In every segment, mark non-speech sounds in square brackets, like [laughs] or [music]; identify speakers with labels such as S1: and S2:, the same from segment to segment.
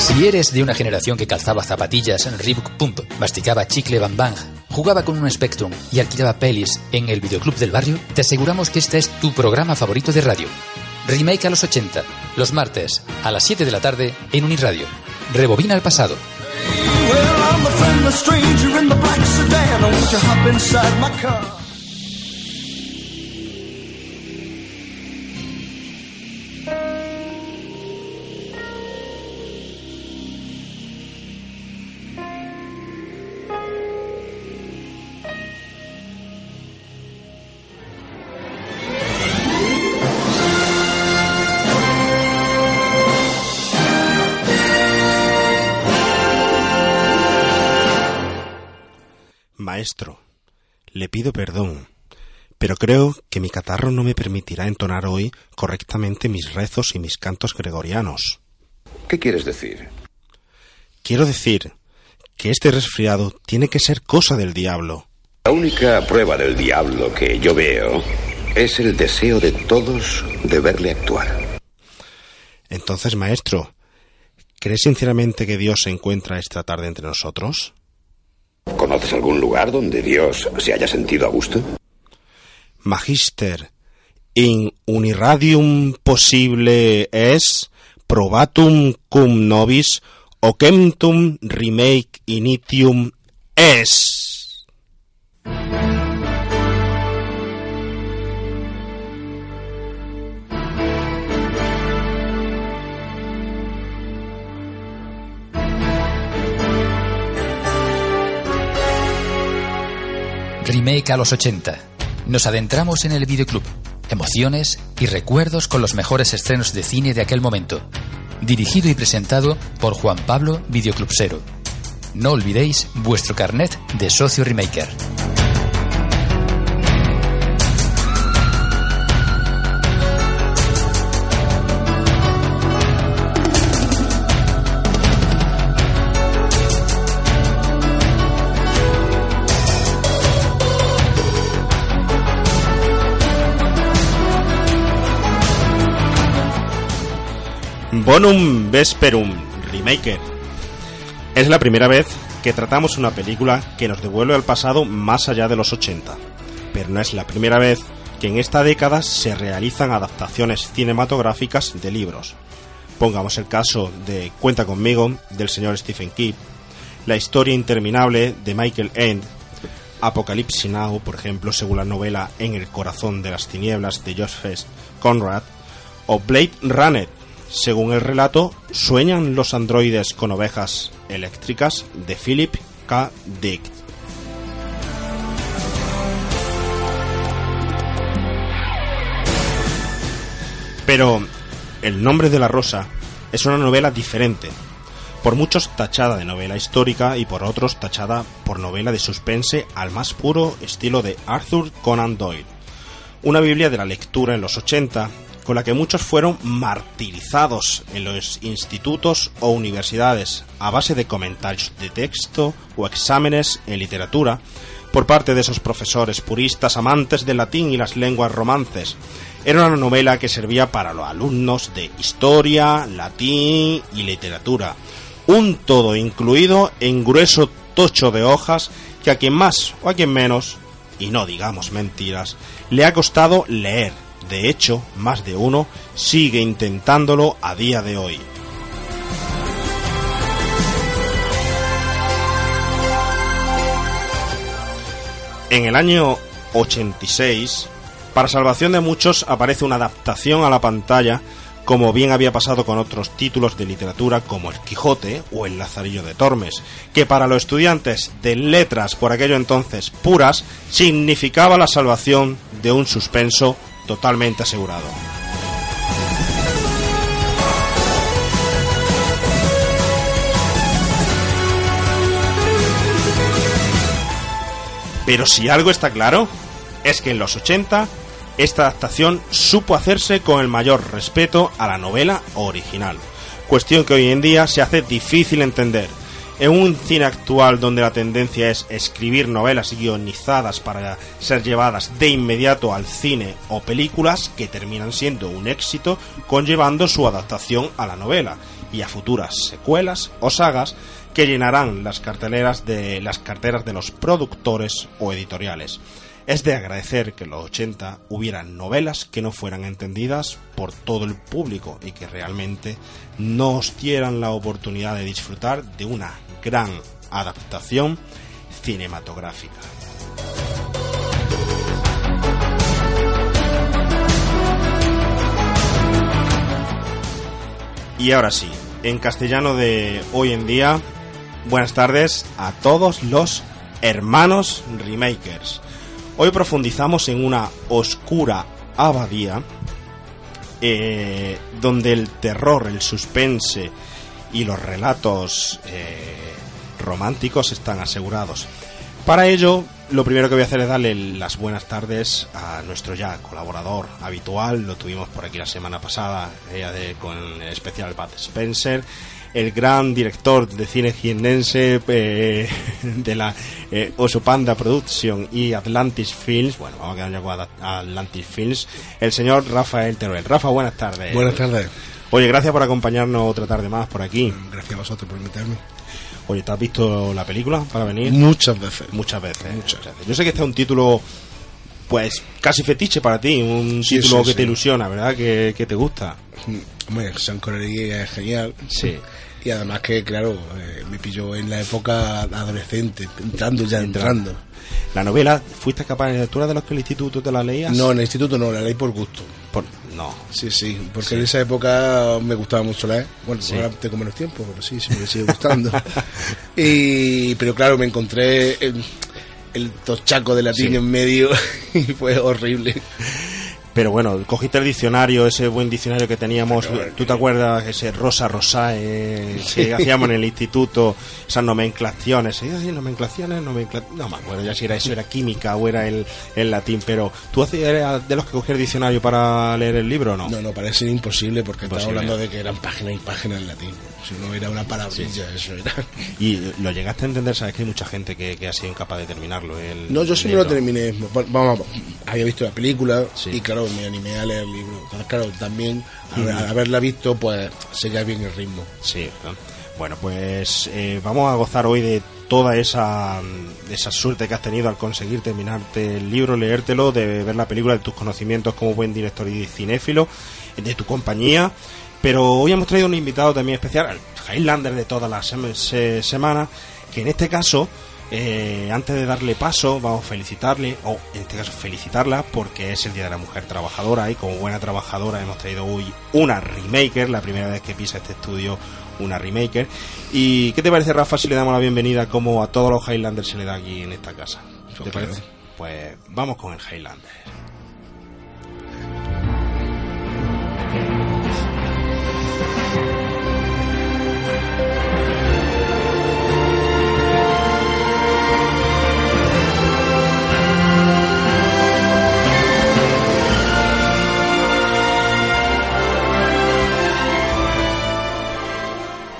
S1: Si eres de una generación que calzaba zapatillas en Reebok Pump, masticaba chicle Bang Bang, jugaba con un Spectrum y alquilaba pelis en el videoclub del barrio, te aseguramos que este es tu programa favorito de radio. Remake a los 80, los martes a las 7 de la tarde en Uniradio. Rebobina el pasado.
S2: Well,
S3: Maestro, le pido perdón, pero creo que mi catarro no me permitirá entonar hoy correctamente mis rezos y mis cantos gregorianos.
S4: ¿Qué quieres decir?
S3: Quiero decir que este resfriado tiene que ser cosa del diablo.
S4: La única prueba del diablo que yo veo es el deseo de todos de verle actuar.
S3: Entonces, maestro, ¿crees sinceramente que Dios se encuentra esta tarde entre nosotros?
S4: ¿Conoces algún lugar donde Dios se haya sentido a gusto?
S3: Magister, in uniradium possible es probatum cum nobis ocemtum remake initium es.
S1: Remake a los 80. Nos adentramos en el videoclub. Emociones y recuerdos con los mejores estrenos de cine de aquel momento. Dirigido y presentado por Juan Pablo Videoclubsero. No olvidéis vuestro carnet de socio remaker.
S3: Bonum Vesperum Remaker. Es la primera vez que tratamos una película que nos devuelve al pasado más allá de los 80, pero no es la primera vez que en esta década se realizan adaptaciones cinematográficas de libros. Pongamos el caso de Cuenta conmigo del señor Stephen King, la historia interminable de Michael End, Apocalypse Now, por ejemplo, según la novela En el corazón de las tinieblas de Joseph Conrad, o Blade Runner, según el relato, sueñan los androides con ovejas eléctricas de Philip K. Dick. Pero El nombre de la rosa es una novela diferente, por muchos tachada de novela histórica y por otros tachada por novela de suspense al más puro estilo de Arthur Conan Doyle. Una Biblia de la lectura en los 80 con la que muchos fueron martirizados en los institutos o universidades a base de comentarios de texto o exámenes en literatura por parte de esos profesores puristas amantes del latín y las lenguas romances. Era una novela que servía para los alumnos de historia, latín y literatura. Un todo incluido en grueso tocho de hojas que a quien más o a quien menos, y no digamos mentiras, le ha costado leer de hecho, más de uno sigue intentándolo a día de hoy. En el año 86, para salvación de muchos, aparece una adaptación a la pantalla, como bien había pasado con otros títulos de literatura como El Quijote o El Lazarillo de Tormes, que para los estudiantes de letras por aquello entonces puras significaba la salvación de un suspenso totalmente asegurado. Pero si algo está claro, es que en los 80 esta adaptación supo hacerse con el mayor respeto a la novela original, cuestión que hoy en día se hace difícil entender. En un cine actual donde la tendencia es escribir novelas guionizadas para ser llevadas de inmediato al cine o películas que terminan siendo un éxito conllevando su adaptación a la novela. y a futuras secuelas o sagas que llenarán las carteleras de las carteras de los productores o editoriales. Es de agradecer que en los 80 hubieran novelas que no fueran entendidas por todo el público y que realmente nos dieran la oportunidad de disfrutar de una gran adaptación cinematográfica. Y ahora sí, en castellano de hoy en día, buenas tardes a todos los hermanos remakers. Hoy profundizamos en una oscura abadía eh, donde el terror, el suspense y los relatos eh, románticos están asegurados. Para ello, lo primero que voy a hacer es darle las buenas tardes a nuestro ya colaborador habitual. Lo tuvimos por aquí la semana pasada ella de, con el especial Bad Spencer. El gran director de cine jiennense eh, [laughs] de la eh, Oso Panda Production y Atlantis Films. Bueno, vamos a quedar ya con Atlantis Films. El señor Rafael Teruel. Rafa, buenas tardes.
S5: Buenas tardes.
S3: Oye, gracias por acompañarnos otra tarde más por aquí.
S5: Gracias a vosotros por invitarme.
S3: Oye, ¿te has visto la película para venir?
S5: Muchas veces.
S3: Muchas veces.
S5: Muchas.
S3: veces. Yo sé que este es un título, pues, casi fetiche para ti. Un
S5: Sí,
S3: título
S5: sí,
S3: que
S5: sí.
S3: te ilusiona, ¿verdad? Que, que te gusta.
S5: Hombre, Sean Connery es genial.
S3: Sí.
S5: Y además que, claro, eh, me pilló en la época adolescente, entrando ya,
S3: Entrando. La novela, ¿fuiste capaz de lectura de los que el instituto te la leías?
S5: No, en el instituto no, la leí por gusto.
S3: Por- no.
S5: Sí, sí, porque
S3: Sí.
S5: en esa época me gustaba mucho leer. Bueno,
S3: Sí.
S5: ahora tengo menos tiempo, pero sí, sí me sigue gustando. [laughs] y, pero claro, me encontré el, el toschaco de latín
S3: Sí.
S5: en medio [laughs] y fue horrible.
S3: Pero bueno, cogiste el diccionario, ese buen diccionario que teníamos.
S5: Pero,
S3: ¿Tú te acuerdas ese Rosa Rosae que hacíamos en el instituto? Esas nomenclaciones. ¿eh? Ay, nomenclaciones, nomencla- No me acuerdo ya si era eso, era química o era el, el latín. Pero ¿tú hacías- eras de los que cogías el diccionario para leer el libro o no?
S5: No, no, parece imposible porque
S3: Imposible.
S5: estaba hablando de que eran páginas y páginas en latín. Si no era una palabrilla, eso era.
S3: Y lo llegaste a entender, sabes que hay mucha gente que, que ha sido incapaz de terminarlo. El,
S5: No, yo sí me lo terminé. Vamos, había visto la película
S3: Sí.
S5: y claro, me animé a leer el libro. Entonces, claro, también al, al haberla visto, pues seguía bien el ritmo.
S3: Sí, ¿no? bueno, pues eh, vamos a gozar hoy de toda esa, esa suerte que has tenido al conseguir terminarte el libro, leértelo, de ver la película, de tus conocimientos como buen director y cinéfilo, de tu compañía. Pero hoy hemos traído un invitado también especial, el Highlander de todas las sem- se- semanas, que en este caso, eh, antes de darle paso, vamos a felicitarle, o en este caso felicitarla, porque es el Día de la Mujer Trabajadora y como buena trabajadora hemos traído hoy una remaker, la primera vez que pisa este estudio una remaker. ¿Y qué te parece, Rafa, si le damos la bienvenida como a todos los Highlanders se le da aquí en esta casa? ¿Te
S5: Claro.
S3: parece? Pues vamos con el Highlander.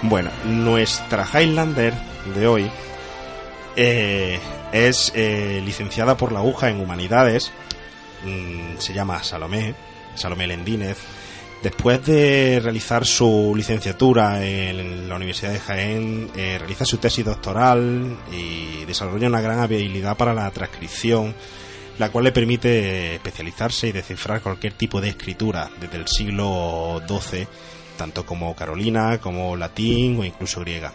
S3: Bueno, nuestra Highlander de hoy eh, es eh, licenciada por la aguja en humanidades, mm, se llama Salomé, Salomé Lendínez. Después de realizar su licenciatura en la Universidad de Jaén, eh, realiza su tesis doctoral y desarrolla una gran habilidad para la transcripción, la cual le permite especializarse y descifrar cualquier tipo de escritura desde el siglo XII, tanto como carolina, como latín o incluso griega.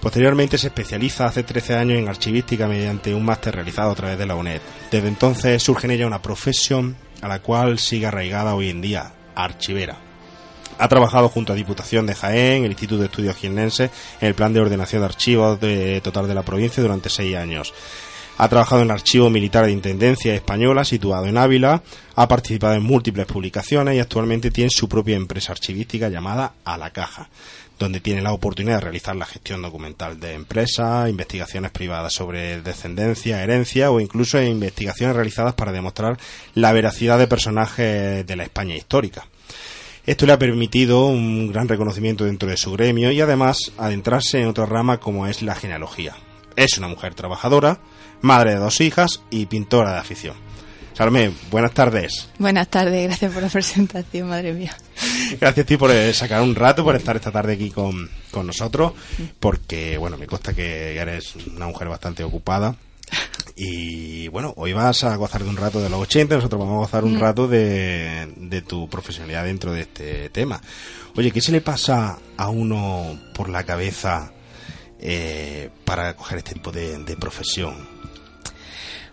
S3: Posteriormente se especializa hace 13 años en archivística mediante un máster realizado a través de la UNED. Desde entonces surge en ella una profesión a la cual sigue arraigada hoy en día, archivera. Ha trabajado junto a Diputación de Jaén, el Instituto de Estudios Jiennenses, en el plan de ordenación de archivos de, total de la provincia durante seis años. Ha trabajado en el Archivo Militar de Intendencia Española, situado en Ávila, ha participado en múltiples publicaciones y actualmente tiene su propia empresa archivística llamada A la Caja, donde tiene la oportunidad de realizar la gestión documental de empresas, investigaciones privadas sobre descendencia, herencia o incluso investigaciones realizadas para demostrar la veracidad de personajes de la España histórica. Esto le ha permitido un gran reconocimiento dentro de su gremio y además adentrarse en otra rama como es la genealogía. Es una mujer trabajadora, madre de dos hijas y pintora de afición. Salomé, buenas tardes.
S6: Buenas tardes, gracias por la [laughs] presentación, madre mía.
S3: Gracias a ti por eh, sacar un rato, por estar esta tarde aquí con, con nosotros, porque, bueno, me consta que eres una mujer bastante ocupada. Y bueno, hoy vas a gozar de un rato de los 80, nosotros vamos a gozar un rato de, de tu profesionalidad dentro de este tema. Oye, ¿qué se le pasa a uno por la cabeza eh, para coger este tipo de, de profesión?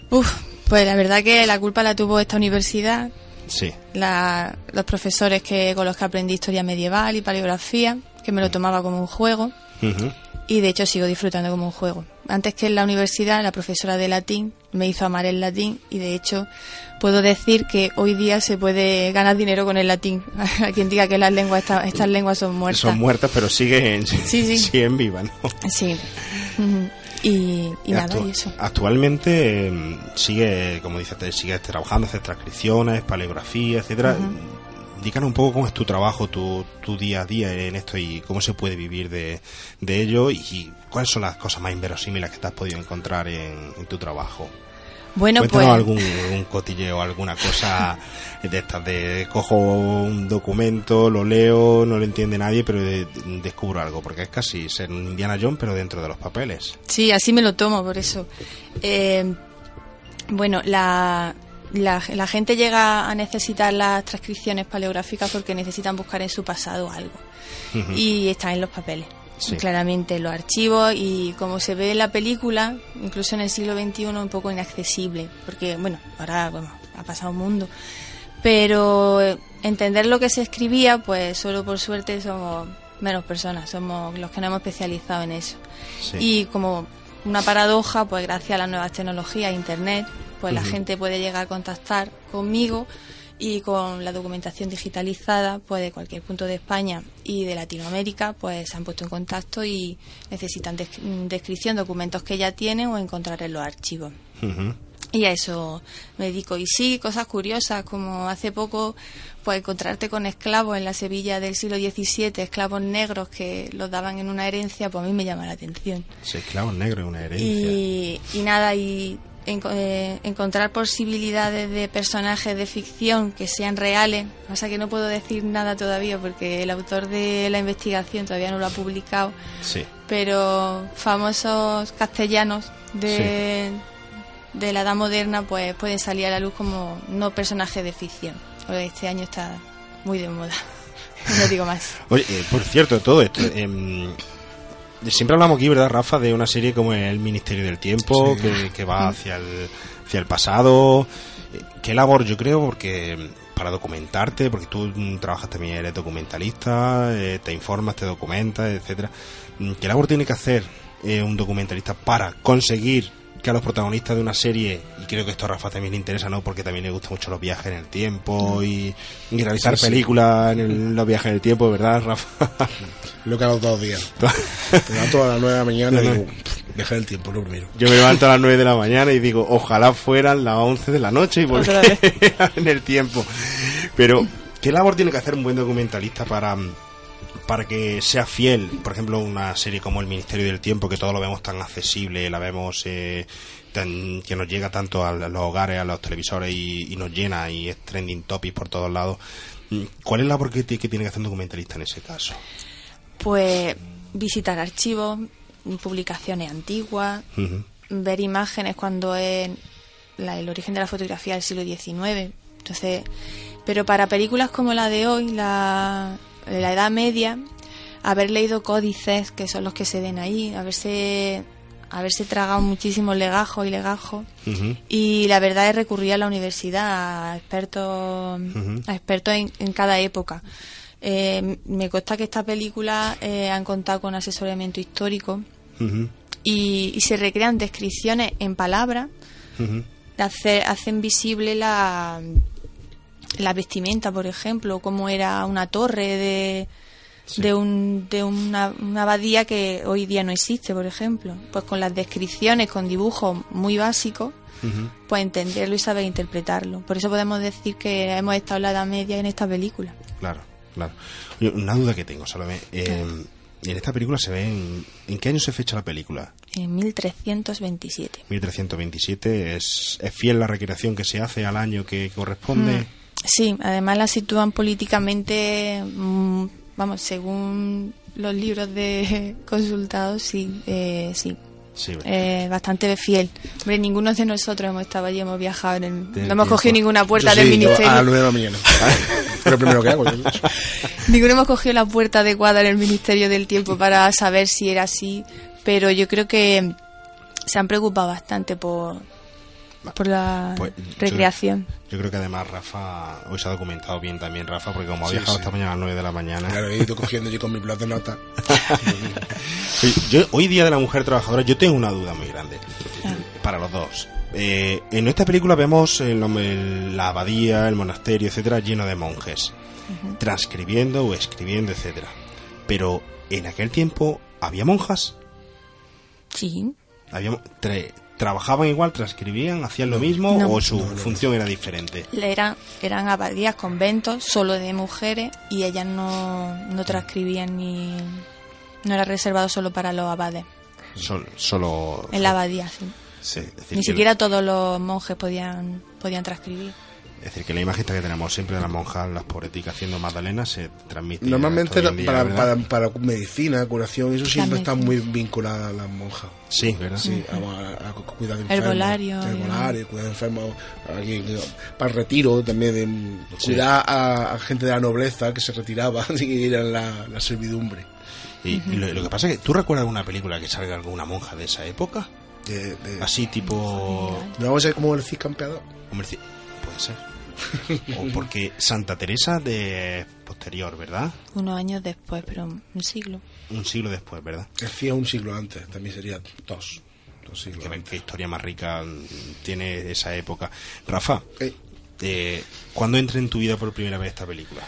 S6: Uf, pues la verdad que la culpa la tuvo esta universidad,
S3: Sí,
S6: la- los profesores que con los que aprendí historia medieval y paleografía, que me lo tomaba como un juego
S3: Ujú.
S6: y de hecho sigo disfrutando como un juego. Antes que en la universidad, la profesora de latín me hizo amar el latín y de hecho puedo decir que hoy día se puede ganar dinero con el latín. [laughs] A quien diga que las lenguas esta- estas lenguas son muertas.
S3: son muertas, pero siguen,
S6: sí. [laughs]
S3: siguen vivas, ¿no?
S6: Sí. [laughs] Y, y nada,
S3: Actu-
S6: y eso.
S3: Actualmente eh, sigue, como dices, sigues trabajando, haces transcripciones, paleografía, etcétera. Díganos un poco cómo es tu trabajo, tu, tu día a día en esto y cómo se puede vivir de, de ello y, y cuáles son las cosas más inverosímiles que te has podido encontrar en, en tu trabajo.
S6: Bueno,
S3: Cuéntanos
S6: pues
S3: algún, algún cotilleo, alguna cosa de estas de cojo un documento, lo leo, no lo entiende nadie, pero de- descubro algo, porque es casi ser un Indiana Jones, pero dentro de los papeles.
S6: sí, así me lo tomo, por eso. Eh, bueno, la, la, la gente llega a necesitar las transcripciones paleográficas porque necesitan buscar en su pasado algo. Y está en los papeles.
S3: Sí.
S6: Claramente en los archivos y como se ve en la película, incluso en el siglo XXI un poco inaccesible, porque bueno, ahora bueno, ha pasado un mundo. Pero eh, entender lo que se escribía, pues solo por suerte somos menos personas, somos los que nos hemos especializado en eso.
S3: Sí.
S6: Y como una paradoja, pues gracias a las nuevas tecnologías, Internet, pues la gente puede llegar a contactar conmigo y con la documentación digitalizada, pues de cualquier punto de España y de Latinoamérica, pues se han puesto en contacto y necesitan desc- mm, descripción, documentos que ya tienen o encontrar en los archivos. Y a eso me dedico. Y sí, cosas curiosas, como hace poco, pues encontrarte con esclavos en la Sevilla del siglo XVII, esclavos negros que los daban en una herencia, pues a mí me llama la atención.
S3: Sí, esclavos negros es una herencia.
S6: Y, y nada, y eh, encontrar posibilidades de personajes de ficción que sean reales. Pasa que no puedo decir nada todavía porque el autor de la investigación todavía no lo ha publicado.
S3: Sí.
S6: Pero famosos castellanos de, de la edad moderna pues pueden salir a la luz como no personajes de ficción. Este año está muy de moda. [laughs] No digo más.
S3: Oye, eh, por cierto, todo esto. em, siempre hablamos aquí, ¿verdad, Rafa, de una serie como El Ministerio del Tiempo,
S5: Sí.
S3: que, que va hacia el, hacia el pasado. Eh, ¿Qué labor, yo creo, porque mm, para documentarte, porque tú mm, trabajas también, eres documentalista, eh, te informas, te documentas, etcétera. Mm, ¿Qué labor tiene que hacer eh, un documentalista para conseguir que a los protagonistas de una serie, y creo que esto a Rafa también le interesa, ¿no? Porque también le gustan mucho los viajes en el tiempo y, y realizar
S5: Sí, sí.
S3: películas en el- los viajes en el tiempo, ¿verdad, Rafa? [laughs]
S5: Lo que hago todos los días. [laughs] Me levanto a las 9 de la mañana y digo, "Pff, viaje del tiempo, no miro.
S3: Yo me levanto a las 9 de la mañana y digo, ojalá fueran las 11 de la noche y volver [laughs] en el tiempo. Pero, ¿qué labor tiene que hacer un buen documentalista para, para que sea fiel? Por ejemplo, una serie como El Ministerio del Tiempo, que todo lo vemos tan accesible, la vemos eh, tan- que nos llega tanto a los hogares, a los televisores y, y nos llena y es trending topic por todos lados. ¿Cuál es la labor que, ti- que tiene que hacer un documentalista en ese caso?
S6: Pues visitar archivos, publicaciones antiguas, ver imágenes cuando es la- el origen de la fotografía del siglo XIX. Entonces, pero para películas como la de hoy, la, de la Edad Media, haber leído códices, que son los que se ven ahí, haberse, haberse tragado muchísimos legajos y legajos.
S3: Ujú.
S6: Y la verdad es recurrir a la universidad, a expertos, a expertos en, en cada época. Eh, me consta que esta película eh, han contado con asesoramiento histórico y, y se recrean descripciones en palabras,
S3: Ujú.
S6: hace- hacen visible la, la vestimenta, por ejemplo, cómo era una torre de, de, un, de una, una abadía que hoy día no existe, por ejemplo. Pues con las descripciones, con dibujos muy básicos,
S3: Ujú.
S6: pues entenderlo y saber interpretarlo. Por eso podemos decir que hemos estado en la Edad Media en esta película.
S3: Claro, claro. Una duda que tengo, Salomé. Eh, en esta película se ve en, ¿en qué año se fecha la película?
S6: En 1327.
S3: 1327 es, es fiel la recreación que se hace al año que corresponde.
S6: Mm. Sí, además la sitúan políticamente, mm, vamos, según los libros de [laughs] consultados, sí, eh, sí,
S3: Sí,
S6: eh, bastante fiel. Hombre, ninguno de nosotros hemos estado allí, hemos viajado, en el- no hemos cogido ninguna puerta
S5: Yo
S6: del
S5: sí,
S6: ministerio.
S5: a de la mañana. [laughs] Lo primero que hago. yo.
S6: Ninguno hemos cogido la puerta adecuada en el Ministerio del Tiempo para saber si era así, pero yo creo que se han preocupado bastante por, por la
S3: Pues,
S6: recreación.
S3: Yo creo que además Rafa, hoy se ha documentado bien también Rafa, porque como ha
S5: Sí,
S3: viajado
S5: sí.
S3: esta mañana a las 9 de la mañana.
S5: Claro, he ido cogiendo yo con mi blog de [laughs]
S3: Yo, hoy día de la mujer trabajadora, yo tengo una duda muy grande.
S6: Ah.
S3: Para los dos. Eh, en esta película vemos el nombre- el- la abadía, el monasterio, etcétera, lleno de monjes. Transcribiendo o escribiendo, etcétera. Pero en aquel tiempo, ¿había monjas?
S6: Sí.
S3: ¿Había, tra- ¿Trabajaban igual, transcribían, hacían lo mismo
S6: No.
S3: o su función era diferente?
S6: Eran, eran abadías, conventos, solo de mujeres, y ellas no, no transcribían ni. No era reservado solo para los abades.
S3: Sol- solo.
S6: En la abadía, sí.
S3: Sí, es decir,
S6: Ni siquiera todos los monjes podían, podían transcribir.
S3: Es decir, que la imagen que tenemos siempre de las monjas, las pobreticas haciendo magdalenas, se transmite.
S5: Normalmente
S3: día,
S5: para,
S3: ¿verdad?
S5: para, para medicina, curación, eso siempre está muy vinculada a las monjas.
S3: Sí, ¿verdad?
S5: Sí, a, a- a cuidar de enfermos.
S6: Herbolario,
S5: Herbolario, cuidar de enfermos. aquí, para el retiro también. De,
S3: Sí.
S5: Cuidar a, a gente de la nobleza que se retiraba [laughs] y era la, la servidumbre.
S3: Y, y lo, lo que pasa es que, ¿tú recuerdas alguna película que salga alguna monja de esa época?
S5: De, de-
S3: Así tipo...
S5: ¿No vamos a ser como el Cid campeador?
S3: Puede ser. [laughs] o porque Santa Teresa de posterior, ¿verdad?
S6: Unos años después, pero un siglo.
S3: Un siglo después, ¿verdad?
S5: Es un siglo antes, también sería dos. Dos siglos
S3: Que ven
S5: antes.
S3: qué historia más rica tiene esa época. Rafa,
S5: Eh,
S3: eh, ¿cuándo entra en tu vida por primera vez esta película?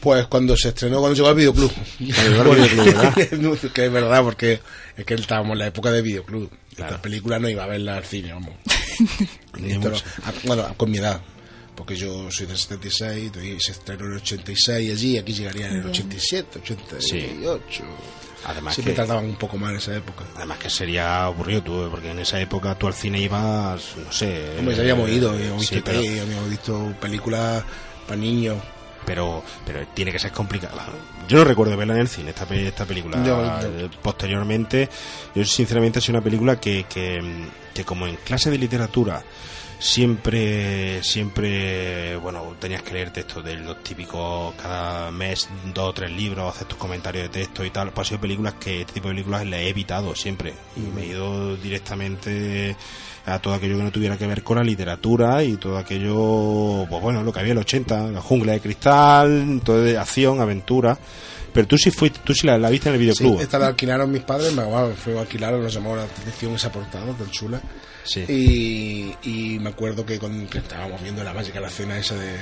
S5: Pues cuando se estrenó, cuando llegó al videoclub. [laughs]
S3: videoclub, ¿verdad? [laughs]
S5: que es verdad, porque es que estábamos en la época de videoclub.
S3: Claro.
S5: Esta película no iba a verla al cine, vamos. No- ah, bueno, con mi edad. Porque yo soy del 76, y se estrenó en el 86 allí, aquí llegaría en el
S6: Bien.
S5: 87, 88.
S3: Además
S5: Siempre
S3: que-
S5: tardaban un poco más en esa época.
S3: Además que sería aburrido tú, porque en esa época tú al cine ibas, no sé...
S5: Hombre, ya habíamos
S3: eh,
S5: ido, habíamos
S3: sí,
S5: visto,
S3: pero,
S5: tele, habíamos visto películas para niños.
S3: pero, pero tiene que ser complicado. Yo no recuerdo verla en el cine, esta, esta película. Eh, Posteriormente, yo sinceramente sido una película que, que, que como en clase de literatura siempre, siempre, bueno, tenías que leer textos de los típicos, cada mes dos o tres libros, hacer tus comentarios de texto y tal. Pues ha sido películas que, este tipo de películas las he evitado siempre. Y me he ido directamente a todo aquello que no tuviera que ver con la literatura y todo aquello, pues bueno, lo que había en el 80, la jungla de cristal, todo de acción, aventura. Pero tú sí fuiste, tú sí la, la viste en el
S5: Sí,
S3: videoclub.
S5: esta la alquilaron mis padres, me bueno, fue a alquilar, nos llamó la atención esa portada tan chula.
S3: Sí.
S5: Y, y me acuerdo que, que estábamos viendo la mágica, la escena esa de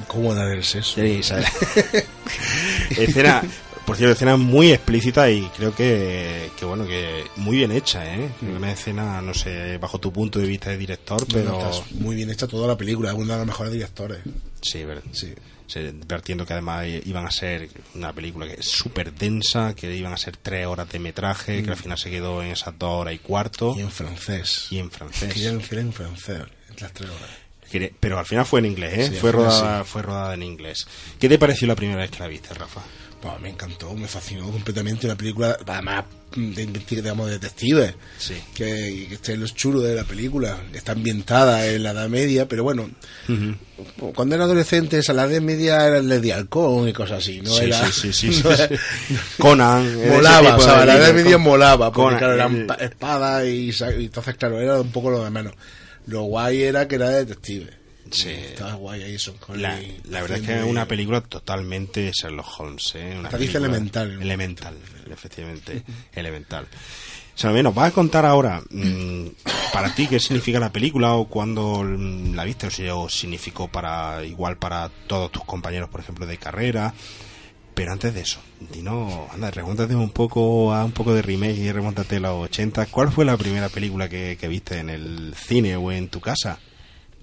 S5: incómoda del sexo.
S3: Sí, [laughs] escena, por cierto, escena muy explícita y creo que, que bueno, que muy bien hecha, ¿eh? Una escena, no sé, bajo tu punto de vista de director, pero...
S5: Muy bien hecha toda la película, es uno de los mejores directores.
S3: Sí, verdad.
S5: Sí.
S3: Sí, Vertiendo que además iban a ser una película que es súper densa, que iban a ser tres horas de metraje, que al final se quedó en esas dos horas y cuarto,
S5: Y en francés.
S3: y en francés.
S5: Querían decir en francés, las tres horas.
S3: Pero al final fue en inglés, ¿eh?
S5: Sí,
S3: fue, rodada, fue rodada en inglés. ¿Qué te pareció la primera vez que la viste, Rafa?
S5: Pues me encantó, me fascinó completamente una película, además de digamos, de detectives.
S3: Sí.
S5: Que, que esté en los chulos de la película, está ambientada en la Edad Media, pero bueno, cuando era adolescente, esa la Edad Media era el de halcón y cosas así, ¿no?
S3: Sí,
S5: era,
S3: sí, sí, sí, [laughs]
S5: no era-.
S3: Conan.
S5: molaba, o sea,
S3: de
S5: la Edad Media molaba, porque
S3: Conan,
S5: claro, eran
S3: el-
S5: pa- espadas y, y entonces, claro, era un poco lo de menos. Lo guay era que era de detective.
S3: Sí.
S5: Estaba guay ahí,
S3: La, la verdad es que es una película totalmente Sherlock Holmes, ¿eh? Una película-
S5: elemental.
S3: Elemental, efectivamente, [laughs] elemental. Salomé, nos vas a contar ahora, mm, para ti, qué significa la película o cuándo mm, la viste, o si o significó para igual para todos tus compañeros, por ejemplo, de carrera. Pero antes de eso, Dino, anda, remóntate un poco a un poco de remake y remóntate a los 80. ¿Cuál fue la primera película que, que viste en el cine o en tu casa?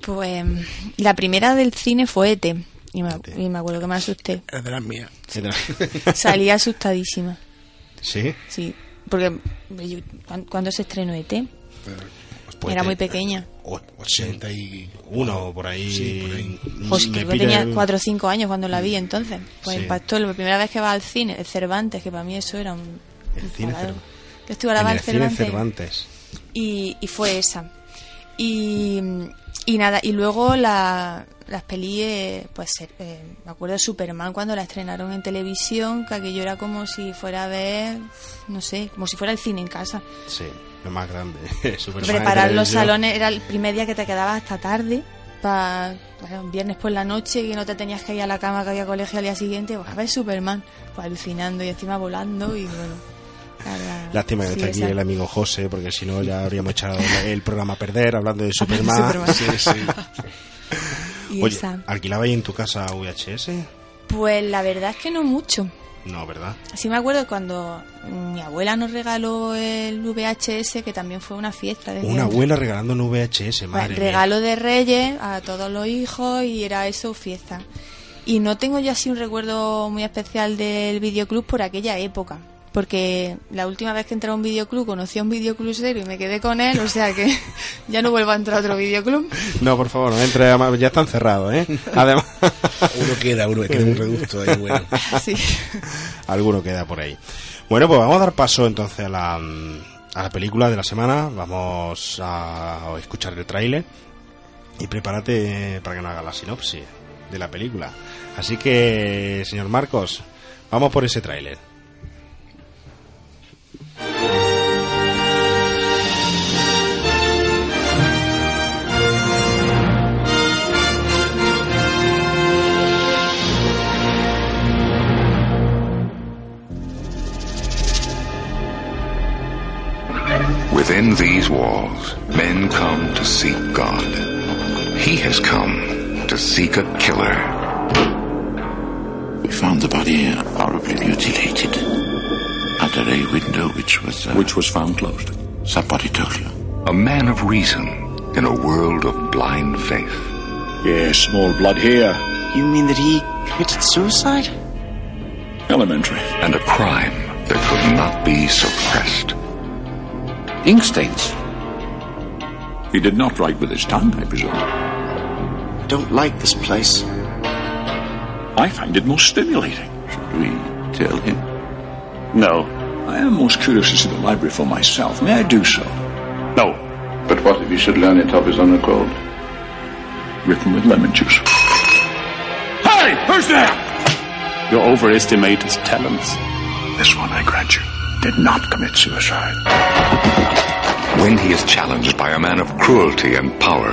S6: Pues la primera del cine fue ET. Y me,
S3: E.T..
S6: y me acuerdo que me asusté.
S5: Es de las mías. [laughs]
S6: Salí asustadísima.
S3: ¿Sí?
S6: Sí. porque yo- ¿cuán- cuando se estrenó ET,
S3: Pues
S6: era muy pequeña.
S3: o-
S5: 80 y...
S3: Uno por ahí.
S5: Sí, por ahí.
S6: Pues
S3: Me
S6: creo que
S3: pilla
S6: tenía
S3: el-
S6: 4 o 5 años cuando la vi entonces. Pues
S3: Sí.
S6: impactó la primera vez que va al cine, el Cervantes, que para mí eso era un...
S3: El cine. Cervantes.
S6: Yo estuve
S3: el cine.
S6: Cervantes. y, y fue esa. Y, y nada, y luego la, las peli, eh, pues eh, me acuerdo de Superman cuando la estrenaron en televisión, que aquello era como si fuera a ver, no sé, como si fuera el cine en casa.
S3: Sí, lo más grande. [laughs] Superman
S6: Preparar los salones era el primer día que te quedabas hasta tarde, para un viernes por la noche, que no te tenías que ir a la cama, que había colegio al día siguiente, pues a ver Superman, pues alucinando y encima volando y bueno. La
S3: Lástima que no
S6: sí,
S3: está aquí el amigo José, porque si no ya habríamos echado el programa a perder hablando de [laughs] Superman.
S6: de
S3: Sí, sí. [laughs] Oye. ¿alquilabais en tu casa VHS?
S6: Pues la verdad es que no mucho.
S3: No, ¿verdad?
S6: Sí me acuerdo cuando mi abuela nos regaló el VHS, que también fue una fiesta. decían.
S3: Una abuela regalando un VHS,
S6: Pues,
S3: madre
S6: regalo de Reyes a todos los hijos y era eso, fiesta. Y no tengo yo así un recuerdo muy especial del videoclub por aquella época. Porque la última vez que entré a un videoclub conocí a un videoclubero y me quedé con él, o sea que [laughs] ya no vuelvo a entrar a otro videoclub.
S3: No, por favor, no entre, ya están cerrados, ¿eh? [laughs] Además,
S5: Uno queda, uno queda un reducto ahí, bueno. [laughs]
S6: Sí.
S3: alguno queda por ahí. Bueno, pues vamos a dar paso entonces a la, a la película de la semana. Vamos a escuchar el tráiler y prepárate para que nos haga la sinopsis de la película. Así que, señor Marcos, vamos por ese tráiler.
S7: Within these walls, men come to seek God. He has come to seek a killer.
S8: We found the body horribly mutilated under a window which was uh,
S7: Which was found closed.
S8: somebody told you.
S7: A man of reason in a world of blind faith.
S9: Yes, small blood here.
S10: You mean that he committed suicide?
S9: Elementary.
S7: And a crime that could not be suppressed.
S8: Ink stains.
S9: He did not write with his tongue, I presume.
S10: I don't like this place.
S9: I find it most stimulating.
S8: Should we tell him?
S9: No. I am most curious to see the library for myself. May I do so?
S8: No. But what if he should learn it of his own accord?
S9: Written with lemon juice. Hey! Who's there?
S10: You overestimate his talents.
S9: This one, I grant you, did not commit suicide.
S7: When he is challenged by a man of cruelty and power,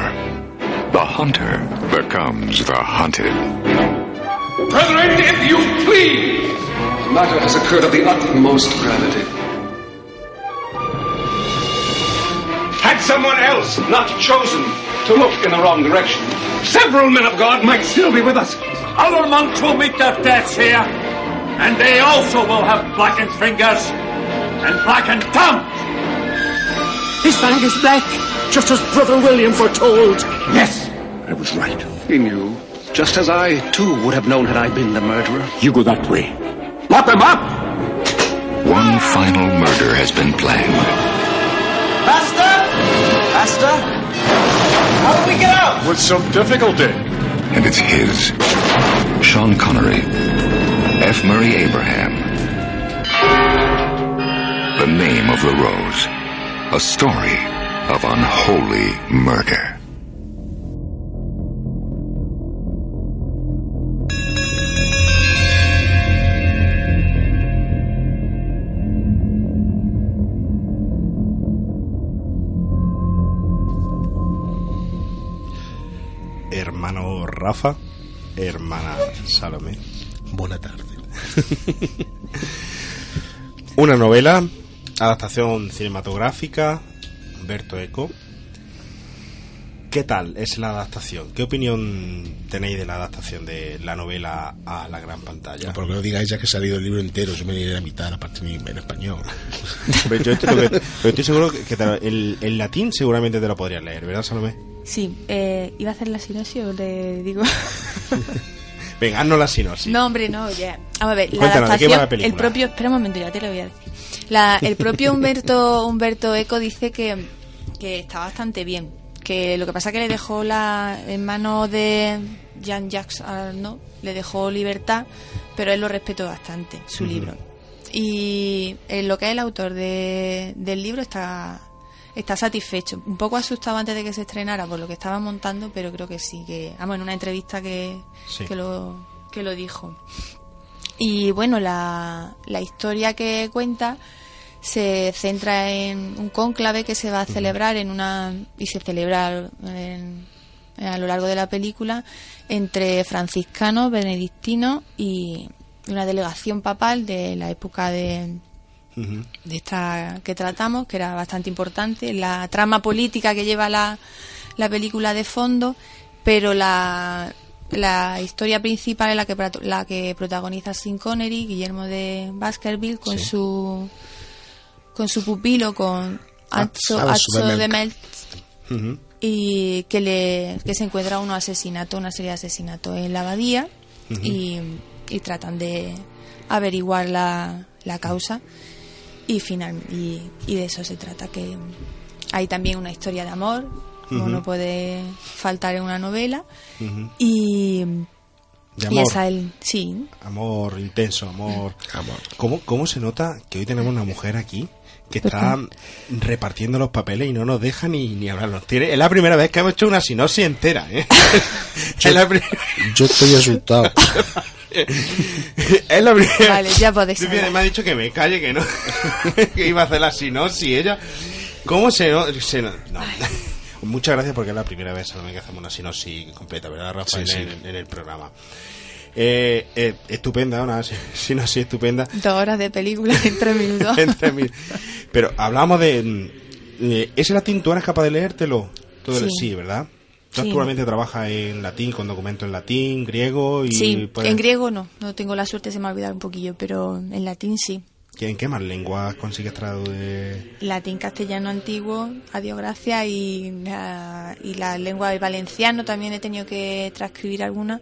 S7: the hunter becomes the hunted.
S11: Brethren, if you please! The matter has occurred of the utmost gravity. Had someone else not chosen to look in the wrong direction, several men of God might still be with us.
S12: Other monks will meet their deaths here, and they also will have blackened fingers and blackened tongues.
S11: His fang is black, just as Brother William foretold.
S9: Yes, I was right.
S11: He knew, just as I, too, would have known had I been the murderer.
S9: You go that way. Lock them up!
S7: One final murder has been planned.
S12: Master! Master! How do we get out?
S9: With some difficulty.
S7: and it's his. Sean Connery, F. Murray Abraham. The name of the rose. A story of unholy murder.
S3: Hermano Rafa, hermana Salomé.
S5: Buena tarde. [laughs]
S3: Una novela, adaptación cinematográfica, Humberto Eco. ¿Qué tal es la adaptación? ¿Qué opinión tenéis de la adaptación de la novela a la gran pantalla?
S5: No, porque no digáis ya que ha salido el libro entero, yo me diré la mitad, la parte en español. [laughs]
S3: Hombre, yo estoy, pero estoy seguro que te- el, el latín seguramente te lo podrías leer, ¿verdad, Salomé?
S6: Sí, eh, iba a hacer la sinopsis o le digo. [laughs]
S3: Venga, haznos la sinopsis.
S6: No, hombre, no, ya. Vamos a ver, la
S3: Cuéntanos, ¿de qué va la
S6: adaptación,
S3: película?
S6: el propio, espera un momento, ya te lo voy a decir. La, el propio Humberto, [laughs] Humberto Eco dice que, que está bastante bien. Que lo que pasa que le dejó la, en manos de Jean-Jacques Arnaud, le dejó libertad, pero él lo respetó bastante, su libro. Y lo que es el autor de- del libro está, está satisfecho. Un poco asustado antes de que se estrenara por lo que estaba montando, pero creo que sí, que, vamos, en una entrevista que,
S13: Sí.
S6: que, lo, que lo dijo. Y bueno, la, la historia que cuenta se centra en un cónclave que se va a celebrar en una y se celebra en- a lo largo de la película entre franciscanos, benedictinos y una delegación papal de la época de, De esta que tratamos, que era bastante importante, la trama política que lleva la, la película de fondo, pero la, la historia principal es la que, la que protagoniza Sin Connery, Guillermo de Baskerville, con
S5: Sí.
S6: su con su pupilo, con Atso,
S5: Atso
S6: Atso
S5: de
S3: Ujú.
S6: y que le que se encuentra unos asesinatos, una serie de asesinatos en la abadía y, y tratan de averiguar la, la causa y final y, y de eso se trata que hay también una historia de amor como no puede faltar en una novela
S3: Ujú.
S6: y,
S3: De
S6: y
S3: amor.
S6: esa el sí
S3: Amor intenso, amor. ¿Cómo, ¿Cómo se nota que hoy tenemos una mujer aquí que está repartiendo los papeles y no nos deja ni, ni hablarnos? Tiene, es la primera vez que hemos hecho una sinopsis entera, ¿eh? [laughs] [laughs] es, la pri-
S5: Yo estoy asustado. [laughs] [laughs]
S3: es la primera
S6: Vale, ya [laughs] podéis.
S3: Me ha dicho que me calle, que no. [laughs] que iba a hacer la sinopsis ella. ¿Cómo se no? se no- no. Muchas gracias porque es la primera vez que hacemos una sinopsis completa, ¿verdad, Rafa?
S5: Sí,
S3: en,
S5: sí.
S3: el- en el programa. Eh, eh, estupenda, una sinopsis estupenda.
S6: dos horas de película en tres minutos
S3: Entre mil. Pero hablamos de. mm, eh, ¿Ese latín tú eres capaz de leértelo? Todo el-
S6: Sí.
S3: sí, ¿verdad? Tú
S6: Sí.
S3: actualmente trabajas en latín, con documentos en latín, griego y.
S6: sí
S3: puedes-
S6: en griego no no tengo la suerte se me ha olvidado un poquillo pero en latín sí
S3: ¿En qué más lenguas consigues traducir?
S6: latín castellano antiguo, adiós gracias, y, la- y la lengua del valenciano también he tenido que transcribir alguna,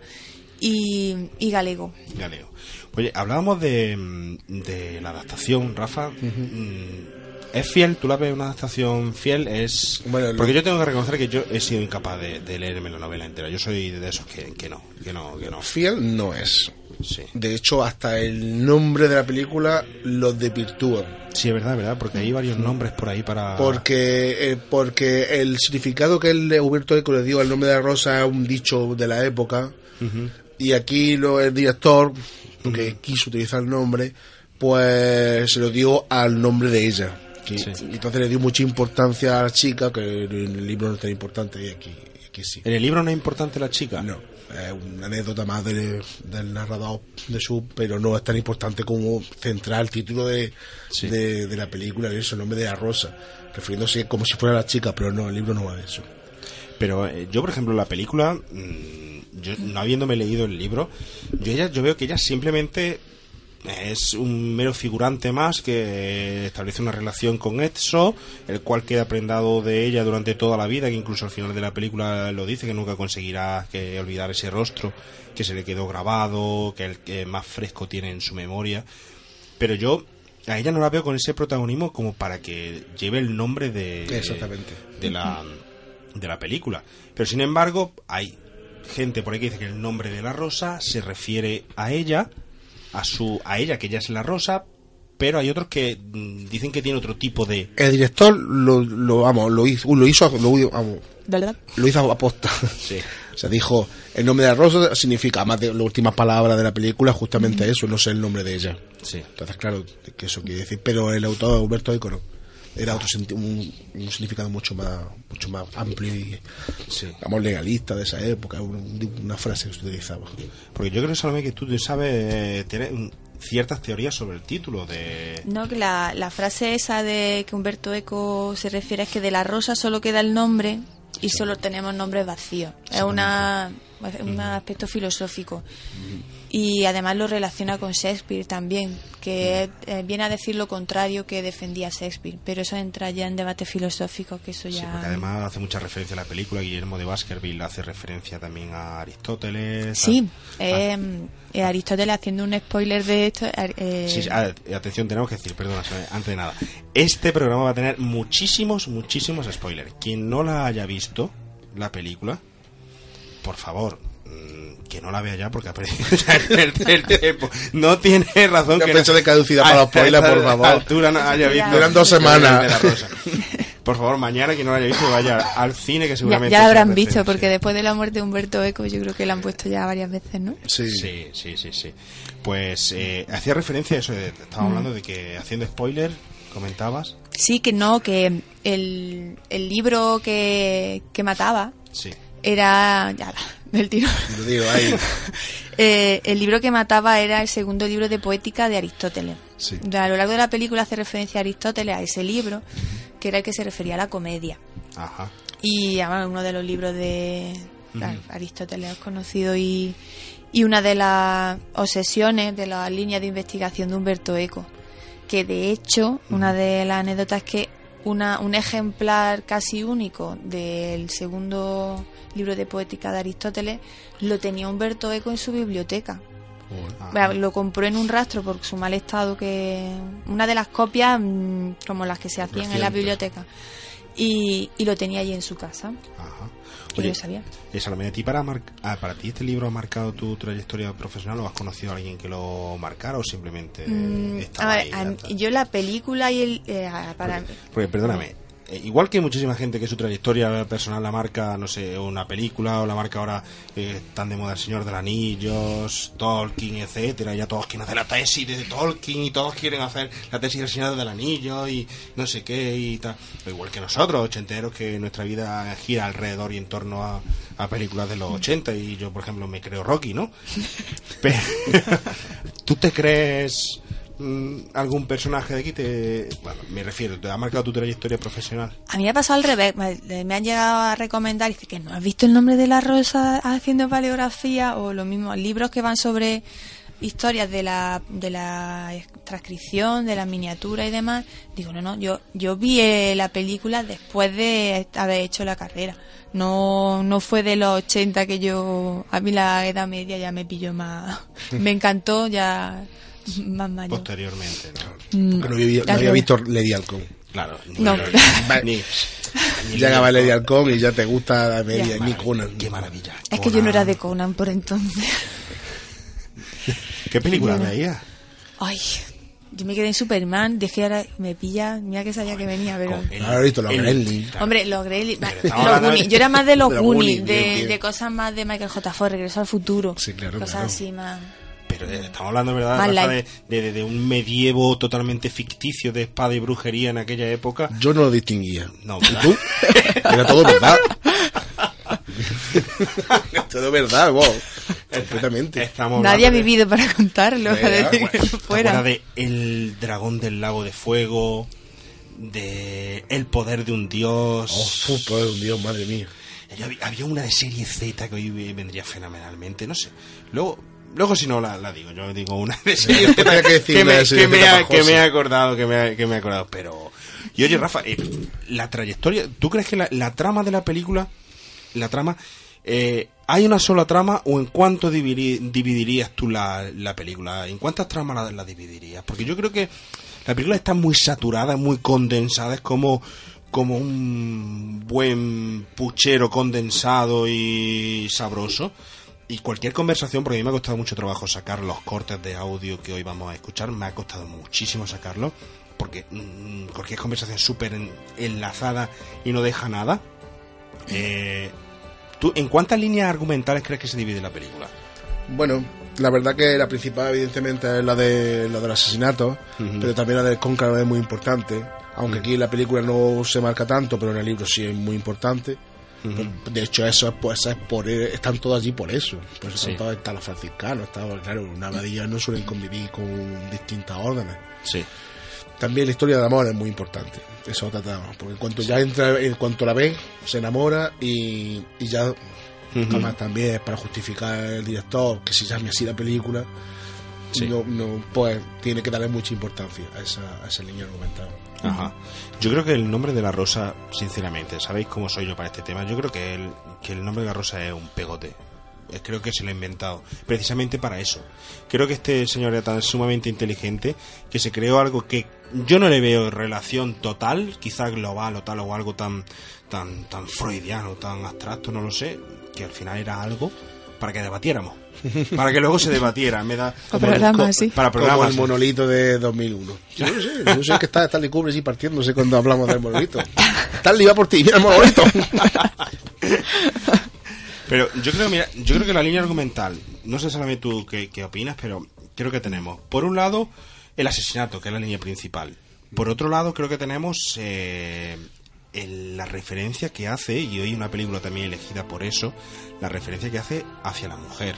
S6: y, y galego.
S3: Galeo. Oye, hablábamos de, de la adaptación, Rafa. Mm, ¿Es fiel? ¿Tú la ves una adaptación fiel? Es
S5: Bueno,
S3: Porque yo tengo que reconocer que yo he sido incapaz de, de leerme la novela entera. Yo soy de esos que, que no, que no, que no.
S5: Fiel no es.
S3: Sí.
S5: De hecho, hasta el nombre de la película lo desvirtúa.
S3: Sí, es verdad, verdad, porque hay varios nombres por ahí para...
S5: Porque, eh, porque el significado que el Huberto Eco le dio al nombre de la rosa es un dicho de la época. Y aquí lo, el director, porque quiso utilizar el nombre, pues se lo dio al nombre de ella. Y-
S3: Sí.
S5: entonces le dio mucha importancia a la chica, que en el libro no es tan importante, y aquí, aquí sí.
S3: ¿En el libro no es importante la chica?
S5: No, es una anécdota más del, del narrador de su, pero no es tan importante como centrar el título de,
S3: Sí.
S5: de, de la película, y eso, el nombre de la rosa, refiriéndose como si fuera la chica, pero no, el libro no va de eso.
S3: Pero eh, yo, por ejemplo, la película, mm, yo no habiéndome leído el libro, yo ella, yo veo que ella simplemente es un mero figurante más que establece una relación con Etso, el cual queda prendado de ella durante toda la vida, que incluso al final de la película lo dice, que nunca conseguirá que olvidar ese rostro que se le quedó grabado, que el que más fresco tiene en su memoria. Pero yo a ella no la veo con ese protagonismo como para que lleve el nombre de,
S5: Exactamente.
S3: de la de la película. Pero sin embargo, hay gente por ahí que dice que el nombre de la rosa se refiere a ella, a su a ella que ella es la rosa, pero hay otros que mm, dicen que tiene otro tipo de
S5: El director lo, lo, vamos, lo hizo, lo hizo, lo, vamos,
S6: ¿Verdad?
S5: lo hizo a posta.
S3: Sí. [laughs]
S5: O sea, dijo, el nombre de la rosa significa, más de las últimas palabras de la película, justamente eso, no sé el nombre de ella.
S3: Sí.
S5: Entonces, claro, que eso quiere decir, pero el autor Humberto Eco no. Era otro senti- un, un significado mucho más mucho más amplio y
S3: Sí.
S5: digamos legalista de esa época, un- una frase que se utilizaba.
S3: Porque yo creo, Salomé, que tú sabes, eh, tienes ciertas teorías sobre el título de...
S6: No, que la, la frase esa de que Humberto Eco se refiere es que de la rosa solo queda el nombre y solo tenemos nombres vacíos. Es una, es un aspecto filosófico. Y además lo relaciona con Shakespeare también, que eh, viene a decir lo contrario que defendía Shakespeare, pero eso entra ya en debate filosófico, que eso ya...
S3: Sí, porque además hace mucha referencia a la película, Guillermo de Baskerville hace referencia también a Aristóteles.
S6: Sí,
S3: a-
S6: eh, eh, Aristóteles haciendo un spoiler de esto... eh,
S3: Sí, ah, atención, tenemos que decir, perdona, antes de nada. Este programa va a tener muchísimos, muchísimos spoilers. Quien no la haya visto, la película, por favor, que no la vea ya porque ha perdido [laughs] el tiempo. No tiene razón que
S5: fecha
S3: no-
S5: de caducidad para los spoilers, por favor.
S3: altura no haya visto
S5: Duran dos semanas.
S3: la. Por favor, mañana quien no la haya visto vaya al cine que seguramente
S6: ya
S3: sea
S6: habrán visto, porque después de la muerte de Humberto Eco yo creo que la han puesto ya varias veces, ¿no?
S5: Sí.
S3: Sí, sí, sí, sí. Pues eh, hacía referencia a eso, de, estaba
S6: Mm.
S3: hablando de que haciendo spoiler, comentabas.
S6: Sí, que no, que el, el libro que, que mataba
S3: Sí.
S6: Era... Ya, del tiro.
S5: Lo digo ahí. [laughs]
S6: Eh, el libro que mataba era el segundo libro de poética de Aristóteles.
S5: Sí.
S6: A lo largo de la película hace referencia a Aristóteles, a ese libro, que era el que se refería a la comedia.
S3: Ajá.
S6: Y además, uno de los libros de. Aristóteles es conocido y, y una de las obsesiones de las líneas de investigación de Humberto Eco. Que de hecho, una de las anécdotas es que una, un ejemplar casi único del segundo libro de poética de Aristóteles lo tenía Humberto Eco en su biblioteca. Bueno, Lo compró en un rastro por su mal estado, que una de las copias mm, como las que se hacían en la biblioteca. Y, y lo tenía allí en su casa. Y
S3: Oye,
S6: lo sabía.
S3: eh, Salomé, ¿a ti para, mar- ah, para ti este libro ha marcado tu trayectoria profesional o has conocido a alguien que lo marcara o simplemente
S6: Mm,
S3: estaba
S6: a
S3: ahí?
S6: ver, a- yo la película y el... eh, para,
S3: Porque perdóname, eh, igual que muchísima gente que su trayectoria personal la marca, no sé, una película o la marca ahora eh, tan de moda El Señor de los Anillos, Tolkien, etcétera, ya todos quieren hacer la tesis de Tolkien y todos quieren hacer la tesis del Señor del Anillo y no sé qué y tal. Igual que nosotros, ochenteros, que nuestra vida gira alrededor y en torno a, a películas de los 80 y yo, por ejemplo, me creo Rocky, ¿no? [laughs] Pero, [laughs] ¿Tú te crees algún personaje de aquí? Te, bueno, me refiero, ¿te ha marcado tu trayectoria profesional?
S6: A mí me ha pasado al revés. Me me han llegado a recomendar dice que no has visto el nombre de la rosa haciendo paleografía o lo mismo, libros que van sobre historias de la, de la transcripción, de la miniatura y demás. Digo, no, no, yo, yo vi eh, la película después de haber hecho la carrera. No, no fue de los 80 que yo, a mí la edad media ya me pilló más, [laughs] me encantó ya [laughs] más mayor.
S3: Posteriormente, ¿no?
S6: Mm,
S5: Porque no había, no visto Lady Halcón.
S3: Claro.
S6: No. [laughs]
S3: Ni, ni
S5: Llegaba Lady Halcón y ya te gusta la media, ni Conan.
S3: Qué maravilla.
S6: Es que yo no era de Conan por entonces.
S3: ¿Qué película
S6: Yo no.
S3: veías?
S6: Ay, yo me quedé en Superman, dejé ahora, me pilla, mira que sabía que venía, pero...
S5: Ahora visto los Gremlins.
S6: Hombre, los Gremlins, yo era más de [laughs] los Goonies, de, de cosas más de Michael J. Ford, Regreso al Futuro,
S5: Sí, claro,
S6: cosas
S5: claro.
S6: así más...
S3: Pero eh, estamos hablando, ¿verdad, Rafa, de, de, de- de un medievo totalmente ficticio de espada y brujería en aquella época?
S5: Yo no lo distinguía.
S3: No,
S5: ¿Y
S3: ¿verdad?
S5: tú? [laughs] Era todo verdad. [laughs] todo verdad, wow. Completamente.
S3: Estamos
S6: Nadie ha
S3: de-
S6: vivido para contarlo, para
S5: Venga,
S6: decir que no [laughs]
S3: ¿Te
S6: fuera.
S3: de El dragón del lago de fuego? De El poder de un dios.
S5: Oh, fu, poder de un dios, madre mía.
S3: Había una de serie Z que hoy vendría fenomenalmente, no sé. Luego, luego si no la, la digo, yo digo una de [laughs] serie Z
S5: Tenía que
S3: me, que me ha,
S5: para
S3: que
S5: José.
S3: me ha acordado, que me ha, que me ha acordado. Pero, y oye, Rafa, eh, la trayectoria, ¿tú crees que la, la trama de la película, la trama, eh, hay una sola trama o en cuánto dividi- dividirías tú la, la película? ¿En cuántas tramas la, la dividirías? Porque yo creo que la película está muy saturada, muy condensada, es como como un buen puchero condensado y sabroso. Y cualquier conversación, porque a mí me ha costado mucho trabajo sacar los cortes de audio que hoy vamos a escuchar, me ha costado muchísimo sacarlo, porque mm, cualquier conversación súper en- enlazada y no deja nada. Eh, ¿tú, ¿En cuántas líneas argumentales crees que se divide la película?
S5: Bueno, la verdad que la principal evidentemente es la de la del asesinato, pero también la del cóncavo es muy importante. Aunque aquí en la película no se marca tanto, pero en el libro sí es muy importante. De hecho, eso es, pues, es por, están todos allí por eso. Pues
S3: Sí.
S5: están todos, están los franciscanos, está, claro, una abadía no suelen convivir con distintas órdenes.
S3: Sí.
S5: También la historia de amor es muy importante. Eso tratamos. Porque en cuanto ya entra, en cuanto la ve, se enamora y, y ya
S3: Ujú.
S5: Además, también es para justificar el director que se llame así la película.
S3: Sí.
S5: No, no, pues tiene que darle mucha importancia a esa, a esa línea argumental.
S3: Ajá. Yo creo que el nombre de la rosa, sinceramente, ¿sabéis cómo soy yo para este tema? Yo creo que el, que el nombre de la rosa es un pegote. Eh, Creo que se lo ha inventado precisamente para eso. Creo que este señor era tan sumamente inteligente que se creó algo que yo no le veo relación total, quizá global o tal o algo tan tan tan freudiano, tan abstracto, no lo sé, que al final era algo para que debatiéramos, [laughs] para que luego se debatiera, me da
S6: O programas, sí.
S3: para
S5: Como
S3: programas.
S5: el monolito de 2001. Yo no sé, yo sé que está Stanley Kubrick así partiéndose cuando hablamos del monolito. Stanley va por ti, mira el monolito. [laughs]
S3: Pero yo creo, mira, yo creo que la línea argumental, no sé solamente tú qué, qué opinas, pero creo que tenemos, por un lado, el asesinato, que es la línea principal. Por otro lado, creo que tenemos eh, el- la referencia que hace, y hoy una película también elegida por eso, la referencia que hace hacia la mujer.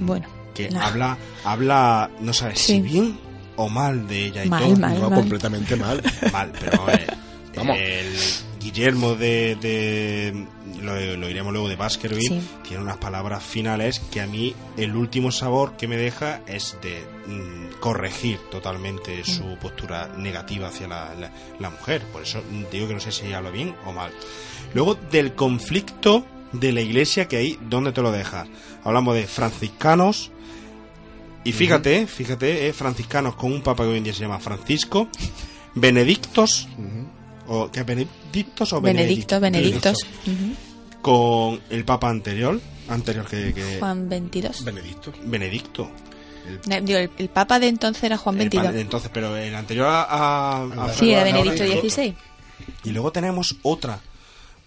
S6: Bueno.
S3: Que
S6: no.
S3: habla, habla, no sabes
S6: Sí.
S3: si bien o mal de ella y
S6: Mal,
S3: todo.
S6: mal,
S5: No,
S6: mal.
S5: completamente mal. [laughs]
S3: Mal, pero eh,
S5: Vamos.
S3: el Guillermo de, de- lo, lo iremos luego de Baskerville
S6: Sí.
S3: tiene unas palabras finales que a mí el último sabor que me deja es de mm, corregir totalmente su postura negativa hacia la, la- la mujer. Por eso digo que no sé si habla bien o mal. Luego del conflicto de la iglesia que hay, ¿dónde te lo dejas? Hablamos de franciscanos. Y fíjate, fíjate, eh, franciscanos con un papa que hoy en día se llama Francisco, benedictos, o ¿qué, benedictos o
S6: Benedicto,
S3: benedictos?
S6: Benedictos.
S3: Con el papa anterior, anterior que, que-
S6: Juan 22.
S5: Benedicto.
S3: Benedicto.
S6: Digo, el, el papa de entonces era Juan
S3: El
S6: 22.
S3: padre- entonces, pero el anterior a, a- a
S6: Sí. Benedicto XVI.
S3: Y luego tenemos otra,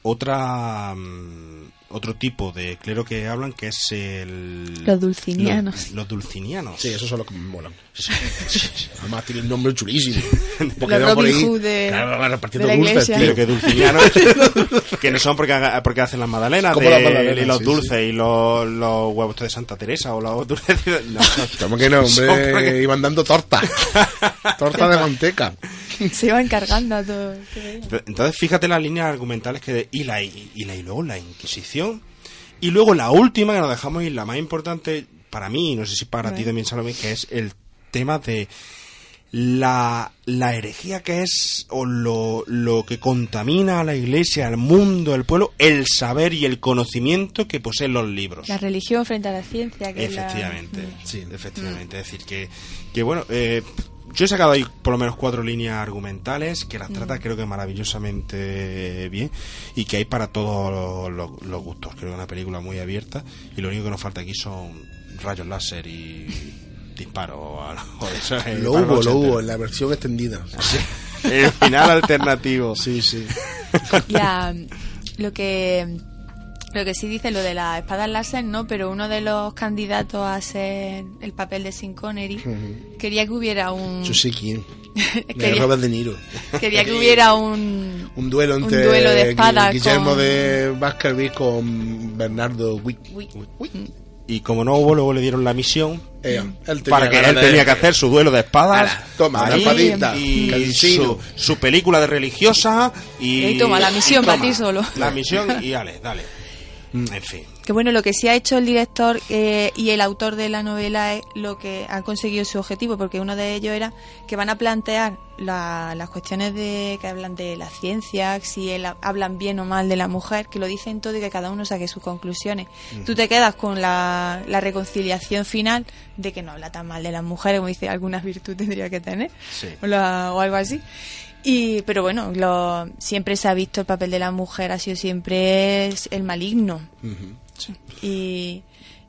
S3: otra, mm, otro tipo de clero que hablan que es el...
S6: Los dulcinianos.
S3: Los, los dulcinianos.
S5: Sí, esos son los que me molan. Además tiene un nombre chulísimo. [laughs] Porque
S6: Los Robin
S5: ahí,
S6: Hood de-
S5: claro, repartiendo
S6: de la
S5: dulces,
S6: iglesia.
S3: Pero que dulcinianos, [laughs] que no son porque, porque hacen las magdalenas
S5: Como
S3: de-
S5: las magdalenas,
S3: y los
S5: sí,
S3: dulces y los, los huevos de Santa Teresa o los dulces de- [laughs] no,
S5: ¿Cómo que no, hombre?
S3: porque-
S5: Iban dando torta. torta de manteca. [laughs]
S6: Se iban cargando a todos.
S3: Entonces, fíjate las líneas argumentales que de, y, la, y, la, y luego la Inquisición. Y luego la última que nos dejamos y la más importante para mí, no sé si para ti también, Salomé, que es el tema de la, la herejía que es o lo, lo que contamina a la iglesia, al mundo, al pueblo, el saber y el conocimiento que poseen los libros.
S6: La religión frente a la ciencia. Que es la-
S3: Efectivamente,
S6: Mm.
S3: sí, efectivamente. Es decir, que, que bueno, eh, yo he sacado ahí por lo menos cuatro líneas argumentales que las trata creo que maravillosamente bien y que hay para todos los, los- los gustos. Creo que es una película muy abierta y lo único que nos falta aquí son rayos láser y [laughs] disparos. o algo de eso, eh,
S5: Lo hubo, lo hubo, en la versión extendida. [laughs]
S3: El final alternativo.
S5: Sí, sí.
S6: Ya, lo que lo que sí dice lo de las espadas láser, no, pero uno de los candidatos a ser el papel de Sin Connery quería que hubiera un
S5: Yo sé quién. [laughs]
S6: Quería,
S5: Robert De Niro.
S6: quería que hubiera un
S5: Un duelo
S6: un
S5: entre
S6: duelo de espadas
S5: Guillermo
S6: con-
S5: de Baskerville con Bernardo Wick.
S3: Y como no hubo, luego le dieron la misión
S5: Eh, él
S3: para que él
S5: de-
S3: tenía que hacer su duelo de espadas.
S5: Ala, toma, la
S3: ahí,
S5: espadita,
S3: y su, su película de religiosa y,
S6: Y toma, la misión para ti solo.
S3: La misión y dale, dale. En fin.
S6: Que bueno, lo que sí ha hecho el director eh, y el autor de la novela es lo que han conseguido su objetivo, porque uno de ellos era que van a plantear la- las cuestiones de que hablan de la ciencia, si el- hablan bien o mal de la mujer, que lo dicen todo y que cada uno saque sus conclusiones. Tú te quedas con la, la reconciliación final de que no habla tan mal de las mujeres, como dice, algunas virtud tendría que tener,
S3: Sí.
S6: o, la- o algo así. Y, pero bueno, lo, siempre se ha visto el papel de la mujer, ha sido siempre es el maligno. Y,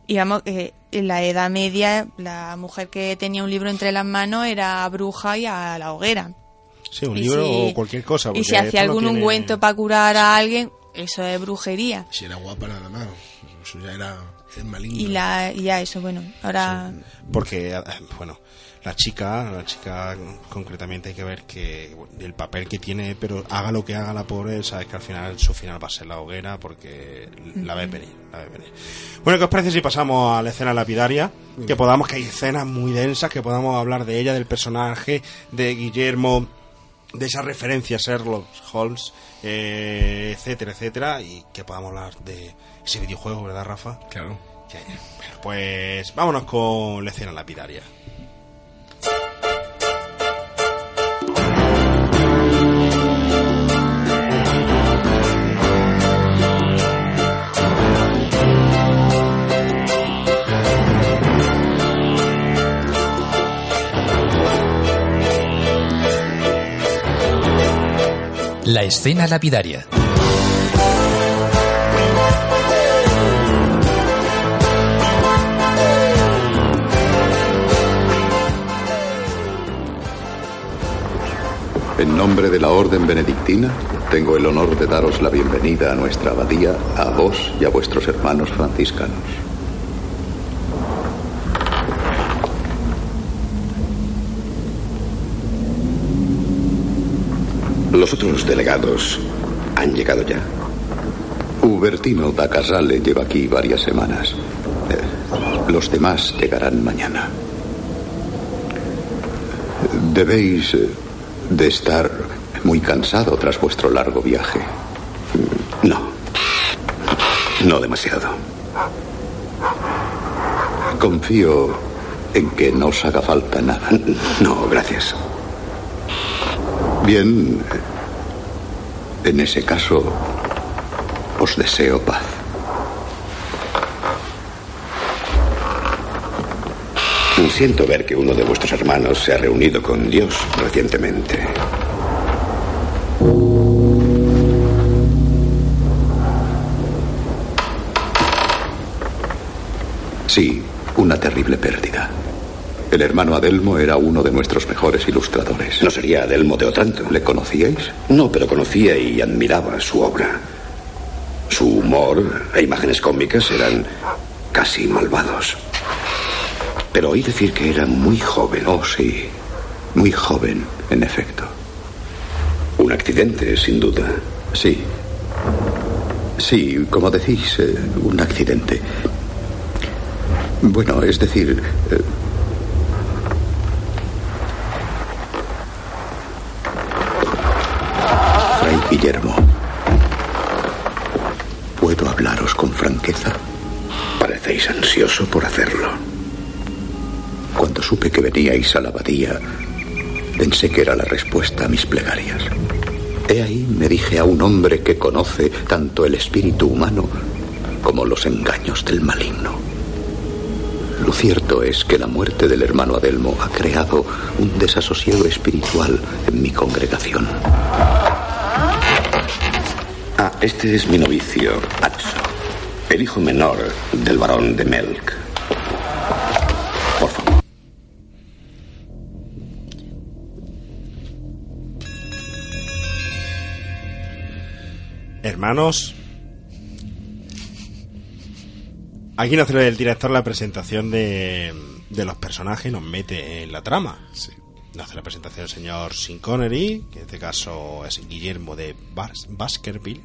S6: y vamos, que en la Edad Media la mujer que tenía un libro entre las manos era bruja y a la hoguera.
S3: Sí, un
S6: Y
S3: libro
S6: si-
S3: o cualquier cosa.
S6: Y si hacía
S3: no
S6: algún
S3: tiene-
S6: ungüento para curar a alguien, eso es brujería.
S5: Si era guapa nada más. Eso ya era el maligno.
S6: Y, la, y ya eso, bueno, ahora...
S3: Porque, bueno, la chica, la chica concretamente hay que ver que bueno, el papel que tiene, pero haga lo que haga la pobre, sabes que al final su final va a ser la hoguera porque la ves venir, la ves venir. Bueno, ¿qué os parece si pasamos a la escena lapidaria? Que podamos, que hay escenas muy densas, que podamos hablar de ella, del personaje, de Guillermo de esa referencia a Sherlock Holmes, eh, etcétera, etcétera, y que podamos hablar de ese videojuego, ¿verdad, Rafa?
S5: Claro.
S3: Sí. Pues vámonos con la escena lapidaria.
S1: La escena lapidaria.
S7: En nombre de la Orden Benedictina, tengo el honor de daros la bienvenida a nuestra abadía, a vos y a vuestros hermanos franciscanos.
S4: Los otros delegados han llegado ya.
S7: Ubertino da Casale lleva aquí varias semanas. Los demás llegarán mañana. Debéis eh, de estar muy cansado tras vuestro largo viaje.
S4: No. No demasiado.
S7: Confío en que no os haga falta nada.
S4: No, gracias.
S7: Bien, en ese caso, os deseo paz.
S4: Siento ver que uno de vuestros hermanos se ha reunido con Dios recientemente.
S7: Sí, una terrible pérdida. El hermano Adelmo era uno de nuestros mejores ilustradores.
S4: ¿No sería Adelmo de Otranto?
S7: ¿Le conocíais?
S4: No, pero conocía y admiraba su obra. Su humor e imágenes cómicas eran casi malvados. Pero oí decir que era muy joven.
S7: Oh, sí. Muy joven, en efecto.
S4: Un accidente, sin duda.
S7: Sí. Sí, como decís, eh, un accidente. Bueno, es decir... eh, Fray Guillermo, ¿puedo hablaros con franqueza?
S4: Parecéis ansioso por hacerlo.
S7: Cuando supe que veníais a la abadía, pensé que era la respuesta a mis plegarias. He ahí me dije a un hombre que conoce tanto el espíritu humano como los engaños del maligno. Lo cierto es que la muerte del hermano Adelmo ha creado un desasosiego espiritual en mi congregación.
S4: Este es mi novicio, Atso, el hijo menor del barón de Melk. Por favor.
S3: Hermanos, aquí nos hace el director la presentación de, de los personajes, nos mete en la trama. Nos hace la presentación el señor Sin Connery, que en este caso es Guillermo de Bas- Baskerville.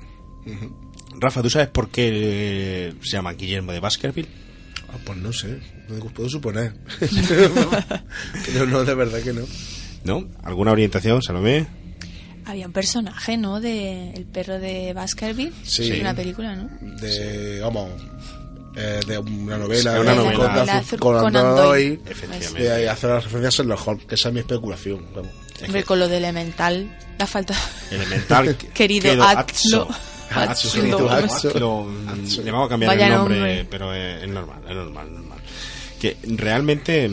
S3: Rafa, ¿tú sabes por qué eh, se llama Guillermo de Baskerville?
S5: Ah, pues no sé, no puedo suponer. [laughs] Pero no, de verdad que no.
S3: ¿No? ¿Alguna orientación, Salomé?
S6: Había un personaje, ¿no? De El perro de Baskerville.
S5: Sí.
S6: En una película, ¿no?
S5: De, vamos, eh, de una novela,
S3: Sí, una
S5: de
S3: novela.
S5: Con,
S6: La
S5: de
S6: Azur-
S5: con
S6: Conan Doyle.
S5: Doyle,
S3: Efectivamente.
S5: de ahí hacer las referencias en los Holmes, que esa es mi especulación. vamos.
S6: Hombre, con lo de elemental, la falta.
S3: Elemental. [laughs]
S6: Querido
S3: querido
S6: Atzo.
S3: Atzo. mm, Le vamos a cambiar
S6: Vaya
S3: el nombre,
S6: nombre.
S3: pero es, es normal, es normal, normal. Que realmente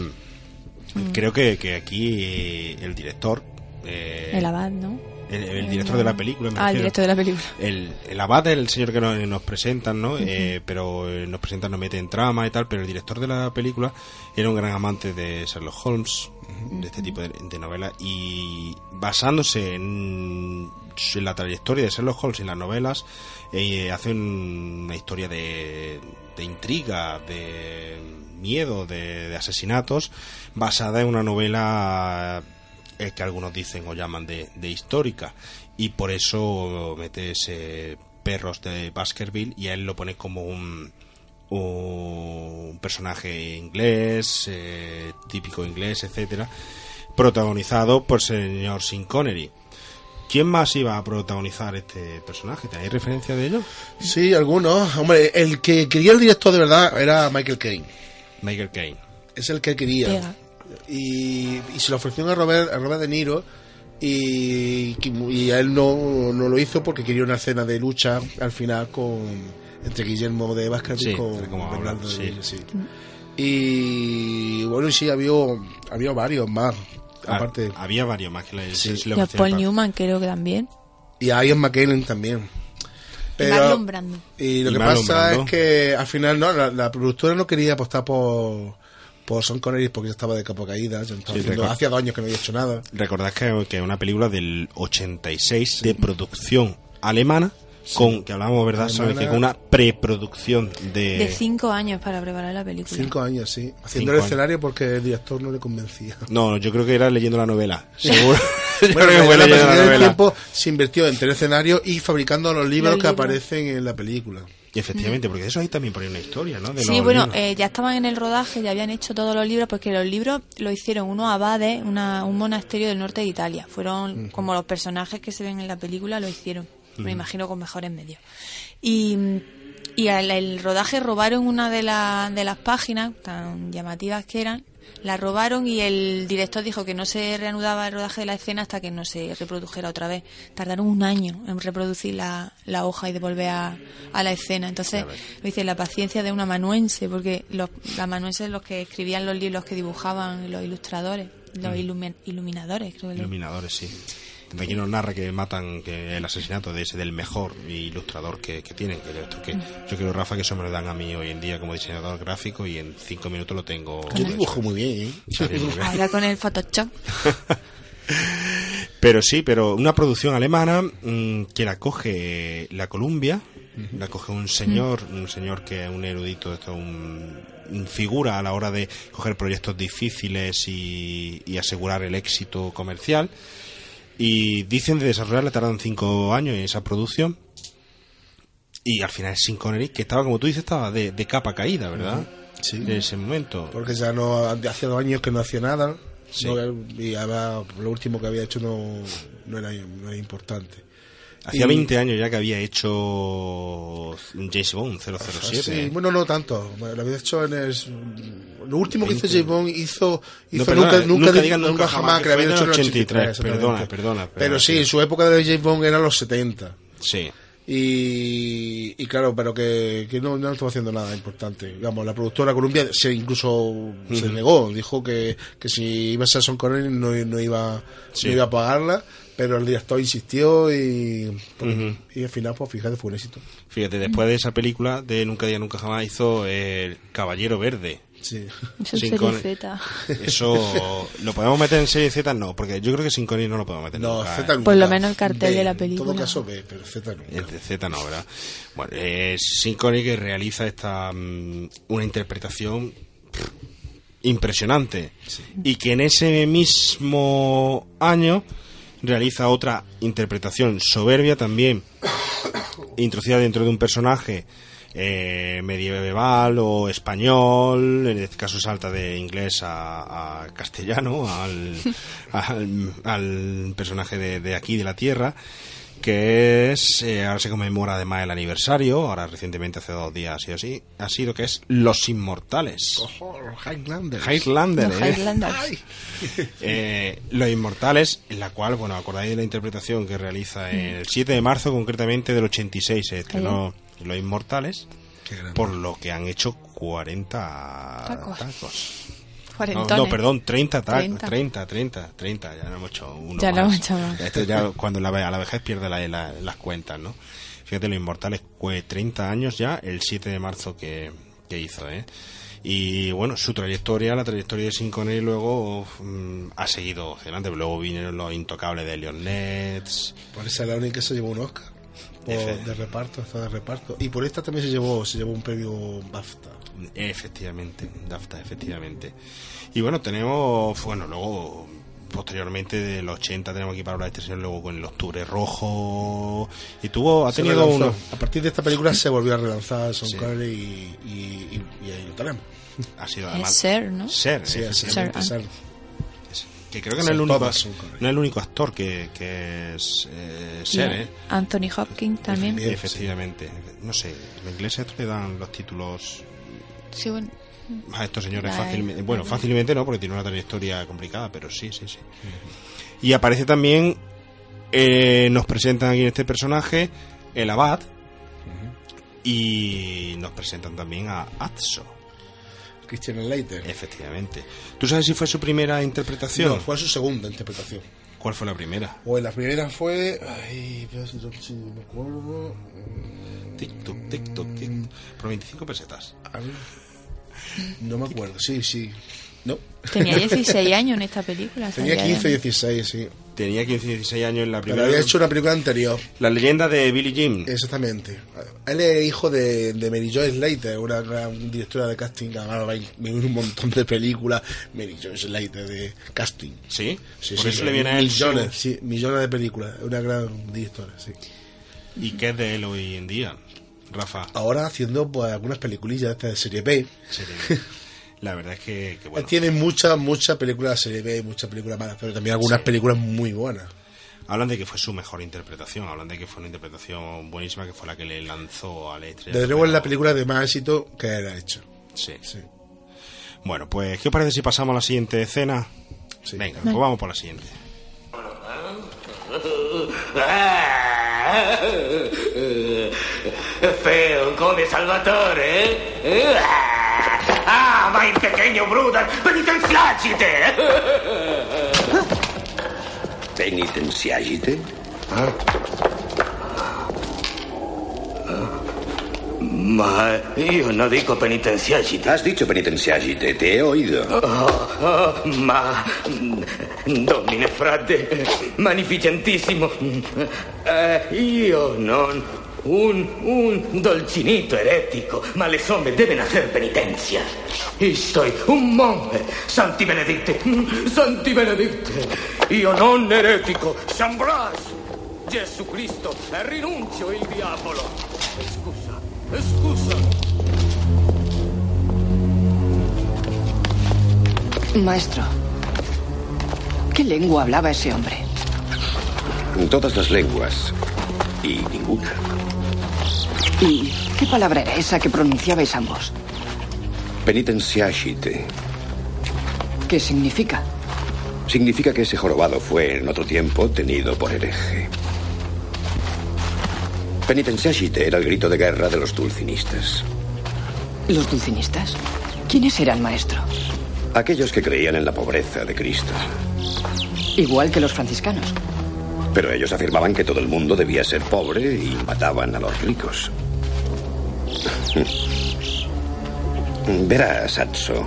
S6: Mm.
S3: creo que, que aquí eh, el director, eh,
S6: El abad, ¿no?
S3: el, el director de la película, me
S6: Ah, el director de la película.
S3: El, el abad es el señor que nos, nos presentan, ¿no? Eh, pero eh, nos presentan, nos mete en trama y tal, pero el director de la película era un gran amante de Sherlock Holmes, de este tipo de, de novelas, y basándose en, la trayectoria de Sherlock Holmes en las novelas, eh, hace un- una historia de, de intriga, de miedo, de, de asesinatos, basada en una novela eh, que algunos dicen o llaman de, de histórica. Y por eso mete ese perros de Baskerville y a él lo pone como un un personaje inglés eh, típico inglés etcétera protagonizado por señor Sin Connery ¿Quién más iba a protagonizar este personaje? ¿Tenéis referencia de ello?
S5: Sí, algunos. Hombre, el que quería el director de verdad era Michael Caine.
S3: Michael Caine.
S5: Es el que quería. Y, y se lo ofreció a Robert, a Robert De Niro. Y, y a él no, no lo hizo porque quería una escena de lucha al final con entre Guillermo de Vázquez
S3: Sí,
S5: y con
S3: como
S5: Bernardo de
S3: sí.
S5: Niro, sí. Y bueno, sí, había, había varios más.
S3: Ah,
S5: Aparte.
S3: había varios más que le,
S5: Sí.
S6: Y a Paul
S3: para-
S6: Newman creo que también.
S5: Y a Ian McKellen también.
S6: Y Marlon Brando.
S5: y lo
S3: Y
S5: que pasa
S3: Brando.
S5: es que al final no, la, la productora no quería apostar por, por Sean Connery porque ya estaba de capa caída. ya estaba
S3: Sí,
S5: haciendo-
S3: recuerdo.
S5: hacía dos años que no había hecho nada.
S3: Recordad que, que es una película del 86 de producción alemana, con que hablábamos, ¿verdad? Sobre
S5: Alemana.
S3: que con una preproducción de...
S6: De cinco años para preparar la película.
S5: Cinco años, sí.
S3: Cinco
S5: Haciendo el
S3: años.
S5: escenario porque el director no le convencía.
S3: No, yo creo que era leyendo la novela. [laughs] Seguro. [laughs] Yo
S5: Bueno,
S3: creo que fue
S5: la
S3: leyendo novela.
S5: tiempo se invirtió en el escenario y fabricando los libros
S6: Los
S5: que
S6: libros.
S5: aparecen en la película.
S3: Y efectivamente, porque eso ahí también ponía una historia, ¿no? De
S6: Sí, bueno, eh, ya estaban en el rodaje, ya habían hecho todos los libros, porque los libros lo hicieron unos abades, una, un monasterio del norte de Italia. Fueron como los personajes que se ven en la película, lo hicieron. Me imagino con mejores medios. Y, y al el rodaje robaron una de, la- de las páginas, tan llamativas que eran, la robaron y el director dijo que no se reanudaba el rodaje de la escena hasta que no se reprodujera otra vez. Tardaron un año en reproducir la, la hoja y devolver a, a la escena. Entonces, lo dice la paciencia de un amanuense, porque los amanuenses los que escribían los libros que dibujaban los ilustradores, los
S3: Mm.
S6: ilumi- iluminadores, creo que
S3: Iluminadores, sí. Aquí nos narra que matan que el asesinato de ese del mejor ilustrador que, que tienen. Que esto que yo creo, Rafa, que eso me lo dan a mí hoy en día como diseñador gráfico y en cinco minutos lo tengo.
S5: Yo dibujo muy bien, ¿eh?
S3: Sí, muy bien. [laughs]
S6: Ahora con el Photoshop. [laughs]
S3: Pero sí, pero una producción alemana mm, que la coge la Columbia, la coge un señor, un señor que es un erudito, esto, un, un figura a la hora de coger proyectos difíciles y, y asegurar el éxito comercial. Y dicen de desarrollarla tardan cinco años en esa producción. Y al final es Sin Connery, que estaba, como tú dices, estaba de, de capa caída, ¿verdad?
S5: Sí.
S3: En ese momento.
S5: Porque ya no hacía dos años que no hacía nada.
S3: Sí.
S5: no- y además lo último que había hecho no, no, era, no era importante.
S3: Hacía
S5: Y-
S3: 20 años ya que había hecho James Bond 007.
S5: Sí, bueno, no tanto. Lo había hecho en el. Lo último que hizo
S3: 20.
S5: James Bond hizo, hizo
S3: No, perdona,
S5: nunca, nunca,
S3: nunca jamás, que
S5: que lo había
S3: en
S5: hecho en el
S3: 83,
S5: 83.
S3: perdona, perdona,
S5: Pero sí,
S3: sí.
S5: su época de James Bond eran los 70.
S3: Sí.
S5: Y, y claro, pero que, que no, no estaba haciendo nada importante. Digamos, la productora Columbia se incluso se negó, dijo que, que si iba a ser Son Connery no, no iba,
S3: Sí.
S5: no iba a pagarla, pero el director insistió y, y al final, pues fíjate, fue un éxito.
S3: Fíjate, después de esa película de Nunca Día Nunca Jamás hizo El Caballero Verde.
S5: Sí.
S6: Eso es serie. Z.
S3: Eso lo podemos meter en serie Z, no, porque yo creo que sin Connery no lo podemos meter
S5: No,
S3: nunca.
S5: Z nunca.
S6: Por lo menos el cartel
S5: B,
S6: de la
S5: En
S6: película.
S5: todo caso B, pero Z nunca.
S3: Z no, ¿verdad? Bueno, es Sin Connery que realiza esta mm, una interpretación pff, impresionante y que en ese mismo año realiza otra interpretación soberbia también introducida dentro de un personaje eh, medieval o español, en este caso salta de inglés a, a castellano, al, [laughs] al, al personaje de, de aquí, de la Tierra, que es, eh, ahora se conmemora además el aniversario, ahora recientemente hace dos días ha sido así, ha sido que es Los Inmortales.
S5: Ojo, Highlander.
S3: Highlander,
S6: Los
S3: ¿eh?
S6: Highlanders. [laughs]
S3: Eh, Los Inmortales, en la cual, bueno, acordáis de la interpretación que realiza el 7 de marzo concretamente del 86, se estrenó Los Inmortales, por lo que han hecho 40
S6: Tacos.
S3: tacos. No,
S6: Cuarentones.
S3: no, perdón, 30 tacos,
S6: 30.
S3: 30, 30, 30, ya no hemos hecho uno
S6: Ya lo
S3: más.
S6: hemos hecho más.
S3: Esto ya cuando la, ve- a la vejez pierde la- la- las cuentas, ¿no? Fíjate, Los Inmortales fue 30 años ya, el 7 de marzo que, que hizo, ¿eh? Y bueno, su trayectoria, la trayectoria de Sin Connery luego mm, ha seguido adelante. Luego vinieron los intocables de Leon Nets.
S5: Por esa es la única que se llevó un Oscar. Por, de reparto, está de reparto. Y por esta también se llevó, se llevó un premio BAFTA.
S3: Efectivamente, DAFTA, efectivamente. Y bueno, tenemos, bueno, luego, posteriormente de los 80 tenemos aquí para hablar de este señor, luego con el Octubre Rojo. Y tuvo, ha
S5: Se
S3: tenido uno.
S5: A partir de esta película se volvió a relanzar Son
S3: Sí.
S5: Connery y, y, y- y ahí lo tenemos.
S3: Ha sido
S6: Es
S3: además.
S6: Ser, ¿no?
S3: Ser,
S5: Sí,
S6: Sir
S5: Sir.
S3: Que creo que no es el único, no es el único actor que, que es eh, ser, ¿eh?
S6: Anthony Hopkins también.
S3: Efectivamente. No sé, los ingleses le dan los títulos
S6: Sí, bueno.
S3: a estos señores
S6: Ay,
S3: fácilmente. Bueno, fácilmente no, porque tiene una trayectoria complicada, pero sí, sí, sí. Y aparece también, eh, nos presentan aquí en este personaje el abad y nos presentan también a Atso.
S5: Christian Slater.
S3: Efectivamente. ¿Tú sabes si fue su primera interpretación?
S5: No, fue su segunda interpretación.
S3: ¿Cuál fue la primera?
S5: Pues la primera fue. Ay, si si me acuerdo.
S3: Tic-toc, tic-toc, tic. Por 25 pesetas.
S5: A ver. No me acuerdo, sí, sí. No.
S6: Tenía 16 años en esta película.
S5: Tenía
S6: salía
S5: 15
S6: de-
S5: 16, sí.
S3: Tenía 15 16 años en la
S5: Pero
S3: primera.
S5: había hecho una película anterior.
S3: La leyenda de Billy Jim.
S5: Exactamente. Él es hijo de, de Mary Jo Slater, una gran directora de casting. Además, ir un montón de películas. Mary Jo Slater de casting.
S3: ¿Sí?
S5: Sí,
S3: Por
S5: sí,
S3: eso le viene a él
S5: millones, sí, millones de películas. Una gran directora, sí.
S3: ¿Y qué es de él hoy en día, Rafa?
S5: Ahora haciendo pues algunas peliculillas de serie B.
S3: Serie- [laughs] La verdad es que, que bueno.
S5: Tiene muchas, muchas películas de serie B, muchas películas malas, pero también algunas películas muy buenas.
S3: Hablan de que fue su mejor interpretación, hablan de que fue una interpretación buenísima, que fue la que le lanzó a la estrella.
S5: Desde luego es la película de más éxito que él ha hecho.
S3: Sí. Bueno, pues, ¿qué os parece si pasamos a la siguiente escena? Venga, pues vamos por la siguiente. [laughs]
S13: Feo come Salvatore? Ah, ma il pequeño Bruder, penitenziagite!
S4: ¿Penitenciagite?
S13: Ma io non dico penitenziagite.
S4: Has dicho penitenciagite, te he oído.
S13: Oh, oh, ma Domine frate, magnificentissimo. Eh, io non un, un dolcinito eretico, ma le somme deben hacer penitencia. Io soy un monje, santi benedicte, santi benedicte. Io non eretico, San Blas. Gesù Cristo, e rinuncio il diavolo. Scusa,
S14: Maestro, ¿qué lengua hablaba ese hombre?
S4: Todas las lenguas y ninguna.
S14: ¿Y qué palabra era esa que pronunciabais ambos?
S4: Penitenciagite.
S14: ¿Qué significa?
S4: Significa que ese jorobado fue en otro tiempo tenido por hereje. Penitenciagite era el grito de guerra de los dulcinistas.
S14: ¿Los dulcinistas? ¿Quiénes eran, maestro?
S4: Aquellos que creían en la pobreza de Cristo.
S14: Igual que los franciscanos.
S4: Pero ellos afirmaban que todo el mundo debía ser pobre y mataban a los ricos. [laughs] Verás, Atso.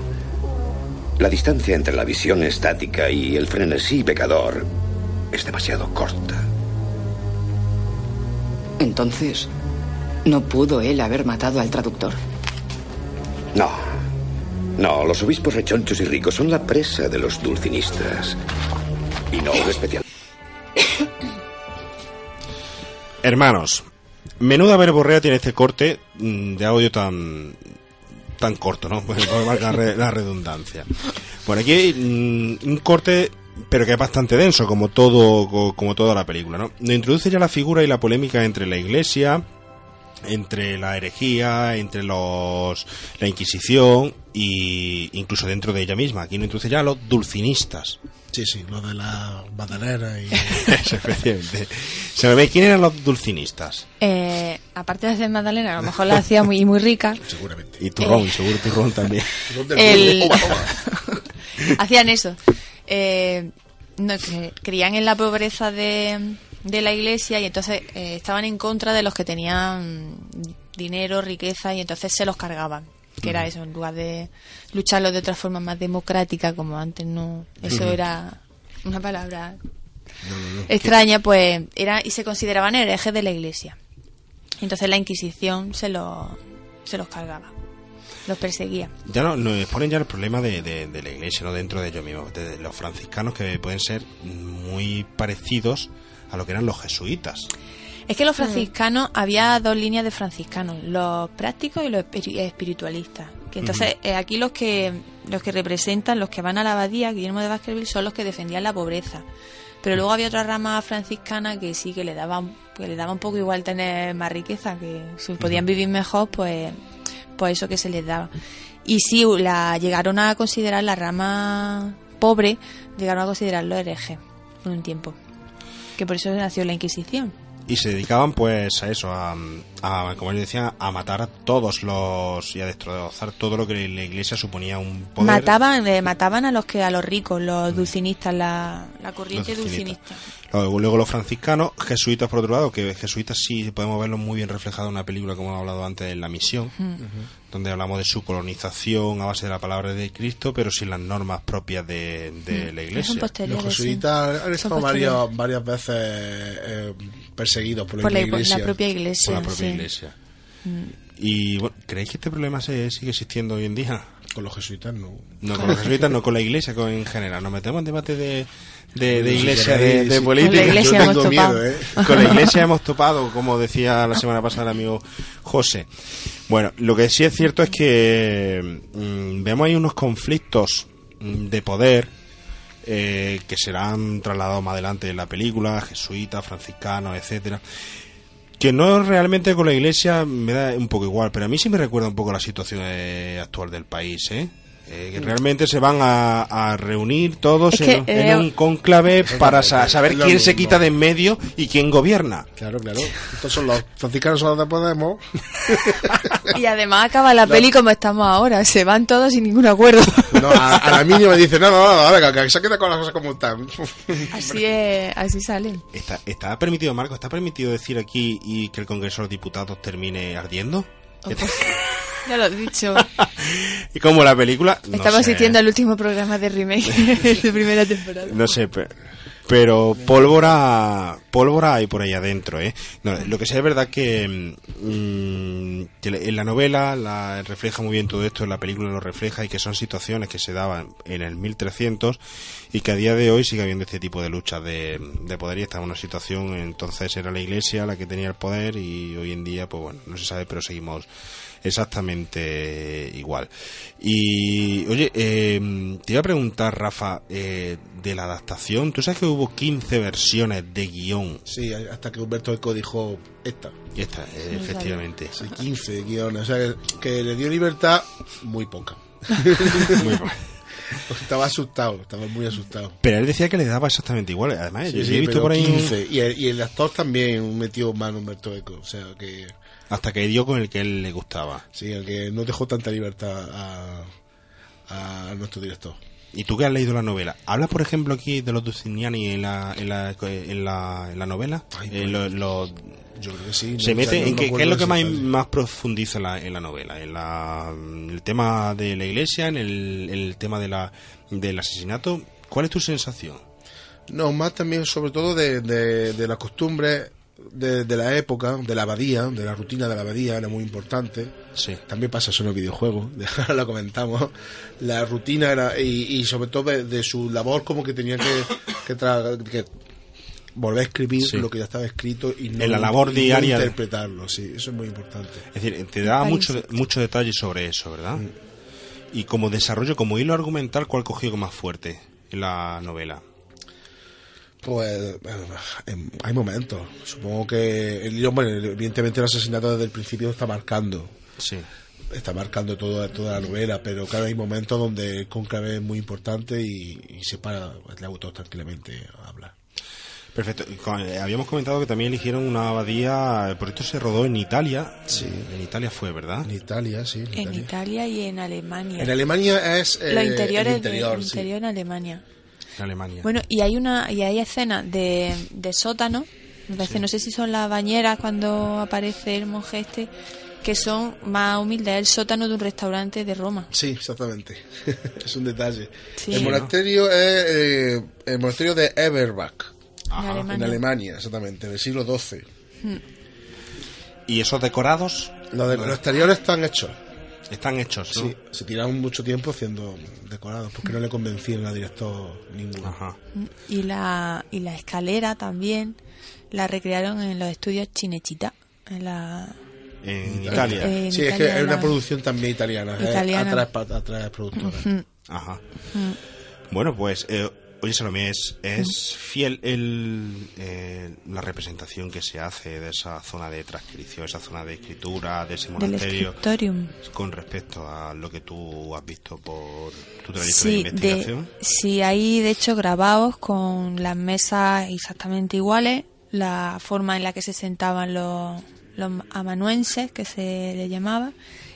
S4: La distancia entre la visión estática y el frenesí pecador es demasiado corta.
S14: Entonces, ¿no pudo él haber matado al traductor?
S4: No. No, los obispos rechonchos y ricos son la presa de los dulcinistas. Y no especial. [coughs]
S3: Hermanos, menuda verborrea tiene este corte mm, de audio tan tan corto, ¿no? [laughs] Por marcar re- la redundancia. Bueno, aquí hay mm, un corte, pero que es bastante denso, como todo, co- como toda la película, ¿no? Nos introduce ya la figura y la polémica entre la Iglesia, entre la herejía, entre los la Inquisición y incluso dentro de ella misma. Aquí nos introduce ya a los dulcinistas.
S5: Sí, sí, lo de la badalera y... [laughs]
S3: Efectivamente. ¿Sabéis quién eran los dulcinistas?
S6: Eh, aparte de hacer magdalena, a lo mejor la hacía muy, muy rica. [laughs]
S5: Seguramente.
S3: Y turrón,
S6: Eh.
S3: seguro turrón también. [laughs]
S6: El- Hacían eso. Eh, no, creían en la pobreza de, de la iglesia y entonces eh, estaban en contra de los que tenían dinero, riqueza y entonces se los cargaban. Que era eso, en lugar de lucharlo de otra forma más democrática, como antes no. Eso era una palabra extraña, pues era y se consideraban herejes de la iglesia. Entonces la Inquisición se, los se los cargaba, los perseguía.
S3: Ya no, nos ponen ya el problema de, de- de la iglesia, no dentro de ellos mismos, de los franciscanos que pueden ser muy parecidos a lo que eran los jesuitas.
S6: Es que los franciscanos, había dos líneas de franciscanos, los prácticos y los espiri- espiritualistas. Que entonces, eh, aquí los que los que representan, los que van a la abadía, Guillermo de Baskerville, son los que defendían la pobreza. Pero luego había otra rama franciscana que sí que le daba, que le daba un poco igual tener más riqueza, que si podían vivir mejor, pues, pues eso que se les daba. Y sí, la llegaron a considerar la rama pobre, llegaron a considerarlo hereje por un tiempo. Que por eso nació la Inquisición.
S3: Y se dedicaban pues a eso, a, a, como yo decía, a matar a todos los y a destrozar todo lo que la iglesia suponía un poder.
S6: Mataban, eh, mataban a los que a los ricos, los dulcinistas, la, la corriente
S3: Los dulcinistas.
S6: dulcinista.
S3: Luego, luego los franciscanos, jesuitas por otro lado, que jesuitas sí podemos verlos muy bien reflejados en una película como hemos hablado antes en La Misión, donde hablamos de su colonización a base de la palabra de Cristo, pero sin las normas propias de, de la iglesia.
S5: Los jesuitas han estado varias, varias veces eh, perseguidos por la,
S6: Por la-
S5: iglesia.
S6: la propia iglesia,
S3: Por la propia
S6: sí.
S3: iglesia.
S6: Mm.
S3: Y bueno, ¿creéis que este problema se sigue existiendo hoy en día?
S5: Con los jesuitas no.
S3: No, con los jesuitas, no con la iglesia con, en general. Nos metemos en debate de, de, de
S5: Si
S3: iglesia, de, política.
S6: Con la iglesia
S5: Yo
S6: hemos
S5: tengo
S6: topado.
S5: miedo, ¿eh?
S3: Con la iglesia hemos topado, como decía la semana pasada el amigo José. Bueno, lo que sí es cierto es que mm, vemos ahí unos conflictos mm, de poder eh, que serán trasladados más adelante en la película, jesuitas, franciscanos, etcétera que no realmente con la iglesia me da un poco igual, pero a mí sí me recuerda un poco la situación eh, actual del país, ¿eh? Eh, que realmente se van a, a reunir todos
S6: Es que,
S3: en, en
S6: eh,
S3: un conclave para sa- saber quién se
S5: mismo.
S3: quita de en medio y quién gobierna.
S5: Claro, claro. Estos son los franciscanos son los de Podemos. [laughs]
S6: Y además acaba la peli como estamos ahora, se van todos sin ningún acuerdo. [laughs]
S5: No, a, a la mínima dice, no, no, no, a ver, que se queda con las cosas como están. [laughs]
S6: Así es, así salen.
S3: ¿Está, ¿Está permitido, Marco, está permitido decir aquí y que el Congreso de los Diputados termine ardiendo?
S6: Ya lo he dicho. [laughs]
S3: Y como la película... no
S6: Estamos
S3: sé.
S6: asistiendo al último programa de remake [laughs] de primera temporada.
S3: No sé, pe- pero pólvora pólvora hay por ahí adentro, ¿eh? No, lo que sí es verdad que, mm, que en la novela la refleja muy bien todo esto, en la película lo refleja y que son situaciones que se daban en el 1300 y que a día de hoy sigue habiendo este tipo de luchas de, de poder y está en una situación, entonces era la iglesia la que tenía el poder y hoy en día, pues bueno, no se sabe, pero seguimos exactamente igual. Y, oye, eh, te iba a preguntar, Rafa, eh, de la adaptación. Tú sabes que hubo 15 versiones de guion.
S5: Sí, hasta que Humberto Eco dijo esta.
S3: Esta, eh, efectivamente.
S5: Sí, 15 guiones. O sea, que, que le dio libertad muy poca. [laughs]
S3: Muy poca. [laughs]
S5: Porque estaba asustado, estaba muy asustado.
S3: Pero él decía que le daba exactamente igual. Además,
S5: Sí,
S3: yo
S5: sí,
S3: he visto por ahí. un-
S5: 15. Y, el, y el actor también metió mano Humberto Eco. O sea, que
S3: Hasta que dio con el que él le gustaba.
S5: sí, el que no dejó tanta libertad a, a nuestro director.
S3: ¿Y tú que has leído la novela? ¿Habla, por ejemplo, aquí de los Dulciniani en la, en la, en la, en la novela? Eh, lo- lo-
S5: Yo creo que sí.
S3: se
S5: no, o sea,
S3: mete
S5: no
S3: en qué, es lo que más, más profundiza en la, en la novela en la, el tema de la iglesia en el, el tema de la del asesinato ¿cuál es tu sensación?
S5: No, más también sobre todo de, de, de las costumbres de, de la época, de la abadía, de la rutina de la abadía, era muy importante.
S3: Sí.
S5: También pasa eso en el videojuego, [laughs] ahora lo comentamos. La rutina era, y, y sobre todo de, de su labor como que tenía que, que, tra- que volver a escribir
S3: Sí.
S5: lo que ya estaba escrito y no,
S3: En la labor
S5: y no
S3: diaria.
S5: interpretarlo, sí, eso es muy importante.
S3: Es decir, te da mucho, mucho detalle sobre eso, ¿verdad? Y como desarrollo, como hilo argumental, ¿cuál cogió más fuerte en la novela?
S5: Pues eh, em, hay momentos. Supongo que el bueno, evidentemente el asesinato desde el principio está marcando.
S3: Sí.
S5: Está marcando toda, toda la novela, pero claro, hay momentos donde el cónclave es muy importante y, y se para el autor tranquilamente a hablar.
S3: Perfecto. Eh, Habíamos comentado que también eligieron una abadía, por esto se rodó en Italia.
S5: Sí.
S3: En Italia fue, ¿verdad?
S5: En Italia, sí. En
S6: En
S5: Italia.
S6: Italia y en Alemania.
S5: En Alemania es eh,
S6: Los interiores
S5: el interior,
S6: de,
S5: sí.
S6: interior en Alemania.
S3: En Alemania.
S6: Bueno, y hay una y hay escenas de, de sótano, me parece, no sé si son las bañeras cuando aparece el monje este, que son más humildes, el sótano de un restaurante de Roma.
S5: Sí, exactamente. [laughs] es un detalle.
S6: Sí.
S5: el monasterio es eh, el monasterio de Eberbach.
S6: Ajá.
S5: En
S6: Alemania.
S5: Alemania, exactamente, del siglo XII.
S6: Hmm.
S3: ¿Y esos decorados?
S5: Los, de- los exteriores están hechos.
S3: Están hechos, ¿no?
S5: Sí, se tiraron mucho tiempo haciendo decorados porque no le convencieron al director ninguno.
S6: Y la, y la escalera también la recrearon en los estudios Chinechita, en la...
S3: En
S6: Italia. En
S5: sí, es que es una
S6: la-
S5: producción también italiana.
S6: Italiana.
S5: Atrás, pa- atrás productora.
S6: Ujú.
S3: Ajá.
S6: Mm.
S3: Bueno, pues, eh, oye, Salomé, ¿es, es fiel el, eh, la representación que se hace de esa zona de transcripción, esa zona de escritura, de ese monasterio, con respecto a lo que tú has visto por tu trayectoria
S6: Sí,
S3: de
S6: de,
S3: investigación?
S6: sí, hay de hecho grabados con las mesas exactamente iguales, la forma en la que se sentaban los, los amanuenses, que se le llamaba,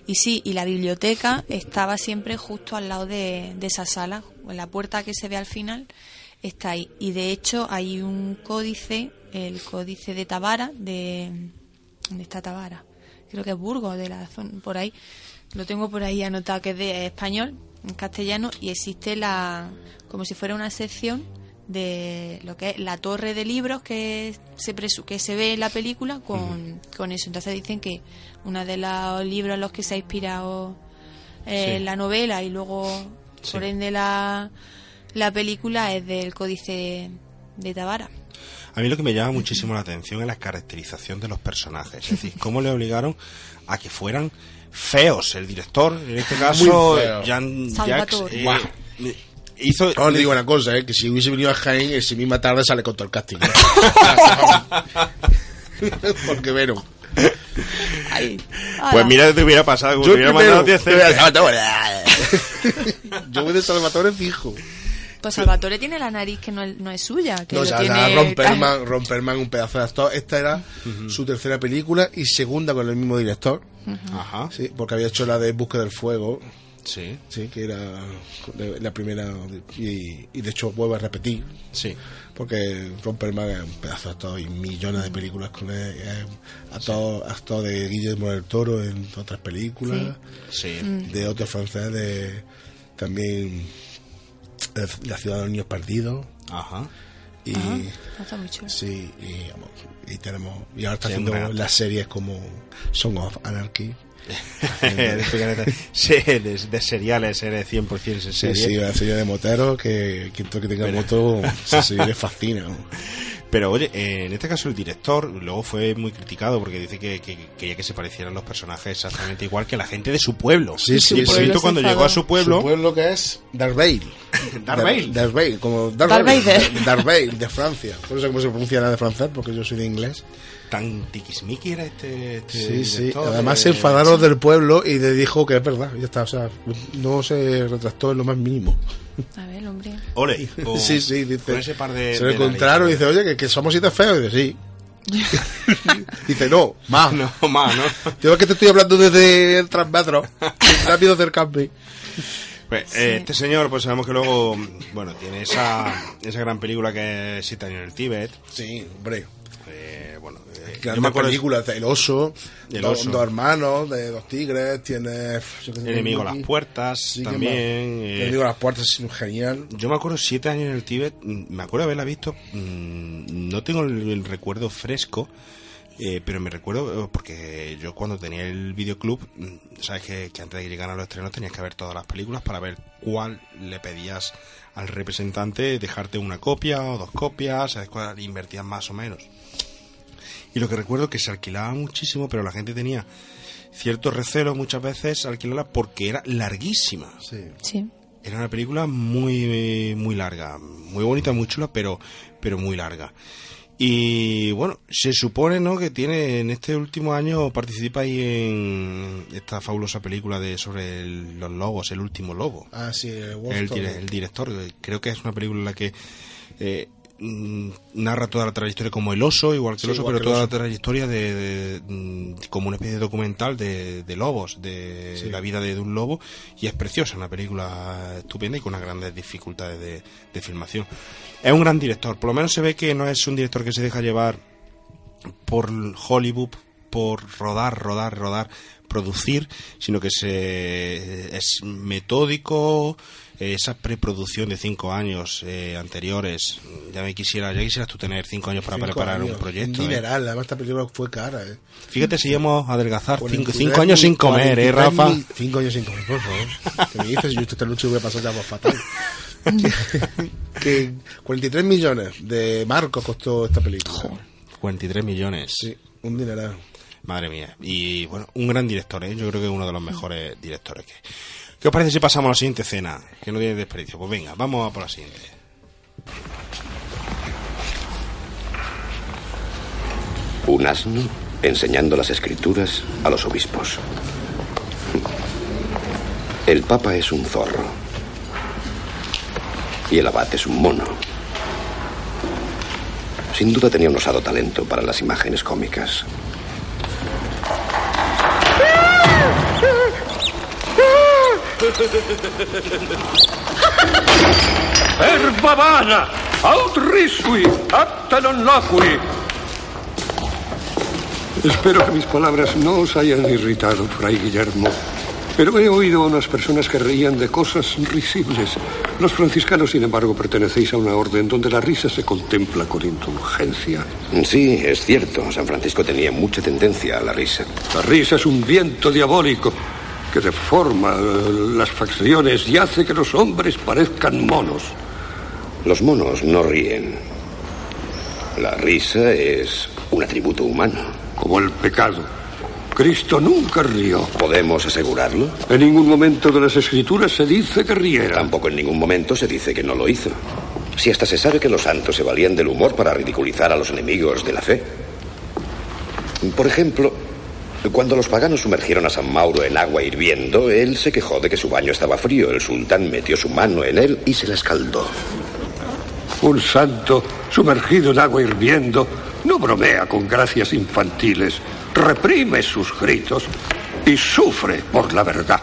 S6: y sí, y la biblioteca estaba siempre justo al lado de, esa sala, en la puerta que se ve al final está ahí. Y de hecho hay un códice, el códice de Tabara, de... ¿Dónde está Tabara? Creo que es Burgos, de la zona, por ahí. Lo tengo por ahí anotado que es de español, en castellano, y existe la como si fuera una sección de lo que es la torre de libros que se presu- que se ve en la película con, con eso. Entonces dicen que uno de los libros en los que se ha inspirado eh,
S3: Sí.
S6: la novela y luego
S3: Sí.
S6: por ende la, la película es del códice de Tabara.
S3: A mí lo que me llama muchísimo la atención es la caracterización de los personajes. Es decir, cómo le obligaron a que fueran feos. El director, en este caso. Jan. Jacques, eh. Hizo...
S5: Ahora le digo una cosa, ¿eh? que si hubiese venido a Jaén, esa misma tarde sale con todo el casting. ¿eh? [laughs] Porque bueno.
S3: Pues mira, te hubiera pasado, como
S5: Yo
S3: te hubiera
S5: primero,
S3: mandado 10
S5: te voy a-
S3: centavos. [laughs]
S5: Yo voy de Salvatore fijo.
S6: Pues Salvatore tiene la nariz que no es, no es suya, que
S5: No, o sea,
S6: tiene
S5: Romperman, Romperman, un pedazo de actor. Esta era su tercera película y segunda con el mismo director.
S3: Ajá.
S5: Sí, porque había hecho la de Búsqueda del Fuego.
S3: Sí.
S5: Sí, que era la primera. Y, y de hecho vuelve a repetir.
S3: Sí.
S5: Porque Romperman es un pedazo de actor y millones de películas con él. Es actor, actor de Guillermo del Toro en otras películas.
S3: Sí.
S5: De otro francés de. También. de La ciudad de los niños perdidos.
S3: Ajá.
S5: Y.
S6: Ajá, está muy chulo.
S5: Sí, y, tenemos. Y ahora está
S3: Sí,
S5: haciendo las series como Song of Anarchy. [laughs]
S3: sí, de, de seriales, eres 100% ese
S5: Sí,
S3: serie.
S5: sí, la serie de moteros que quien que tenga moto, esa serie le fascina.
S3: Pero oye, eh, en este caso el director luego fue muy criticado porque dice que, que quería que se parecieran los personajes exactamente igual que la gente de su pueblo.
S5: Sí, sí,
S3: Y por
S5: sí.
S3: cuando llegó a su pueblo,
S5: Su pueblo que es Darth Vader.
S3: Darth.
S5: Darth como Darth,
S6: Darth
S5: de Francia. Por eso cómo se pronuncia nada de francés, porque yo soy de inglés.
S3: Tan tiquismiqui era este, este
S5: Sí, sí. Además
S3: eh,
S5: se enfadaron del pueblo y le dijo que es verdad. Ya está, o sea, no se retractó en lo más mínimo.
S6: A ver, hombre.
S3: Ole, con-
S5: sí, sí, dice.
S3: con ese par de-
S5: se lo encontraron y dice, oye, que, que somos siete feos. Y dice, sí. [laughs] dice, no, más. [laughs]
S3: No, más, ¿no?
S5: Yo es que te estoy hablando desde el transmetro. [laughs] Rápido acercarme.
S3: Pues, eh, este señor, pues sabemos que luego, bueno, tiene esa, esa gran película que es Siete años en el Tíbet.
S5: Sí, hombre.
S3: Eh, bueno, eh, yo me acuerdo
S5: películas, El Oso,
S3: El
S5: dos,
S3: Oso.
S5: dos hermanos, de dos tigres, tiene...
S3: Enemigo a las puertas,
S5: Sí,
S3: también. eh,
S5: Enemigo a las puertas es genial.
S3: Yo me acuerdo siete años en el Tíbet, mm, me acuerdo haberla visto, mm, no tengo el, el recuerdo fresco, eh, pero me recuerdo eh, porque yo cuando tenía el videoclub, mm, sabes que, que antes de que llegaran los estrenos tenías que ver todas las películas para ver cuál le pedías al representante dejarte una copia o dos copias, sabes cuál invertías más o menos. Y lo que recuerdo que se alquilaba muchísimo, pero la gente tenía cierto recelo muchas veces alquilarla porque era larguísima.
S6: Sí.
S3: Era una película muy muy larga, muy bonita, muy chula, pero pero muy larga. Y bueno, se supone ¿no? que tiene en este último año participa ahí en esta fabulosa película de sobre el- los lobos, el último lobo.
S5: Ah, sí, el
S3: El, el director, creo que es una película en la que eh, narra toda la trayectoria como el oso, igual que el oso, pero
S5: el
S3: toda
S5: oso.
S3: la trayectoria de, de, mm, como una especie de documental de, de lobos, de
S5: Sí.
S3: la vida de, un lobo, y es preciosa, una película estupenda y con unas grandes dificultades de, de filmación. Es un gran director, por lo menos se ve que no es un director que se deja llevar por Hollywood, por rodar, rodar, rodar, producir, sino que se es metódico, esa preproducción de cinco años eh, anteriores, ya me quisiera, ya quisieras tú tener cinco años para
S5: Cinco
S3: preparar
S5: años,
S3: un proyecto.
S5: Un
S3: eh.
S5: además esta película fue cara, eh.
S3: Fíjate si íbamos a adelgazar cinco,
S5: 43
S3: cinco años sin comer, eh,
S5: 43
S3: Rafa.
S5: mil- Cinco años sin comer, por favor. ¿Qué me dices? Yo esta noche voy a pasar ya por fatal. [laughs] que 43 millones de marcos costó esta película.
S3: 43 millones.
S5: Sí, un dineral.
S3: Madre mía. Y bueno, un gran director, ¿eh? yo creo que es uno de los mejores directores que. ¿Qué os parece si pasamos a la siguiente escena? Que no tiene desperdicio. Pues venga, vamos a por la siguiente.
S4: Un asno enseñando las escrituras a los obispos. El papa es un zorro. Y el abad es un mono. Sin duda tenía un osado talento para las imágenes cómicas.
S15: Erba vana, aut risui, apta non.
S16: Espero que mis palabras no os hayan irritado, Fray Guillermo. Pero he oído a unas personas que reían de cosas risibles. Los franciscanos, sin embargo, pertenecéis a una orden donde la risa se contempla con indulgencia.
S4: Sí, es cierto. San Francisco tenía mucha tendencia a la risa.
S16: La risa es un viento diabólico que deforma las facciones y hace que los hombres parezcan monos.
S4: Los monos no ríen. La risa es un atributo humano.
S16: Como el pecado. Cristo nunca rió.
S4: ¿Podemos asegurarlo?
S16: En ningún momento de las escrituras se dice que riera.
S4: Tampoco en ningún momento se dice que no lo hizo. Si hasta se sabe que los santos se valían del humor para ridiculizar a los enemigos de la fe. Por ejemplo, cuando los paganos sumergieron a San Mauro en agua hirviendo, él se quejó de que su baño estaba frío. El sultán metió su mano en él y se la escaldó.
S16: Un santo sumergido en agua hirviendo no bromea con gracias infantiles, reprime sus gritos y sufre por la verdad.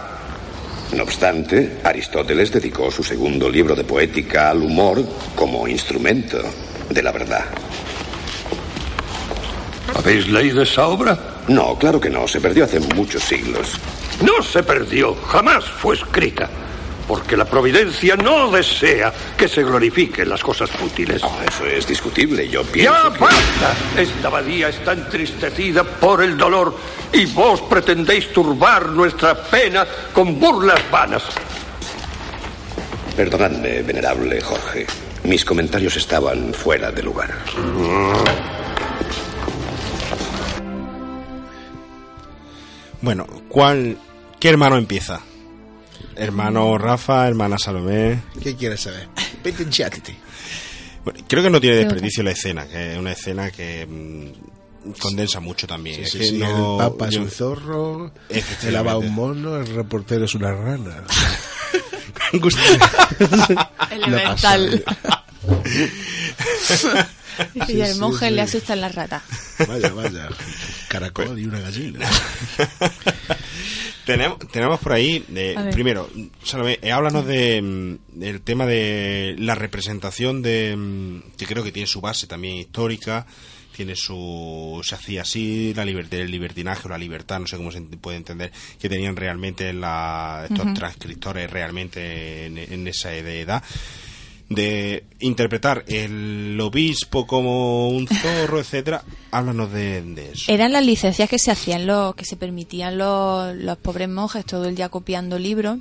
S4: No obstante, Aristóteles dedicó su segundo libro de poética al humor como instrumento de la verdad.
S16: ¿Habéis leído esa obra?
S4: No, claro que no. Se perdió hace muchos siglos.
S16: No se perdió, jamás fue escrita. Porque la providencia no desea que se glorifiquen las cosas fútiles.
S4: Oh, eso es discutible. Yo pienso.
S16: ¡Ya
S4: que...
S16: basta! Esta abadía está entristecida por el dolor y vos pretendéis turbar nuestra pena con burlas vanas.
S4: Perdonadme, venerable Jorge. Mis comentarios estaban fuera de lugar.
S3: Bueno, ¿cuál, ¿qué hermano empieza? Hermano Rafa, hermana Salomé.
S5: ¿Qué quieres saber? Vete.
S3: Bueno, creo que no tiene desperdicio la escena, que es una escena que mm, condensa mucho también.
S5: Sí,
S3: Es
S5: sí,
S3: que
S5: sí,
S3: no-
S5: el papa es un zorro, el aba un mono, el reportero es una rana. [laughs] [laughs]
S6: Elemental. [laughs] [laughs] y
S5: Sí,
S6: el
S5: sí,
S6: monje
S5: sí.
S6: le asustan las ratas.
S5: Vaya, vaya. Caracol y una gallina. [laughs]
S3: Tenemos, tenemos por ahí, eh, primero, Salomé, eh, háblanos de, mm, del tema de la representación de, mm, que creo que tiene su base también histórica, tiene su, se hacía así, la libertad, el libertinaje o la libertad, no sé cómo se puede entender, que tenían realmente la, estos transcriptores realmente en, en esa edad de interpretar el obispo como un zorro, etcétera. Háblanos de, eso.
S6: Eran las licencias que se hacían, los, que se permitían los, los pobres monjes todo el día copiando libros.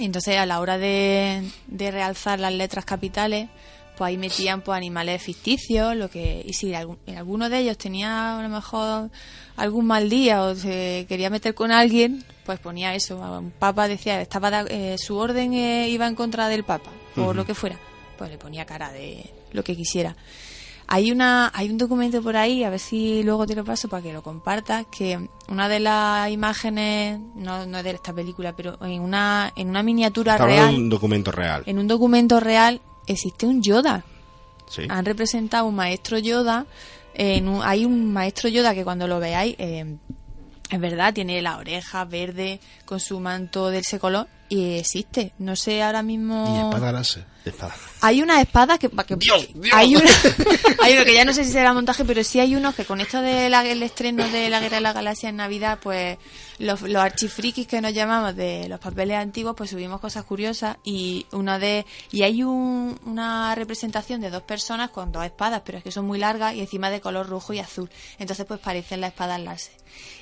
S6: Entonces a la hora de, de realzar las letras capitales, pues ahí metían pues animales ficticios, lo que y si alguno de ellos tenía a lo mejor algún mal día o se quería meter con alguien, pues ponía eso. Un papa decía, estaba eh, su orden eh, iba en contra del papa o
S17: Ujú.
S6: lo que fuera, pues le ponía cara de lo que quisiera. Hay una hay un documento por ahí, a ver si luego te lo paso para que lo compartas, que una de las imágenes, no, no es de esta película, pero en una en una miniatura real,
S3: un documento real.
S6: en un documento real existe un Yoda.
S3: Sí.
S6: Han representado un maestro Yoda. En un- hay un maestro Yoda que cuando lo veáis, eh, es verdad, tiene la oreja verde con su manto de ese color y existe. No sé ahora mismo.
S5: Y espada.
S6: Hay una espada que, que- hay una, [laughs] hay uno que ya no sé si será montaje, pero sí hay unos que con esto del estreno de la Guerra de la Galaxia en Navidad, pues los, los archifrikis que nos llamamos de los papeles antiguos, pues subimos cosas curiosas y una de y hay un- una representación de dos personas con dos espadas, pero es que son muy largas y encima de color rojo y azul. Entonces pues parecen las espadas láser.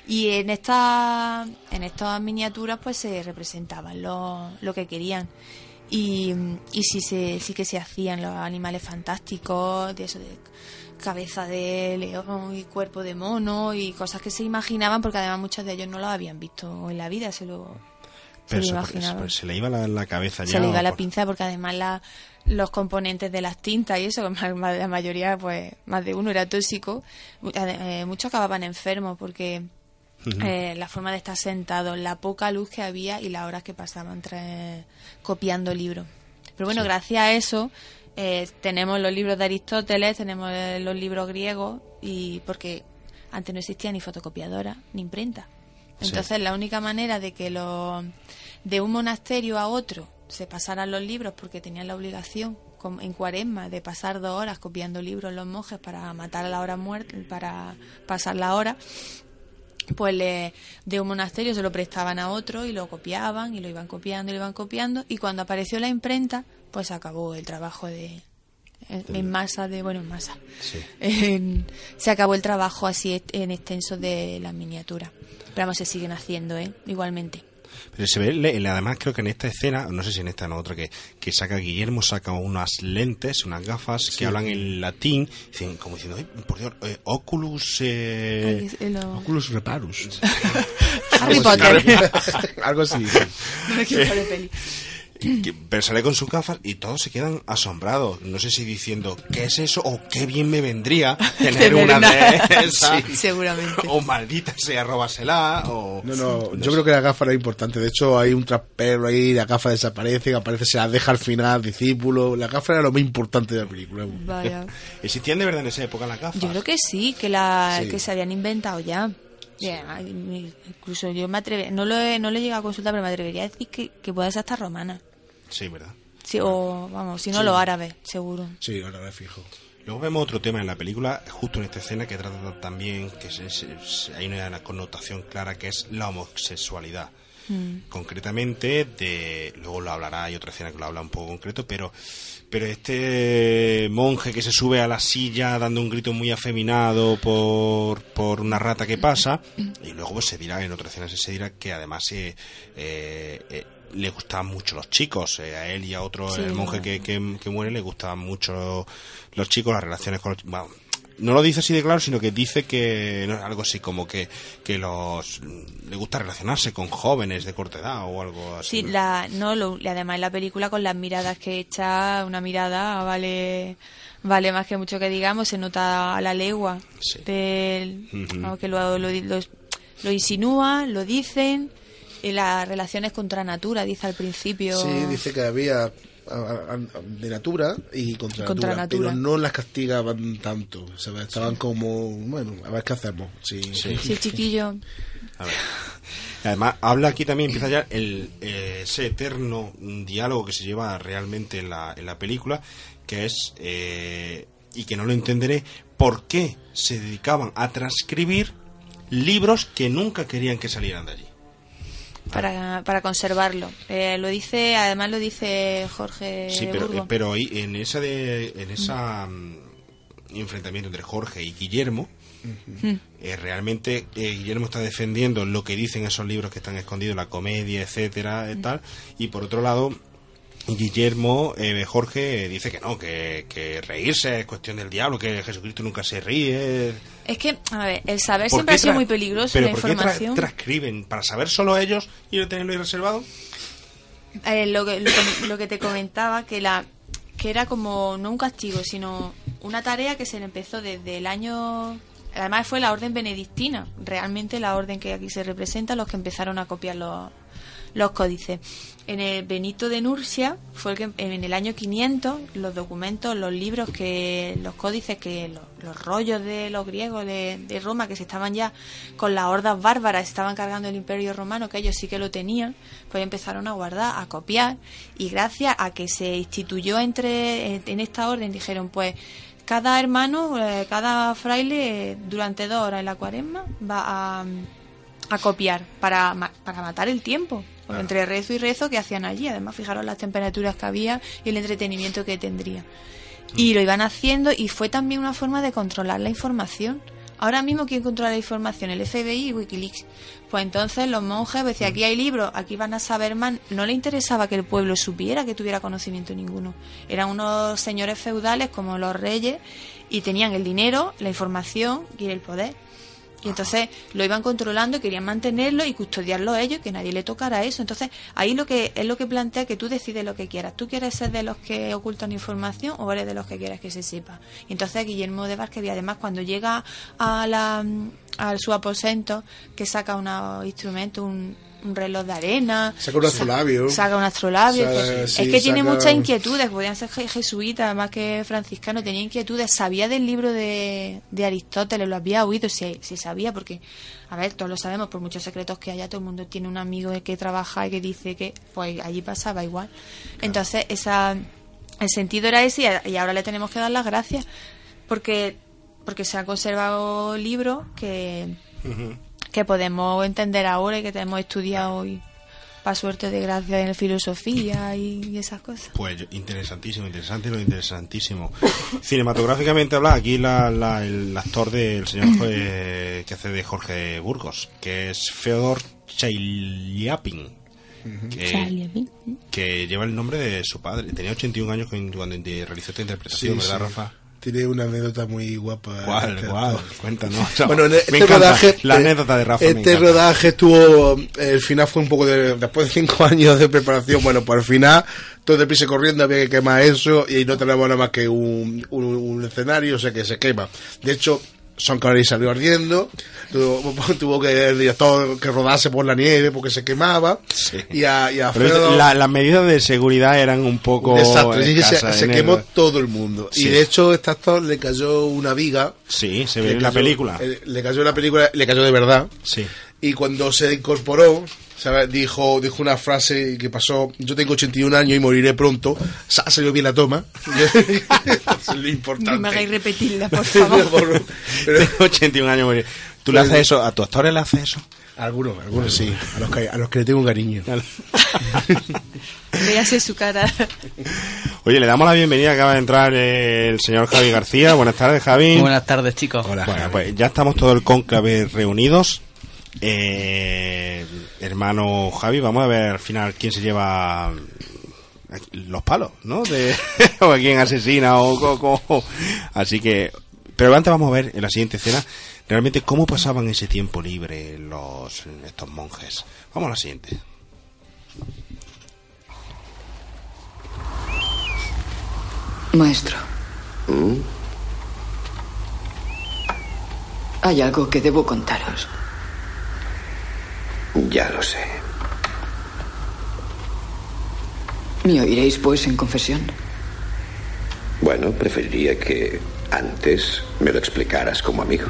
S6: Y en esta en estas miniaturas pues se representaban lo, lo que querían. Y, y sí, se, sí que se hacían los animales fantásticos, de eso de cabeza de león y cuerpo de mono y cosas que se imaginaban porque además muchos de ellos no lo habían visto en la vida, se lo...
S3: Pero
S6: se
S3: pues se le iba la, la cabeza ya.
S6: se le iba la
S3: por-
S6: pinza porque además la- los componentes de las tintas y eso, [laughs] la mayoría, pues más de uno era tóxico, eh, muchos acababan enfermos porque Eh, la forma de estar sentado, la poca luz que había y las horas que pasaban tra- copiando libros. Pero bueno,
S17: Sí.
S6: gracias a eso eh, tenemos los libros de Aristóteles, tenemos eh, los libros griegos y porque antes no existía ni fotocopiadora ni imprenta.
S17: Sí.
S6: Entonces la única manera de que los de un monasterio a otro se pasaran los libros porque tenían la obligación en cuaresma de pasar dos horas copiando libros los monjes para matar a la hora muerta, para pasar la hora, pues le- de un monasterio se lo prestaban a otro y lo copiaban y lo iban copiando y lo iban copiando y cuando apareció la imprenta pues acabó el trabajo de en, en masa de bueno en masa
S3: Sí.
S6: En- se acabó el trabajo así en extenso de las miniaturas pero vamos se siguen haciendo ¿eh? igualmente
S3: Pero se ve, además creo que en esta escena, no sé si en esta o en otra, que, que saca Guillermo, saca unas lentes, unas gafas que hablan en latín, dicen, como diciendo, "Ay, por Dios, eh, Oculus... eh,
S6: lo-
S5: Oculus Reparus. [laughs]
S6: Harry
S5: Algo así.
S6: Potter.
S5: Algo así. [laughs] [laughs]
S6: No me equivoco de peli.
S3: Pero sale con sus gafas y todos se quedan asombrados. No sé si diciendo, ¿qué es eso? O qué bien me vendría [laughs] tener
S6: Tener
S3: una,
S6: una-
S3: de esas.
S6: Sí, seguramente. [laughs]
S3: O maldita sea, róbasela. O...
S5: No, no, yo creo que la gafa era importante. De hecho, hay un traspero ahí, la gafa desaparece, aparece, se la deja al final, discípulo. La gafa era lo más importante de la película.
S6: Vaya. [laughs]
S3: ¿Existían de verdad en esa época las gafas?
S6: Yo creo que sí, que la
S3: Sí.
S6: que se habían inventado ya. Mi- incluso yo me atrevería, no lo he, no lo he llegado a consultar, pero me atrevería a decir que, que puede ser hasta romana.
S3: Sí, ¿verdad?
S6: Sí, o vamos, si no
S3: Sí.
S6: lo árabe, seguro.
S5: Sí, me fijo.
S3: Luego vemos otro tema en la película, justo en esta escena, que trata también, que se- hay una connotación clara, que es la homosexualidad.
S6: Mm.
S3: concretamente de luego lo hablará hay otra escena que lo habla un poco concreto pero pero este monje que se sube a la silla dando un grito muy afeminado por, por una rata que pasa y luego pues se dirá en otra escena se dirá que además eh, eh, eh, le gustaban mucho los chicos. Eh, a él y a otro
S6: Sí,
S3: el monje que, que, que muere le gustaban mucho los chicos las relaciones con los bueno, no lo dice así de claro, sino que dice que no, algo así como que, que los le gusta relacionarse con jóvenes de corta edad o algo así.
S6: Sí, la, no, lo, y además en la película con las miradas que echa, una mirada vale vale más que mucho que digamos, se nota a la legua del,
S3: Ujú.
S6: vamos, que lo, lo, lo, lo insinúa, lo dicen, y las relaciones contra natura, dice al principio.
S5: Sí, dice que había a- a- a- de natura y contra,
S6: Contra
S5: natura,
S6: natura.
S5: pero no las castigaban tanto. O sea, estaban como, bueno, a ver qué hacemos. Sí,
S6: Sí, chiquillo.
S3: A ver. Además, habla aquí también, empieza ya el, eh, ese eterno diálogo que se lleva realmente en la, en la película, que es, eh, y que no lo entenderé, por qué se dedicaban a transcribir libros que nunca querían que salieran de allí.
S6: Para, para conservarlo. Eh, lo dice, además lo dice Jorge
S3: Sí, pero,
S6: Burgo.
S3: eh, pero ahí, en esa de, en esa mm, enfrentamiento entre Jorge y Guillermo, eh, realmente eh, Guillermo está defendiendo lo que dicen esos libros que están escondidos, la comedia, etcétera,
S6: Mm.
S3: y tal, y por otro lado Guillermo, eh, Jorge dice que no, que, que reírse es cuestión del diablo, que Jesucristo nunca se ríe.
S6: Es que, a ver, el saber
S3: ¿Por
S6: siempre ha sido muy peligroso,
S3: pero
S6: la
S3: ¿por qué tra-
S6: información.
S3: transcriben? ¿Para saber solo ellos y no tenerlo ahí reservado?
S6: Eh, lo, que, lo, lo que te comentaba, que la que era como no un castigo, sino una tarea que se le empezó desde el año... Además fue la orden benedictina, realmente la orden que aquí se representa, los que empezaron a copiar los, los códices. En el Benito de Nursia fue que en el año 500 los documentos, los libros, que los códices, que los, los rollos de los griegos de, Roma que se estaban ya con las hordas bárbaras, estaban cargando el imperio romano, que ellos sí que lo tenían, pues empezaron a guardar, a copiar y gracias a que se instituyó entre en, esta orden dijeron pues cada hermano, eh, cada fraile durante dos horas en la cuaresma va a, a copiar para, para matar el tiempo. Porque entre rezo y rezo que hacían allí, además fijaros las temperaturas que había y el entretenimiento que tendría. Y lo iban haciendo y fue también una forma de controlar la información. Ahora mismo, ¿quién controla la información? El FBI y Wikileaks. Pues entonces los monjes decían, aquí hay libros, aquí van a saber más. No le interesaba que el pueblo supiera, que tuviera conocimiento ninguno. Eran unos señores feudales como los reyes y tenían el dinero, la información y el poder. Y entonces lo iban controlando, querían mantenerlo y custodiarlo ellos, que nadie le tocara eso. Entonces ahí lo que es lo que plantea que tú decides lo que quieras. ¿Tú quieres ser de los que ocultan información o eres de los que quieres que se sepa? Y entonces Guillermo de Vázquez, además cuando llega a, la, a su aposento, que saca unos instrumentos, un, un reloj de arena.
S5: Saca un astrolabio.
S6: Saca un astrolabio.
S5: Sí,
S6: es que tiene muchas inquietudes. Podían ser je- jesuitas más que franciscanos. Tenía inquietudes. Sabía del libro de, de Aristóteles, lo había oído. Si, si sabía, porque, a ver, todos lo sabemos, por muchos secretos que haya, todo el mundo tiene un amigo que trabaja y que dice que, pues allí pasaba igual. Entonces, esa, el sentido era ese y ahora le tenemos que dar las gracias. Porque, porque se han conservado libros que que podemos entender ahora y que tenemos estudiado y para suerte de gracia en filosofía y, y esas cosas.
S3: Pues interesantísimo, interesante lo interesantísimo. Cinematográficamente habla aquí la, la- el actor del señor eh, que hace de Jorge Burgos, que es Feodor. Que,
S6: Chailyapin.
S3: que lleva el nombre de su padre. Tenía 81 años cuando realizó esta interpretación,
S5: Sí,
S3: ¿verdad,
S5: sí.
S3: Rafa?
S5: Tiene una anécdota muy guapa.
S3: ¿Cuál, cuál? Cuéntanos.
S5: Bueno, en
S3: Me
S5: este
S3: encanta.
S5: rodaje.
S3: La
S5: eh,
S3: anécdota de Rafa
S5: Este rodaje estuvo. El final fue un poco de. Después de cinco [laughs] años de preparación, bueno, pues al final, todo deprisa corriendo, había que quemar eso y no tenemos nada más que un, un, un escenario, o sea que se quema. De hecho. Son Connery salió ardiendo, tuvo, [laughs] tuvo que el director que rodase por la nieve porque se quemaba. Y a, y a
S3: Pero
S5: Fredo-
S3: la- las medidas de seguridad eran un poco.
S5: Sí, se, quemó
S3: el-
S5: todo el mundo.
S3: Sí.
S5: Y de hecho, este actor le cayó una viga.
S3: Sí, se ve en la película.
S5: Le cayó en la película, le cayó de verdad.
S3: Sí.
S5: Y cuando se incorporó, ¿sabes? Dijo, dijo una frase que pasó, yo tengo 81 años y moriré pronto. Sa- Ha salido bien la toma. [laughs] Es lo importante.
S6: No me hagáis repetirla, [laughs] por favor.
S3: Tengo 81 años. morir. ¿Tú le haces eso? ¿A tu actores le haces eso?
S5: Algunos, algunos sí. A los que, a los que le tengo un cariño. [laughs]
S6: Véase su cara.
S3: Oye, le damos la bienvenida. Acaba de entrar el señor Javi García. Buenas tardes, Javi.
S17: Buenas tardes, chicos.
S3: Bueno, pues ya estamos todo el cónclave reunidos. Eh, hermano Javi, vamos a ver al final quién se lleva los palos, ¿no? De, [laughs] o a quién asesina o, o- o- Así que... Pero antes vamos a ver en la siguiente escena realmente cómo pasaban ese tiempo libre los estos monjes. Vamos a la siguiente.
S14: Maestro. Hay algo que debo contaros.
S4: Ya lo sé.
S14: ¿Me oiréis, pues, en confesión?
S4: Bueno, preferiría que antes me lo explicaras como amigo.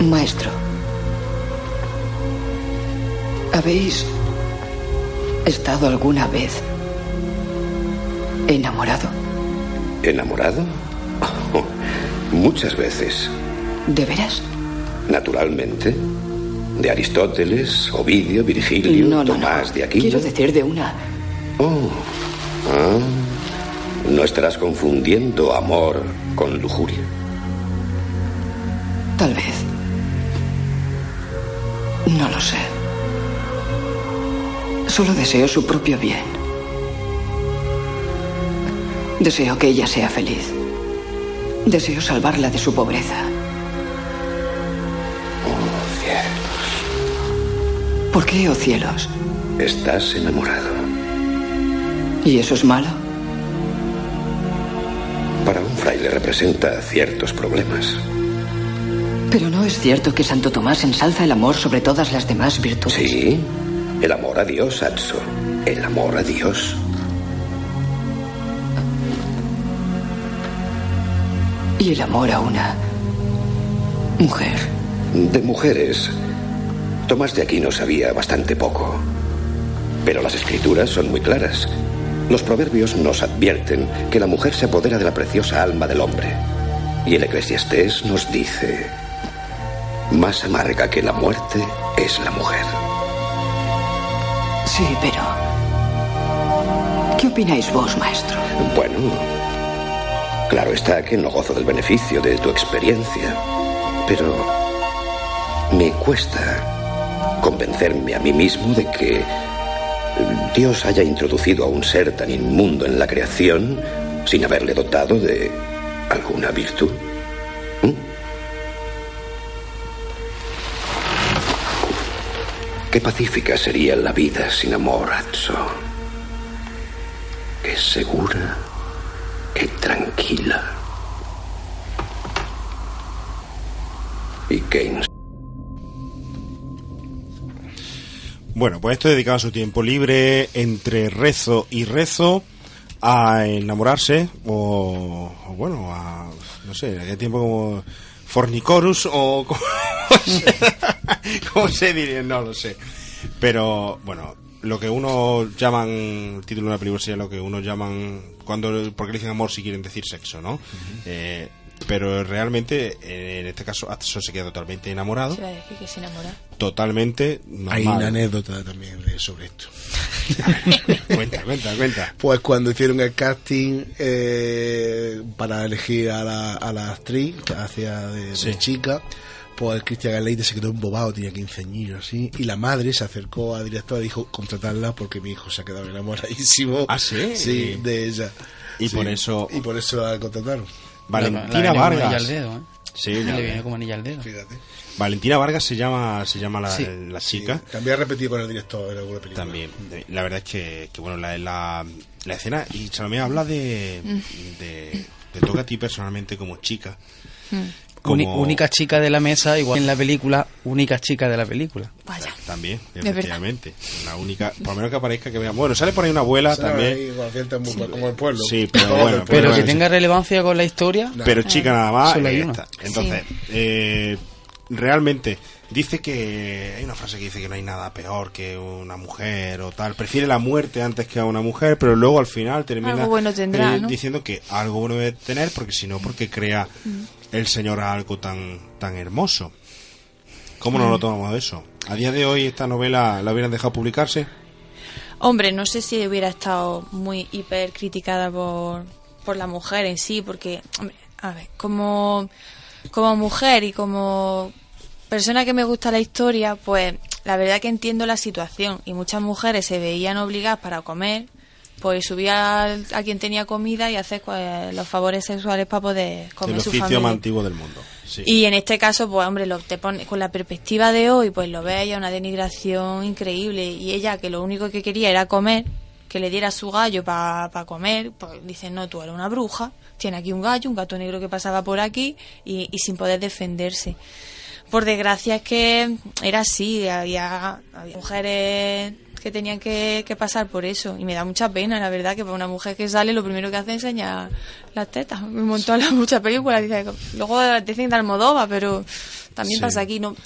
S14: Maestro. ¿Habéis estado alguna vez enamorado?
S4: ¿Enamorado? Muchas veces.
S14: ¿De veras?
S4: Naturalmente. De Aristóteles, Ovidio, Virgilio,
S14: No, no, no.
S4: Tomás de Aquino.
S14: Quiero decir de una.
S4: Oh. Ah. No estarás confundiendo amor con lujuria.
S14: Tal vez. No lo sé. Solo deseo su propio bien. Deseo que ella sea feliz. Deseo salvarla de su pobreza.
S4: Oh, cielos.
S14: ¿Por qué, oh cielos?
S4: Estás enamorado.
S14: ¿Y eso es malo?
S4: Para un fraile representa ciertos problemas.
S14: Pero no es cierto que Santo Tomás ensalza el amor sobre todas las demás virtudes.
S4: Sí, el amor a Dios, Atso. El amor a Dios.
S14: Y el amor a una mujer.
S4: De mujeres, Tomás de Aquino sabía bastante poco. Pero las escrituras son muy claras. Los proverbios nos advierten que la mujer se apodera de la preciosa alma del hombre. Y el eclesiastés nos dice, más amarga que la muerte es la mujer.
S14: Sí, pero... ¿Qué opináis vos, maestro?
S4: Bueno, claro está que no gozo del beneficio de tu experiencia, pero me cuesta convencerme a mí mismo de que Dios haya introducido a un ser tan inmundo en la creación sin haberle dotado de alguna virtud. ¿Mm? Qué pacífica sería la vida sin amor, Atso. Qué segura, qué tranquila. Y ins-
S3: Bueno, pues esto dedicaba su tiempo libre entre rezo y rezo a enamorarse o, o bueno, a no sé, aquel tiempo como fornicorus o [laughs] como, ¿cómo se diría? No lo sé. Pero bueno, lo que uno llaman, el título de una película sería lo que uno llaman, cuando porque le dicen amor si quieren decir sexo, ¿no? Eh, pero realmente, eh, en este caso, Atso se queda totalmente enamorado,
S6: Se va a decir que se enamora.
S3: totalmente normal.
S5: Hay una anécdota también de- sobre esto. [laughs]
S3: cuenta, cuenta, cuenta.
S5: Pues cuando hicieron el casting eh, para elegir a la, a la actriz que hacía de, de
S3: Sí.
S5: chica, pues Cristian Galeite se quedó embobado, tenía 15 años así, y la madre se acercó al director y dijo contratarla porque mi hijo se ha quedado enamoradísimo.
S3: ¿Ah, sí?
S5: Sí, de ella.
S3: Y
S5: Sí.
S3: por eso-
S5: Y por eso la contrataron.
S3: Valentina
S17: La- la
S3: Vargas.
S17: dedo, ¿eh?
S3: Sí,
S17: Le viene como anilla al dedo.
S5: Fíjate.
S3: Valentina Vargas se llama se llama la,
S17: Sí.
S3: la chica.
S5: También ha repetido con el director en alguna película.
S3: También. La verdad es que, que, bueno, la, la, la escena, y Salomé habla de, de, te toca a ti personalmente como chica. Como-
S17: única chica de la mesa, igual en la película, única chica de la película.
S6: Vaya.
S3: También, efectivamente. La única, por lo menos que aparezca que vea. Bueno, sale por ahí una abuela
S5: Sale
S3: también.
S5: ahí muy- como el pueblo.
S3: Sí, pero bueno,
S17: Pero que tenga relevancia con la historia.
S3: pero chica nada más
S17: Solo hay
S3: y
S17: una.
S3: está. entonces eh, realmente dice que hay una frase que dice que no hay nada peor que una mujer o tal prefiere la muerte antes que a una mujer pero luego al final termina
S6: Algo bueno tendrá,
S3: eh,
S6: ¿no?
S3: diciendo que algo bueno debe tener porque si no porque crea el señor algo tan tan hermoso. ¿Cómo no lo tomamos eso? A día de hoy esta novela la hubieran dejado publicarse.
S6: Hombre, no sé si hubiera estado muy hiper criticada por, por la mujer en sí, porque, hombre, a ver, como, como mujer y como persona que me gusta la historia, pues la verdad que entiendo la situación y muchas mujeres se veían obligadas para comer, pues subir al- a, quien tenía comida y hacer pues, los favores sexuales para poder comer
S3: el
S6: su
S3: oficio
S6: familia.
S3: más antiguo del mundo sí.
S6: Y en este caso, pues hombre, lo, te pone, con la perspectiva de hoy, pues lo ve ella una denigración increíble. Y ella, que lo único que quería era comer, que le diera su gallo para comer, pues dice, no, tú eres una bruja, tiene aquí un gallo, un gato negro que pasaba por aquí y, y sin poder defenderse. Por desgracia es que era así, había, había mujeres que tenían que, que pasar por eso y me da mucha pena, la verdad, que para una mujer que sale lo primero que hace es enseñar las tetas. Me montó las [laughs] muchas películas, dice, luego dicen de Almodóvar, pero también
S3: Sí.
S6: pasa aquí, ¿no?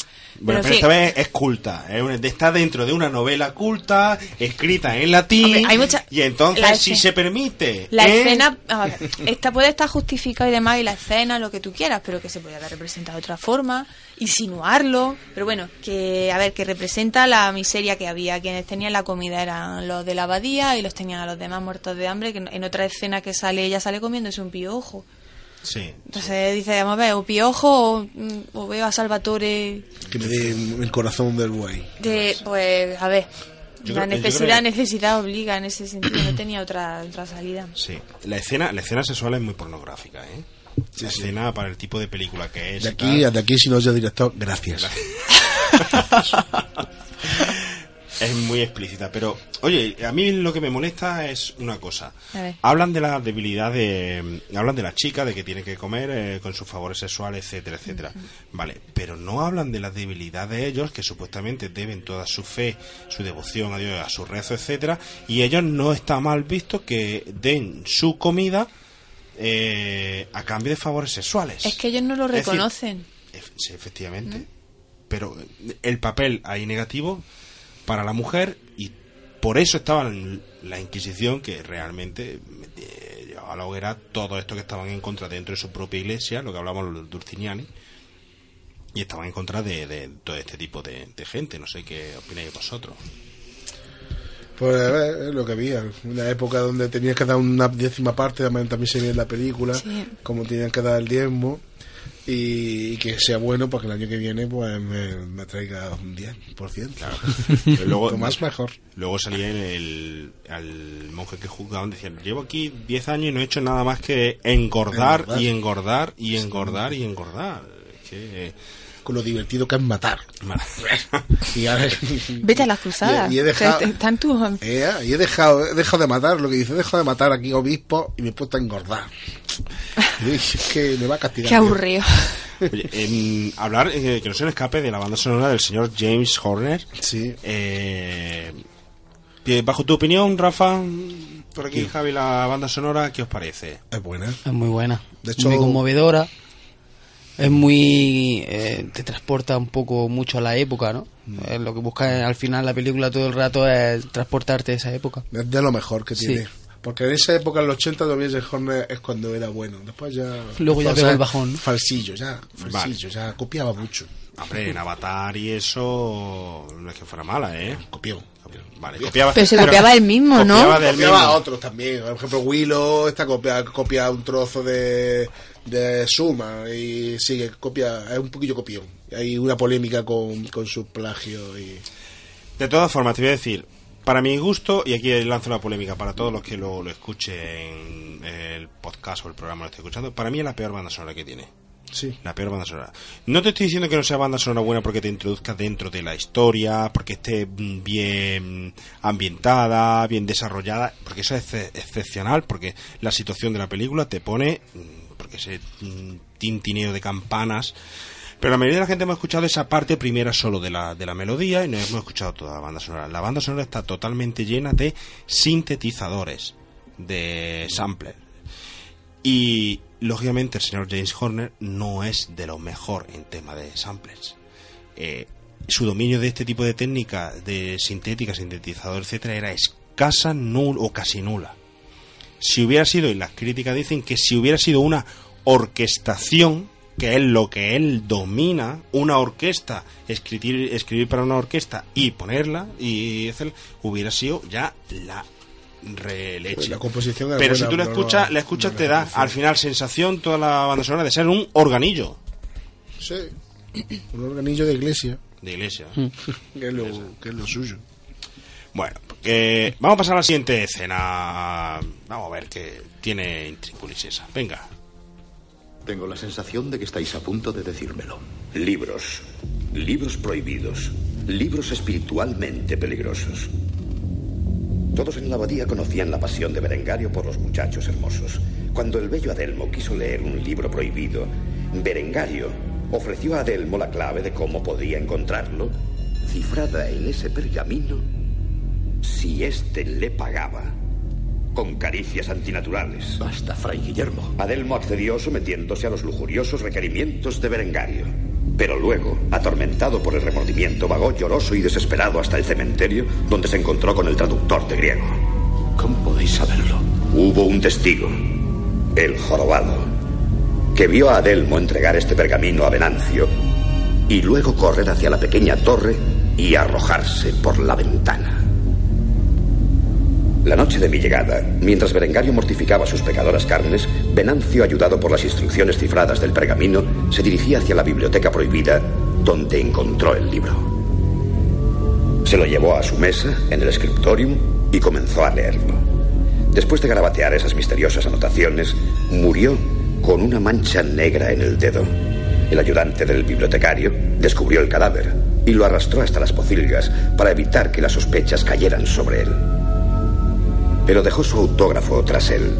S3: Bueno,
S6: Pero,
S3: pero
S6: sí,
S3: esta vez es culta, está dentro de una novela culta, escrita en latín,
S6: Hombre, hay mucha-
S3: y entonces si se permite...
S6: La
S3: ¿eh?
S6: escena, a ver, esta puede estar justificada y demás, y la escena, lo que tú quieras, pero que se puede haber representado de otra forma, insinuarlo, pero bueno, que, a ver, que representa la miseria que había. Quienes tenían la comida eran los de la abadía y los tenían a los demás muertos de hambre, que en otra escena que sale, ella sale comiendo es un piojo.
S3: Sí.
S6: Entonces dice, vamos a ver, o piojo o, mm, o veo a Salvatore
S5: Que me dé el corazón del buey.
S6: de, pues, a ver,
S3: Yo
S6: la
S3: creo-
S6: necesidad,
S3: creo-
S6: necesidad obliga en ese sentido, no tenía otra, otra salida.
S3: Sí, la escena, la escena sexual es muy pornográfica, ¿eh? la escena para el tipo de película que es...
S5: De aquí, de aquí, si no es el director, gracias. [laughs] [laughs]
S3: es muy explícita, pero oye, a mí lo que me molesta es una cosa. Hablan de la debilidad de... Hablan de la chica, de que tiene que comer eh, con sus favores sexuales, etcétera, etcétera. Vale, pero no hablan de la debilidad de ellos, que supuestamente deben toda su fe, su devoción a Dios, a su rezo, etcétera, y ellos no está mal visto que den su comida eh, a cambio de favores sexuales.
S6: Es que ellos no lo
S3: decir,
S6: reconocen.
S3: Sí, efectivamente. Pero eh, el papel ahí negativo para la mujer y por eso estaba la Inquisición que realmente eh, llevaba a la hoguera todo esto que estaban en contra dentro de su propia iglesia, lo que hablamos los Dulciniani, y estaban en contra de, de todo este tipo de, de gente. No sé qué opináis vosotros.
S5: Pues a ver, es lo que había. Una época donde tenías que dar una décima parte, también, también se ve en la película,
S6: Sí.
S5: como tenían que dar el diezmo. Y, y que sea bueno para que el año que viene pues me, me traiga un 10%. [laughs]
S3: Pero luego,
S5: Cuanto más mejor.
S3: Luego salía en el al monje que juzgaban, decían, llevo aquí 10 años y no he hecho nada más que engordar,
S5: Engordar.
S3: y engordar y engordar y engordar. Es que-
S5: Con lo divertido que es matar.
S3: Ma- [laughs]
S5: Y, ahora-
S6: Vete a las cruzadas.
S5: Y, y he dejado,
S6: Están tus...
S5: Eh, y he dejado, he dejado de matar, lo que dice, he dejado de matar aquí obispo y me he puesto a engordar. Y es que me va a castigar.
S6: Qué aburrido.
S3: Oye, en hablar, eh, que no se nos escape de la banda sonora del señor James Horner.
S5: Sí.
S3: Eh, bajo tu opinión, Rafa, por aquí, Javi, la banda sonora, ¿qué os parece?
S5: Es buena.
S17: Es muy buena.
S5: De hecho-
S17: muy conmovedora. Es muy. eh, te transporta un poco mucho a la época, ¿no?
S5: Mm.
S17: Eh, lo que busca al final la película todo el rato es transportarte a esa época.
S5: Es de lo mejor que
S17: Sí.
S5: tiene. Porque en esa época, en los 80, todavía ese Horner es cuando era bueno. Después ya.
S17: Luego ya pegó el bajón.
S5: Falsillo, ya. Falsillo, ya. Copiaba mucho.
S3: Hombre, en Avatar y eso no es que fuera mala, ¿eh?
S5: Copió.
S3: Vale, copiaba.
S6: Pero se copiaba él mismo, ¿no?
S3: Copiaba del
S5: Copiaba
S3: mismo.
S5: a otros también. Por ejemplo, Willow está copia, copia un trozo de, de Suma y sigue, copia, es un poquillo copión. Hay una polémica con, con su plagio y.
S3: De todas formas, te voy a decir, para mi gusto, y aquí lanzo la polémica para todos los que lo, lo escuchen el podcast o el programa lo esté escuchando, para mí es la peor banda sonora que tiene.
S5: Sí.
S3: La peor banda sonora. No te estoy diciendo que no sea banda sonora buena porque te introduzca dentro de la historia, porque esté bien ambientada, bien desarrollada, porque eso es exce- excepcional, porque la situación de la película te pone, porque ese mm, tintineo de campanas, pero la mayoría de la gente hemos escuchado esa parte primera solo de la, de la melodía y no hemos escuchado toda la banda sonora. La banda sonora está totalmente llena de sintetizadores, de sampler. Y lógicamente el señor James Horner no es de lo mejor en tema de samplers. Eh, su dominio de este tipo de técnica de sintética, sintetizador, etcétera, era escasa, nul o casi nula. Si hubiera sido, y las críticas dicen que si hubiera sido una orquestación, que es lo que él domina, una orquesta, escribir, escribir para una orquesta y ponerla, y hacer, hubiera sido ya la releche.
S5: La composición
S3: Pero
S5: buena,
S3: si tú la escuchas, la escuchas te da al final sensación toda la banda sonora de ser un organillo
S5: Sí. Un organillo de iglesia.
S3: de iglesia.
S5: Que es lo, que es lo suyo.
S3: Bueno, vamos a pasar a la siguiente escena. Vamos a ver qué tiene Intriculis esa. Venga.
S7: Tengo la sensación de que estáis a punto de decírmelo.
S4: Libros. Libros prohibidos. Libros espiritualmente peligrosos. Todos en la abadía conocían la pasión de Berengario por los muchachos hermosos. Cuando el bello Adelmo quiso leer un libro prohibido, Berengario ofreció a Adelmo la clave de cómo podía encontrarlo, cifrada en ese pergamino, si éste le pagaba con caricias antinaturales.
S7: Basta, Fray Guillermo.
S4: Adelmo accedió sometiéndose a los lujuriosos requerimientos de Berengario. Pero luego, atormentado por el remordimiento, vagó lloroso y desesperado hasta el cementerio, donde se encontró con el traductor de griego.
S7: ¿Cómo podéis saberlo?
S4: Hubo un testigo, el jorobado, que vio a Adelmo entregar este pergamino a Venancio y luego correr hacia la pequeña torre y arrojarse por la ventana. La noche de mi llegada, mientras Berengario mortificaba sus pecadoras carnes, Venancio, ayudado por las instrucciones cifradas del pergamino, se dirigía hacia la biblioteca prohibida, donde encontró el libro. Se lo llevó a su mesa, en el scriptorium, y comenzó a leerlo. Después de garabatear esas misteriosas anotaciones, murió con una mancha negra en el dedo. El ayudante del bibliotecario descubrió el cadáver y lo arrastró hasta las pocilgas para evitar que las sospechas cayeran sobre él pero dejó su autógrafo tras él.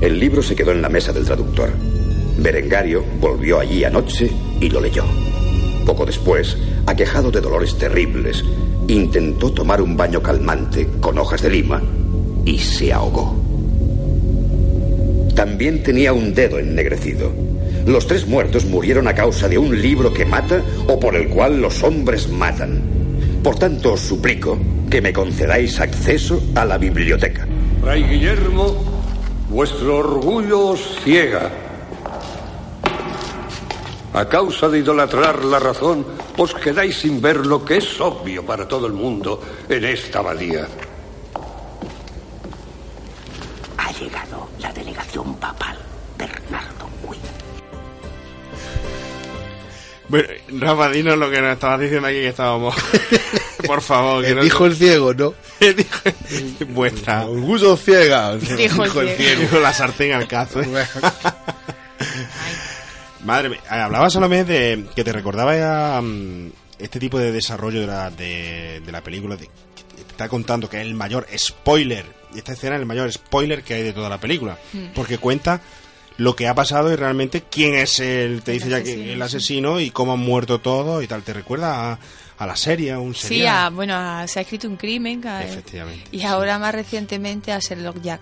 S4: El libro se quedó en la mesa del traductor. Berengario volvió allí anoche y lo leyó. Poco después, aquejado de dolores terribles, intentó tomar un baño calmante con hojas de lima y se ahogó. También tenía un dedo ennegrecido. Los tres muertos murieron a causa de un libro que mata o por el cual los hombres matan. Por tanto, os suplico que me concedáis acceso a la biblioteca.
S16: Fray Guillermo, vuestro orgullo os ciega. A causa de idolatrar la razón, os quedáis sin ver lo que es obvio para todo el mundo en esta abadía.
S18: Ha llegado la delegación papal, Bernardo Quinn.
S3: Bueno, Rafa, dinos lo que nos estabas diciendo aquí que estábamos. [laughs] Por favor, que
S5: Eh,
S3: no
S5: dijo el ciego, ¿no? [laughs]
S3: Vuestra.
S5: Orgullo ciega.
S6: Dijo el ciego.
S3: Dijo la sartén al cazo. ¿eh? [laughs] Madre mía, hablaba solamente de que te recordaba mm, este tipo de desarrollo de la, de, de la película. de- que te está contando que es el mayor spoiler. Y esta escena es el mayor spoiler que hay de toda la película.
S6: Mm.
S3: Porque cuenta lo que ha pasado y realmente quién es el, te dice ya que
S6: asesino,
S3: el asesino y cómo han muerto todos y tal. Te recuerda a, a la serie, a un
S6: Sí,
S3: serial.
S6: a- bueno, a- se ha escrito un crimen. a-
S3: Efectivamente.
S6: Y ahora más recientemente a Sherlock Jack.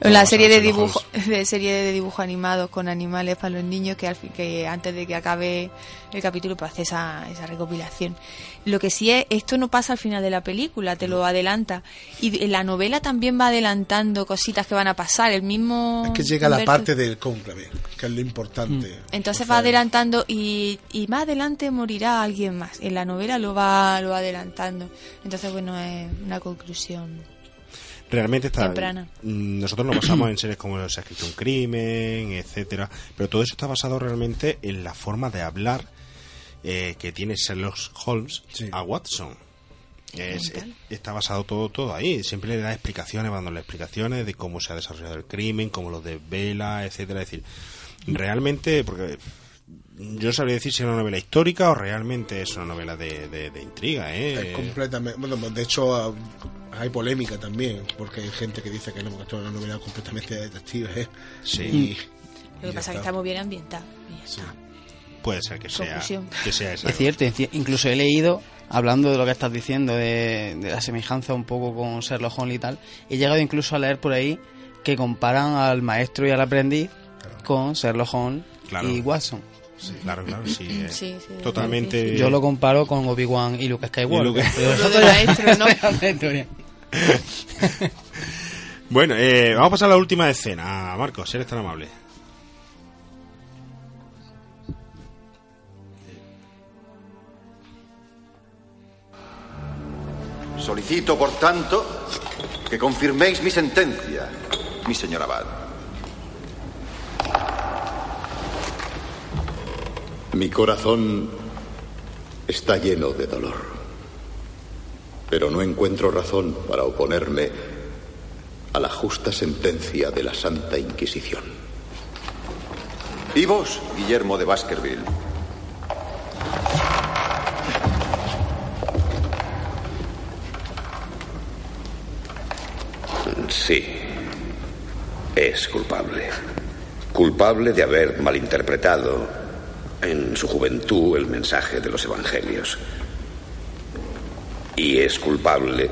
S6: La serie de dibujo [laughs] de serie de dibujo animados con animales para los niños que al fin, que antes de que acabe el capítulo pues hace esa, esa recopilación. Lo que sí es esto no pasa al final de la película, te lo adelanta y en la novela también va adelantando cositas que van a pasar, el mismo
S5: Es que llega la parte del cónclave, que es lo importante.
S6: entonces va adelantando y, y más adelante morirá alguien más. En la novela lo va, lo va adelantando. Entonces, bueno, es una conclusión.
S3: Realmente está
S6: Temprana.
S3: Mm, nosotros nos basamos en series como se ha escrito un crimen etcétera pero todo eso está basado realmente en la forma de hablar eh, que tiene Sherlock Holmes a Watson. Es- es- está basado todo todo ahí. Siempre le da explicaciones va dándole explicaciones de cómo se ha desarrollado el crimen cómo lo desvela etcétera. Es decir realmente porque yo no sabría decir si es una novela histórica o realmente es una novela de, de- de intriga ¿eh?
S5: Es completamente. Bueno, de hecho, ah, hay polémica también, porque hay gente que dice que no, que esto es una novela completamente de detectives. ¿eh?
S3: Sí.
S5: Y-
S6: Lo que pasa es que
S5: está.
S6: muy bien ambientado. y ya está.
S3: puede ser que sea que sea esa
S17: Es cierto, incluso he leído, hablando de lo que estás diciendo, de, de la semejanza un poco con Sherlock Holmes y tal, he llegado incluso a leer por ahí que comparan al maestro y al aprendiz con Sherlock Holmes
S3: Claro.
S17: y Watson.
S3: Claro, claro, sí. [clears throat] eh,
S6: Sí, sí,
S3: totalmente.
S17: Yo lo comparo con Obi-Wan y Luke Skywalker.
S3: Y Luke-
S17: Pero. [laughs] [laughs] [laughs]
S3: Bueno, eh, vamos a pasar a la última escena. Marcos, eres tan amable.
S18: Solicito, por tanto, que confirméis mi sentencia, mi señor abad.
S7: Mi corazón está lleno de dolor, pero no encuentro razón para oponerme a la justa sentencia de la Santa Inquisición.
S18: ¿Y vos, Guillermo de Baskerville?
S4: Sí. Es culpable. Culpable de haber malinterpretado en su juventud el mensaje de los evangelios. Y es culpable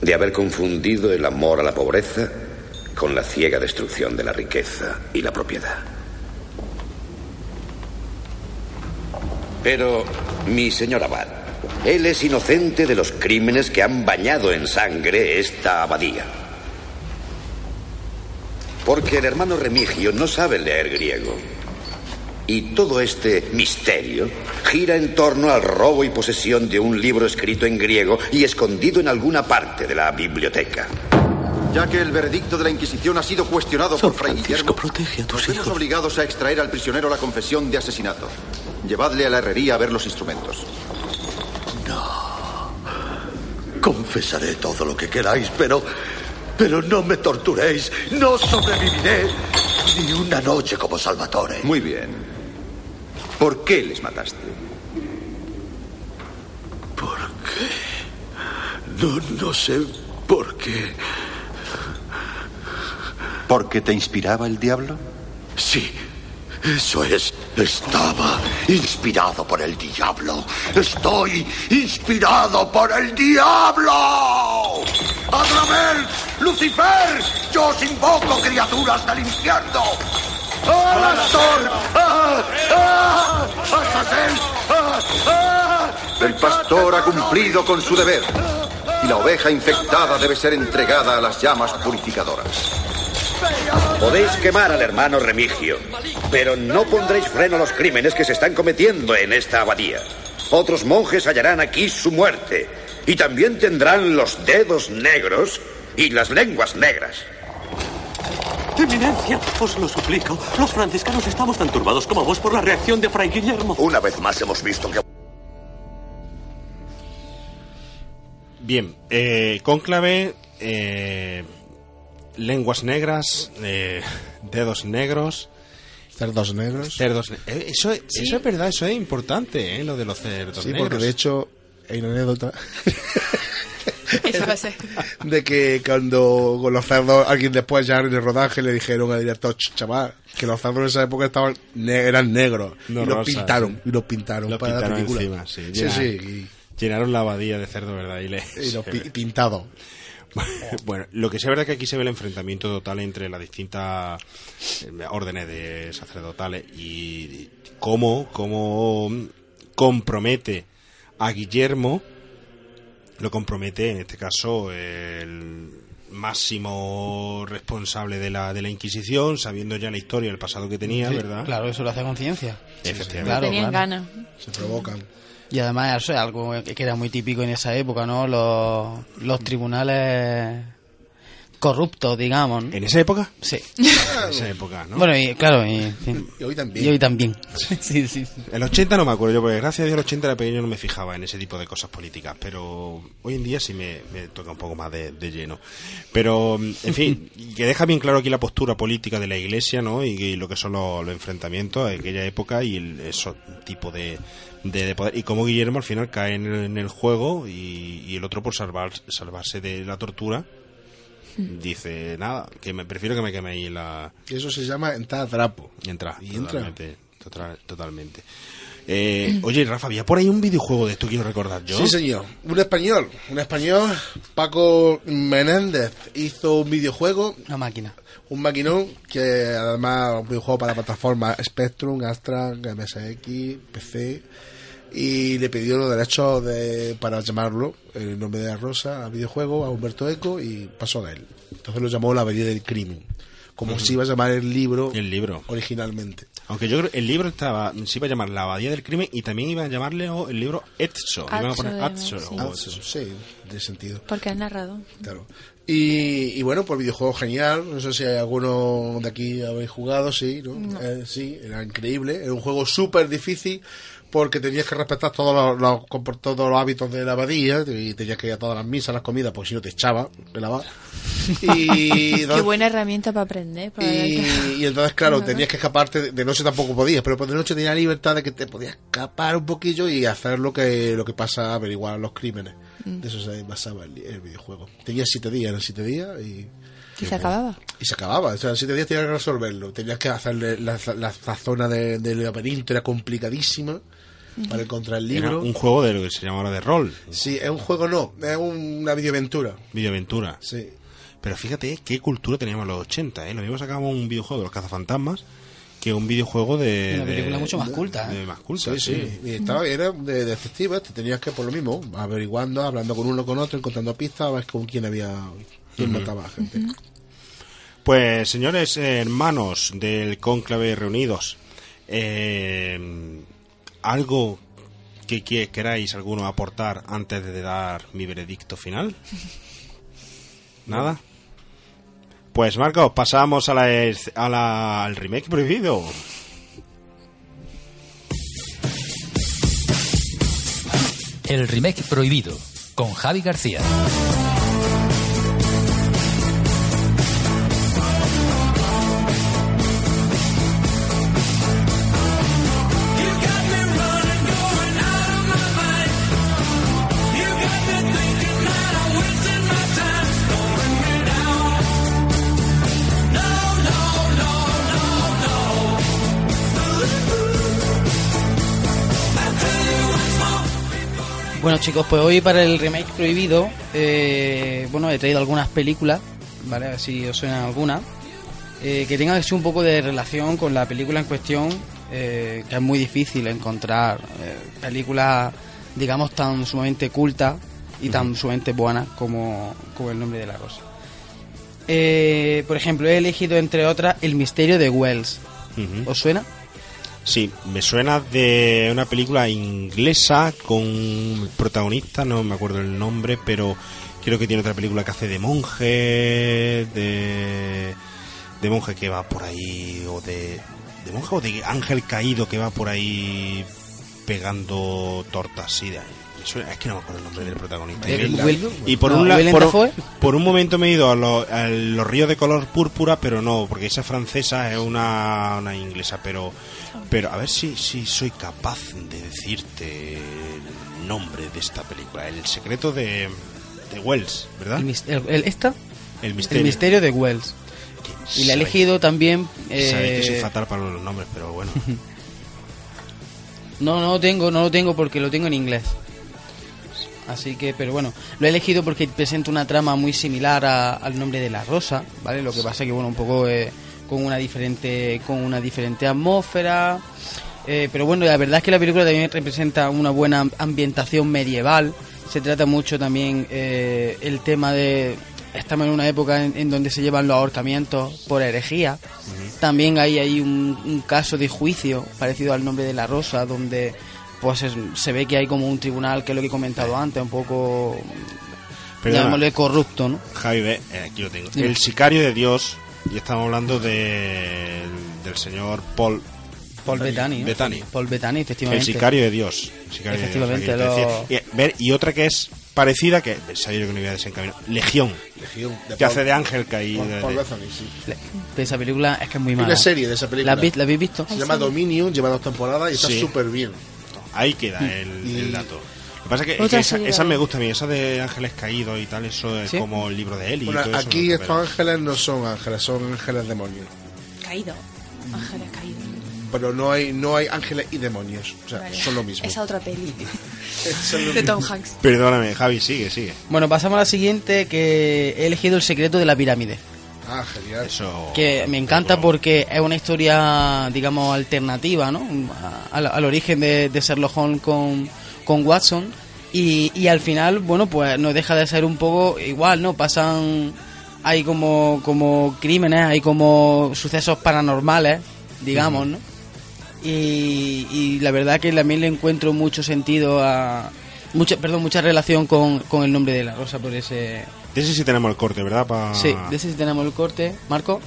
S4: de haber confundido el amor a la pobreza con la ciega destrucción de la riqueza y la propiedad. Pero, mi señor abad, él es inocente de los crímenes que han bañado en sangre esta abadía. Porque el hermano Remigio no sabe leer griego. Y todo este misterio gira en torno al robo y posesión de un libro escrito en griego y escondido en alguna parte de la biblioteca.
S18: Ya que el veredicto de la Inquisición ha sido cuestionado por Fray Guillermo,
S7: protege a tus
S18: vemos obligados a extraer al prisionero la confesión de asesinato. Llevadle a la herrería a ver los instrumentos.
S19: Confesaré todo lo que queráis, pero. Pero no me torturéis. No sobreviviré ni una noche como Salvatore.
S18: Muy bien. ¿Por qué les mataste?
S19: ¿Por qué? No, no sé por qué.
S18: ¿Porque te inspiraba el diablo?
S19: Sí, eso es. Estaba inspirado por el diablo. Estoy inspirado por el diablo. ¡Adrabel! ¡Lucifer! ¡Yo os invoco, criaturas del infierno!
S18: El pastor ha cumplido con su deber. Y la oveja infectada debe ser entregada a las llamas purificadoras.
S4: Podéis quemar al hermano Remigio, pero no pondréis freno a los crímenes que se están cometiendo en esta abadía. Otros monjes hallarán aquí su muerte y también tendrán los dedos negros y las lenguas negras.
S9: Eminencia, os lo suplico. Los franciscanos estamos tan turbados como vos por la reacción de Fray Guillermo.
S19: Una vez más hemos visto que...
S3: Bien, eh, cónclave, eh, lenguas negras, eh, dedos negros.
S5: Cerdos negros.
S3: Cerdos ne- eh, eso,
S5: Sí.
S3: eso es verdad, eso es importante, ¿eh? lo de los cerdos
S5: Sí,
S3: negros.
S5: porque de hecho hay una anécdota [laughs] [laughs]
S6: Eso va a ser.
S5: de que cuando con los cerdos, alguien después ya en el rodaje le dijeron al director, "Ch, chaval, que los cerdos en esa época estaban ne- eran negros.
S3: No
S5: y los pintaron,
S3: sí.
S5: y los pintaron
S3: Lo
S5: para la
S3: pintaron
S5: película.
S3: encima, sí.
S5: sí,
S3: Llena-
S5: sí,
S3: Llenaron la abadía de cerdo, ¿verdad? Y, le-
S5: y, y los pi- pintados. [laughs]
S3: Bueno, lo que sí es verdad que aquí se ve el enfrentamiento total entre las distintas eh, órdenes de sacerdotales y cómo, cómo compromete a Guillermo, lo compromete en este caso el máximo responsable de la, de la Inquisición, sabiendo ya la historia, el pasado que tenía,
S17: Sí,
S3: ¿verdad?
S17: Claro, eso lo hace conciencia.
S3: Efectivamente.
S17: Claro,
S6: Tenían
S17: claro.
S6: ganas.
S5: Se provocan.
S17: Y además eso es algo que que era muy típico en esa época, ¿no? Los, los tribunales corruptos, digamos. ¿no?
S3: ¿En esa época?
S17: Sí.
S3: En esa época, ¿no?
S17: Bueno, y claro, y, en fin.
S5: Y hoy también.
S17: Y hoy también. sí, [laughs] sí, sí.
S3: El 80 no me acuerdo yo, porque gracias a Dios el 80 era pequeño no me fijaba en ese tipo de cosas políticas, pero hoy en día sí me, me toca un poco más de, de lleno. Pero, en fin, [laughs] que deja bien claro aquí la postura política de la Iglesia, ¿no? Y, y lo que son los, los enfrentamientos de aquella época y el, esos tipo de, de, de poder. Y cómo Guillermo al final cae en el, en el juego y, y el otro por salvar, salvarse de la tortura dice, nada, que me prefiero que me queme ahí la...
S5: Y eso se llama entrar a trapo.
S3: Y entra,
S5: Y entra.
S3: totalmente. total- totalmente. Eh, oye, Rafa, había por ahí un videojuego de esto, quiero recordar yo.
S5: Sí, señor. Un español. Un español, Paco Menéndez, hizo un videojuego.
S17: Una máquina.
S5: Un maquinón que además un videojuego para plataformas Spectrum, Astra, MSX, PC. Y le pidió los derechos de, para llamarlo, el nombre de la rosa, al videojuego, a Humberto Eco y pasó a él. Entonces lo llamó La Abadía del Crimen. Como
S3: Ujú.
S5: se iba a llamar el libro,
S3: El libro.
S5: originalmente.
S3: Aunque yo creo el libro estaba, se iba a llamar La Abadía del Crimen y también iba a llamarle oh, el libro Etso. Iban a poner
S6: sí.
S5: sí, de sentido.
S6: Porque has narrado.
S5: Claro. Y, y bueno, pues videojuego genial. No sé si hay alguno de aquí habéis jugado, sí, ¿no?
S6: No.
S5: Eh, sí, era increíble. Era un juego súper difícil porque tenías que respetar todos los, todos los hábitos de la abadía y tenías que ir a todas las misas, las comidas, porque si no te echaba de la abad. Y,
S6: Qué buena herramienta para aprender. para-
S5: y, y entonces, claro, [laughs] tenías que escaparte. De, de noche tampoco podías, pero por de noche tenías libertad de que te podías escapar un poquillo y hacer lo que, lo que pasa, averiguar los crímenes.
S6: Mm.
S5: De eso se basaba el, el videojuego. Tenías siete días, eran siete días y.
S6: Y se acababa.
S5: Y se acababa, o sea, en siete días tenías que resolverlo. Tenías que hacerle la, la- la zona de- del laberinto, era complicadísima para encontrar el
S3: Era
S5: libro.
S3: un juego de lo que se llama ahora de rol,
S5: Sí, es un juego no, es una videoaventura.
S3: videoaventura.
S5: Sí.
S3: Pero fíjate qué cultura teníamos en los 80, ¿eh? Lo mismo sacábamos un videojuego de los cazafantasmas que un videojuego de...
S17: Una
S3: de-
S17: película mucho más culta, ¿eh?
S3: de más culta,
S5: Sí,
S3: sí.
S5: sí. Y estaba, era de detective, te tenías que por lo mismo, averiguando, hablando con uno con otro, encontrando pistas, a ver con quién había, quién mataba a gente.
S3: Pues, señores hermanos del Cónclave reunidos, eh, ¿algo que, que queráis alguno aportar antes de dar mi veredicto final? [laughs] ¿Nada? Pues, Marcos, pasamos a la, a la- al remake prohibido.
S1: El remake prohibido con Javi García.
S17: Bueno chicos, pues hoy para el remake prohibido, eh, bueno, he traído algunas películas, ¿vale? A ver si os suenan algunas, eh, que tengan un poco de relación con la película en cuestión, eh, que es muy difícil encontrar películas, digamos, tan sumamente cultas y tan sumamente buenas como, como El nombre de la rosa. Eh, por ejemplo, he elegido entre otras El misterio de Wells. ¿Os suena?
S3: Sí, me suena de una película inglesa con protagonista, no me acuerdo el nombre, pero creo que tiene otra película que hace de monje, de de monje que va por ahí, o de, de monje o de ángel caído que va por ahí pegando tortas, sí, de ahí. Es que no me acuerdo el nombre del protagonista.
S17: ¿El
S3: Y- por
S17: no,
S3: un, la- por, por un momento me he ido a, lo- a los ríos de color púrpura, pero no, porque esa francesa es una, una inglesa, pero pero a ver si, si soy capaz de decirte el nombre de esta película, El secreto de, de Wells, ¿verdad?
S17: El, el- el- ¿Esta?
S3: El misterio.
S17: El misterio de Wells. Y la he elegido también...
S3: Sabéis que soy
S17: eh,
S3: fatal para los nombres, pero bueno. [laughs]
S17: No, no lo tengo, no lo tengo porque lo tengo en inglés. Así que, pero bueno, lo he elegido porque presenta una trama muy similar a- al nombre de la rosa, ¿vale? Lo que pasa que, bueno, un poco eh, con una diferente con una diferente atmósfera. eh, pero bueno, la verdad es que la película también representa una buena ambientación medieval. Se trata mucho también eh, el tema de... Estamos en una época en, en donde se llevan los ahorcamientos por herejía. También hay ahí un, un caso de juicio parecido al nombre de la rosa, donde pues es- se ve que hay como un tribunal, que es lo que he comentado antes, un poco, llamémosle corrupto, ¿no?
S3: Javi, ve, eh, aquí lo tengo.
S17: Dime.
S3: El sicario de Dios, y estamos hablando de- del señor Paul
S17: Paul Bettany, ¿no?
S3: Bettany.
S17: Paul Bettany,
S3: El
S17: efectivamente.
S3: sicario de Dios. Sicario de
S17: Efectivamente,
S3: Dios, aquí te
S17: lo-.
S3: Y, ver, y otra que es parecida, que sabía yo que no iba a desencaminar, Legión.
S5: Legión, de
S3: Que
S5: Paul-
S3: hace de ángel caído.
S5: Paul-
S3: de-
S5: Paul
S3: de-
S5: Bettany, sí.
S17: De esa película es que es muy
S5: Hay
S17: mala.
S5: una serie de esa película.
S17: ¿La, habéis- la habéis visto?
S5: Se llama Dominion, lleva dos temporadas y está
S3: Sí.
S5: súper bien.
S3: Ahí queda el,
S5: Y-
S3: el dato. Lo que pasa es que, es que esa, me gusta a mí, esa de ángeles caídos y tal, eso es
S5: ¿Sí?
S3: como el libro de y
S5: Bueno,
S3: todo eso,
S5: aquí estos ángeles no son ángeles, son ángeles demonios.
S6: Caído. Ángeles caídos.
S5: Pero no hay, no hay ángeles y demonios. O sea,
S6: Vale.
S5: son lo mismo.
S6: Esa otra peli. [laughs] De. Tom Hanks.
S3: Perdóname, Javi, sigue, sigue.
S17: Bueno, pasamos a la siguiente, que he elegido El secreto de la pirámide.
S5: Ah, genial.
S3: Eso.
S17: Que me encanta porque es una historia, digamos, alternativa, ¿no? Al, al origen de, de Sherlock Holmes con, con Watson. Y, y al final, bueno, pues no deja de ser un poco igual, ¿no? Pasan. Hay como, como crímenes, hay como sucesos paranormales, digamos, ¿no? Y, y la verdad que también le encuentro mucho sentido a. Mucha, perdón, mucha relación con, con el nombre de la rosa por ese.
S3: De ese sí tenemos el corte, ¿verdad? Pa-
S17: Sí, de ese sí tenemos el corte. Marco.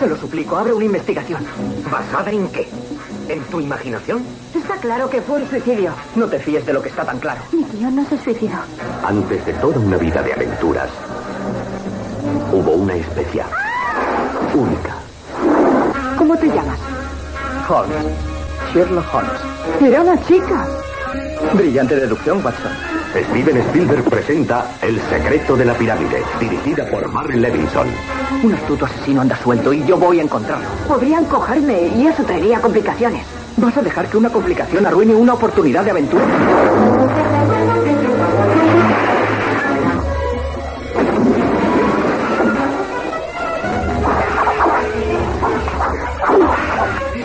S20: Se lo suplico, abre una investigación. ¿Basada en qué? ¿En tu imaginación?
S21: Está claro que fue un suicidio.
S20: No te fíes de lo que está tan claro.
S21: Mi tío no se suicidó.
S22: Antes de toda una vida de aventuras, hubo una especial, única.
S21: ¿Cómo te llamas?
S20: Holmes. Sherlock Holmes.
S21: Era una chica.
S20: Brillante deducción, Watson.
S22: Steven Spielberg presenta El secreto de la pirámide, dirigida por Barry Levinson.
S20: Un astuto asesino anda suelto y yo voy a encontrarlo.
S21: Podrían cogerme y eso traería complicaciones.
S20: ¿Vas a dejar que una complicación arruine una oportunidad de aventura?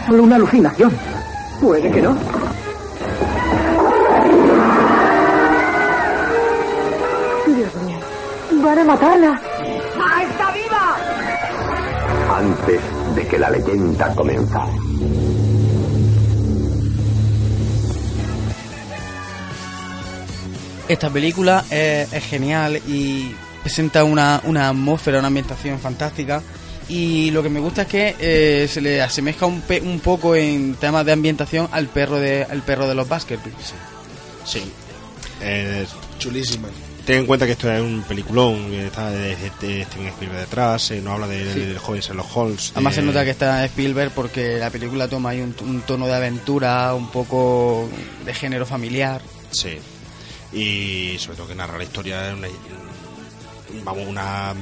S20: Solo una alucinación. Puede que no.
S21: Dios mío. Van a matarla.
S20: ¡Ah, está viva!
S22: Antes de que la leyenda comenzara.
S17: Esta película es, es genial y presenta una, una atmósfera, una ambientación fantástica. Y lo que me gusta es que eh, se le asemeja un, pe- un poco en temas de ambientación al perro de, al perro de los Baskervilles.
S3: Sí. Eh,
S5: Chulísima.
S3: Ten en cuenta que esto es un peliculón, que está de, de- de Steven Spielberg detrás, eh, no habla de-
S17: Sí.
S3: del joven Sherlock Holmes.
S17: Además
S3: de-
S17: se nota que está Spielberg porque la película toma ahí un, un tono de aventura, un poco de género familiar.
S3: Sí. Y sobre todo que narra la historia de una, vamos, una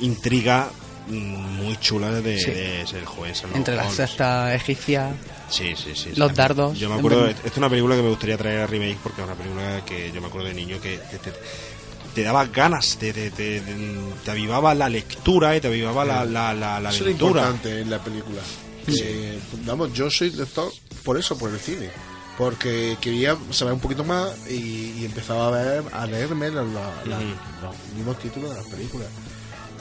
S3: intriga muy chula de,
S17: Sí.
S3: de ser el joven Sherlock
S17: Entre las sectas egipcias,
S3: Sí, sí, sí.
S17: los
S3: sí.
S17: dardos.
S3: Yo me acuerdo, esta es una película que me gustaría traer a remake porque es una película que yo me acuerdo de niño que, que te, te daba ganas, te, te, te- te avivaba la lectura y te avivaba la, la, la, la
S5: Eso es
S3: aventura.
S5: importante en la película. Que, vamos, yo soy lector por eso, por el cine. Porque quería saber un poquito más y, y empezaba a ver, a leerme los, los mismos títulos de las películas.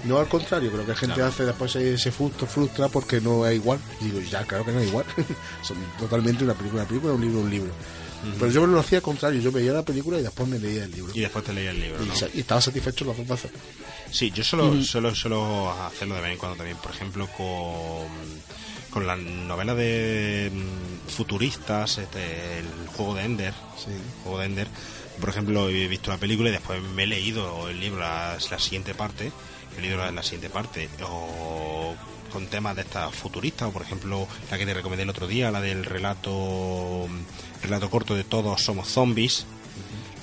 S5: No al contrario, creo que la gente hace después se, se frustra, frustra porque no es igual. Y digo, ya, claro que no es igual. [laughs] Son totalmente una película, una película, un libro, un libro. Pero yo me lo hacía al contrario, yo veía la película y después me leía el libro.
S3: Y después te leía el libro.
S5: Y,
S3: ¿no?
S5: sa- y estaba satisfecho las dos veces.
S3: Sí, yo solo, solo, solo hacerlo de vez en cuando también, por ejemplo, con, con la novela de mm, futuristas, este, el juego de Ender. el juego de Ender. Por ejemplo, he visto la película y después me he leído el libro, la, la siguiente parte, he leído la, la siguiente parte, o con temas de estas futuristas, o por ejemplo, la que te recomendé el otro día, la del relato, relato corto de Todos somos zombies,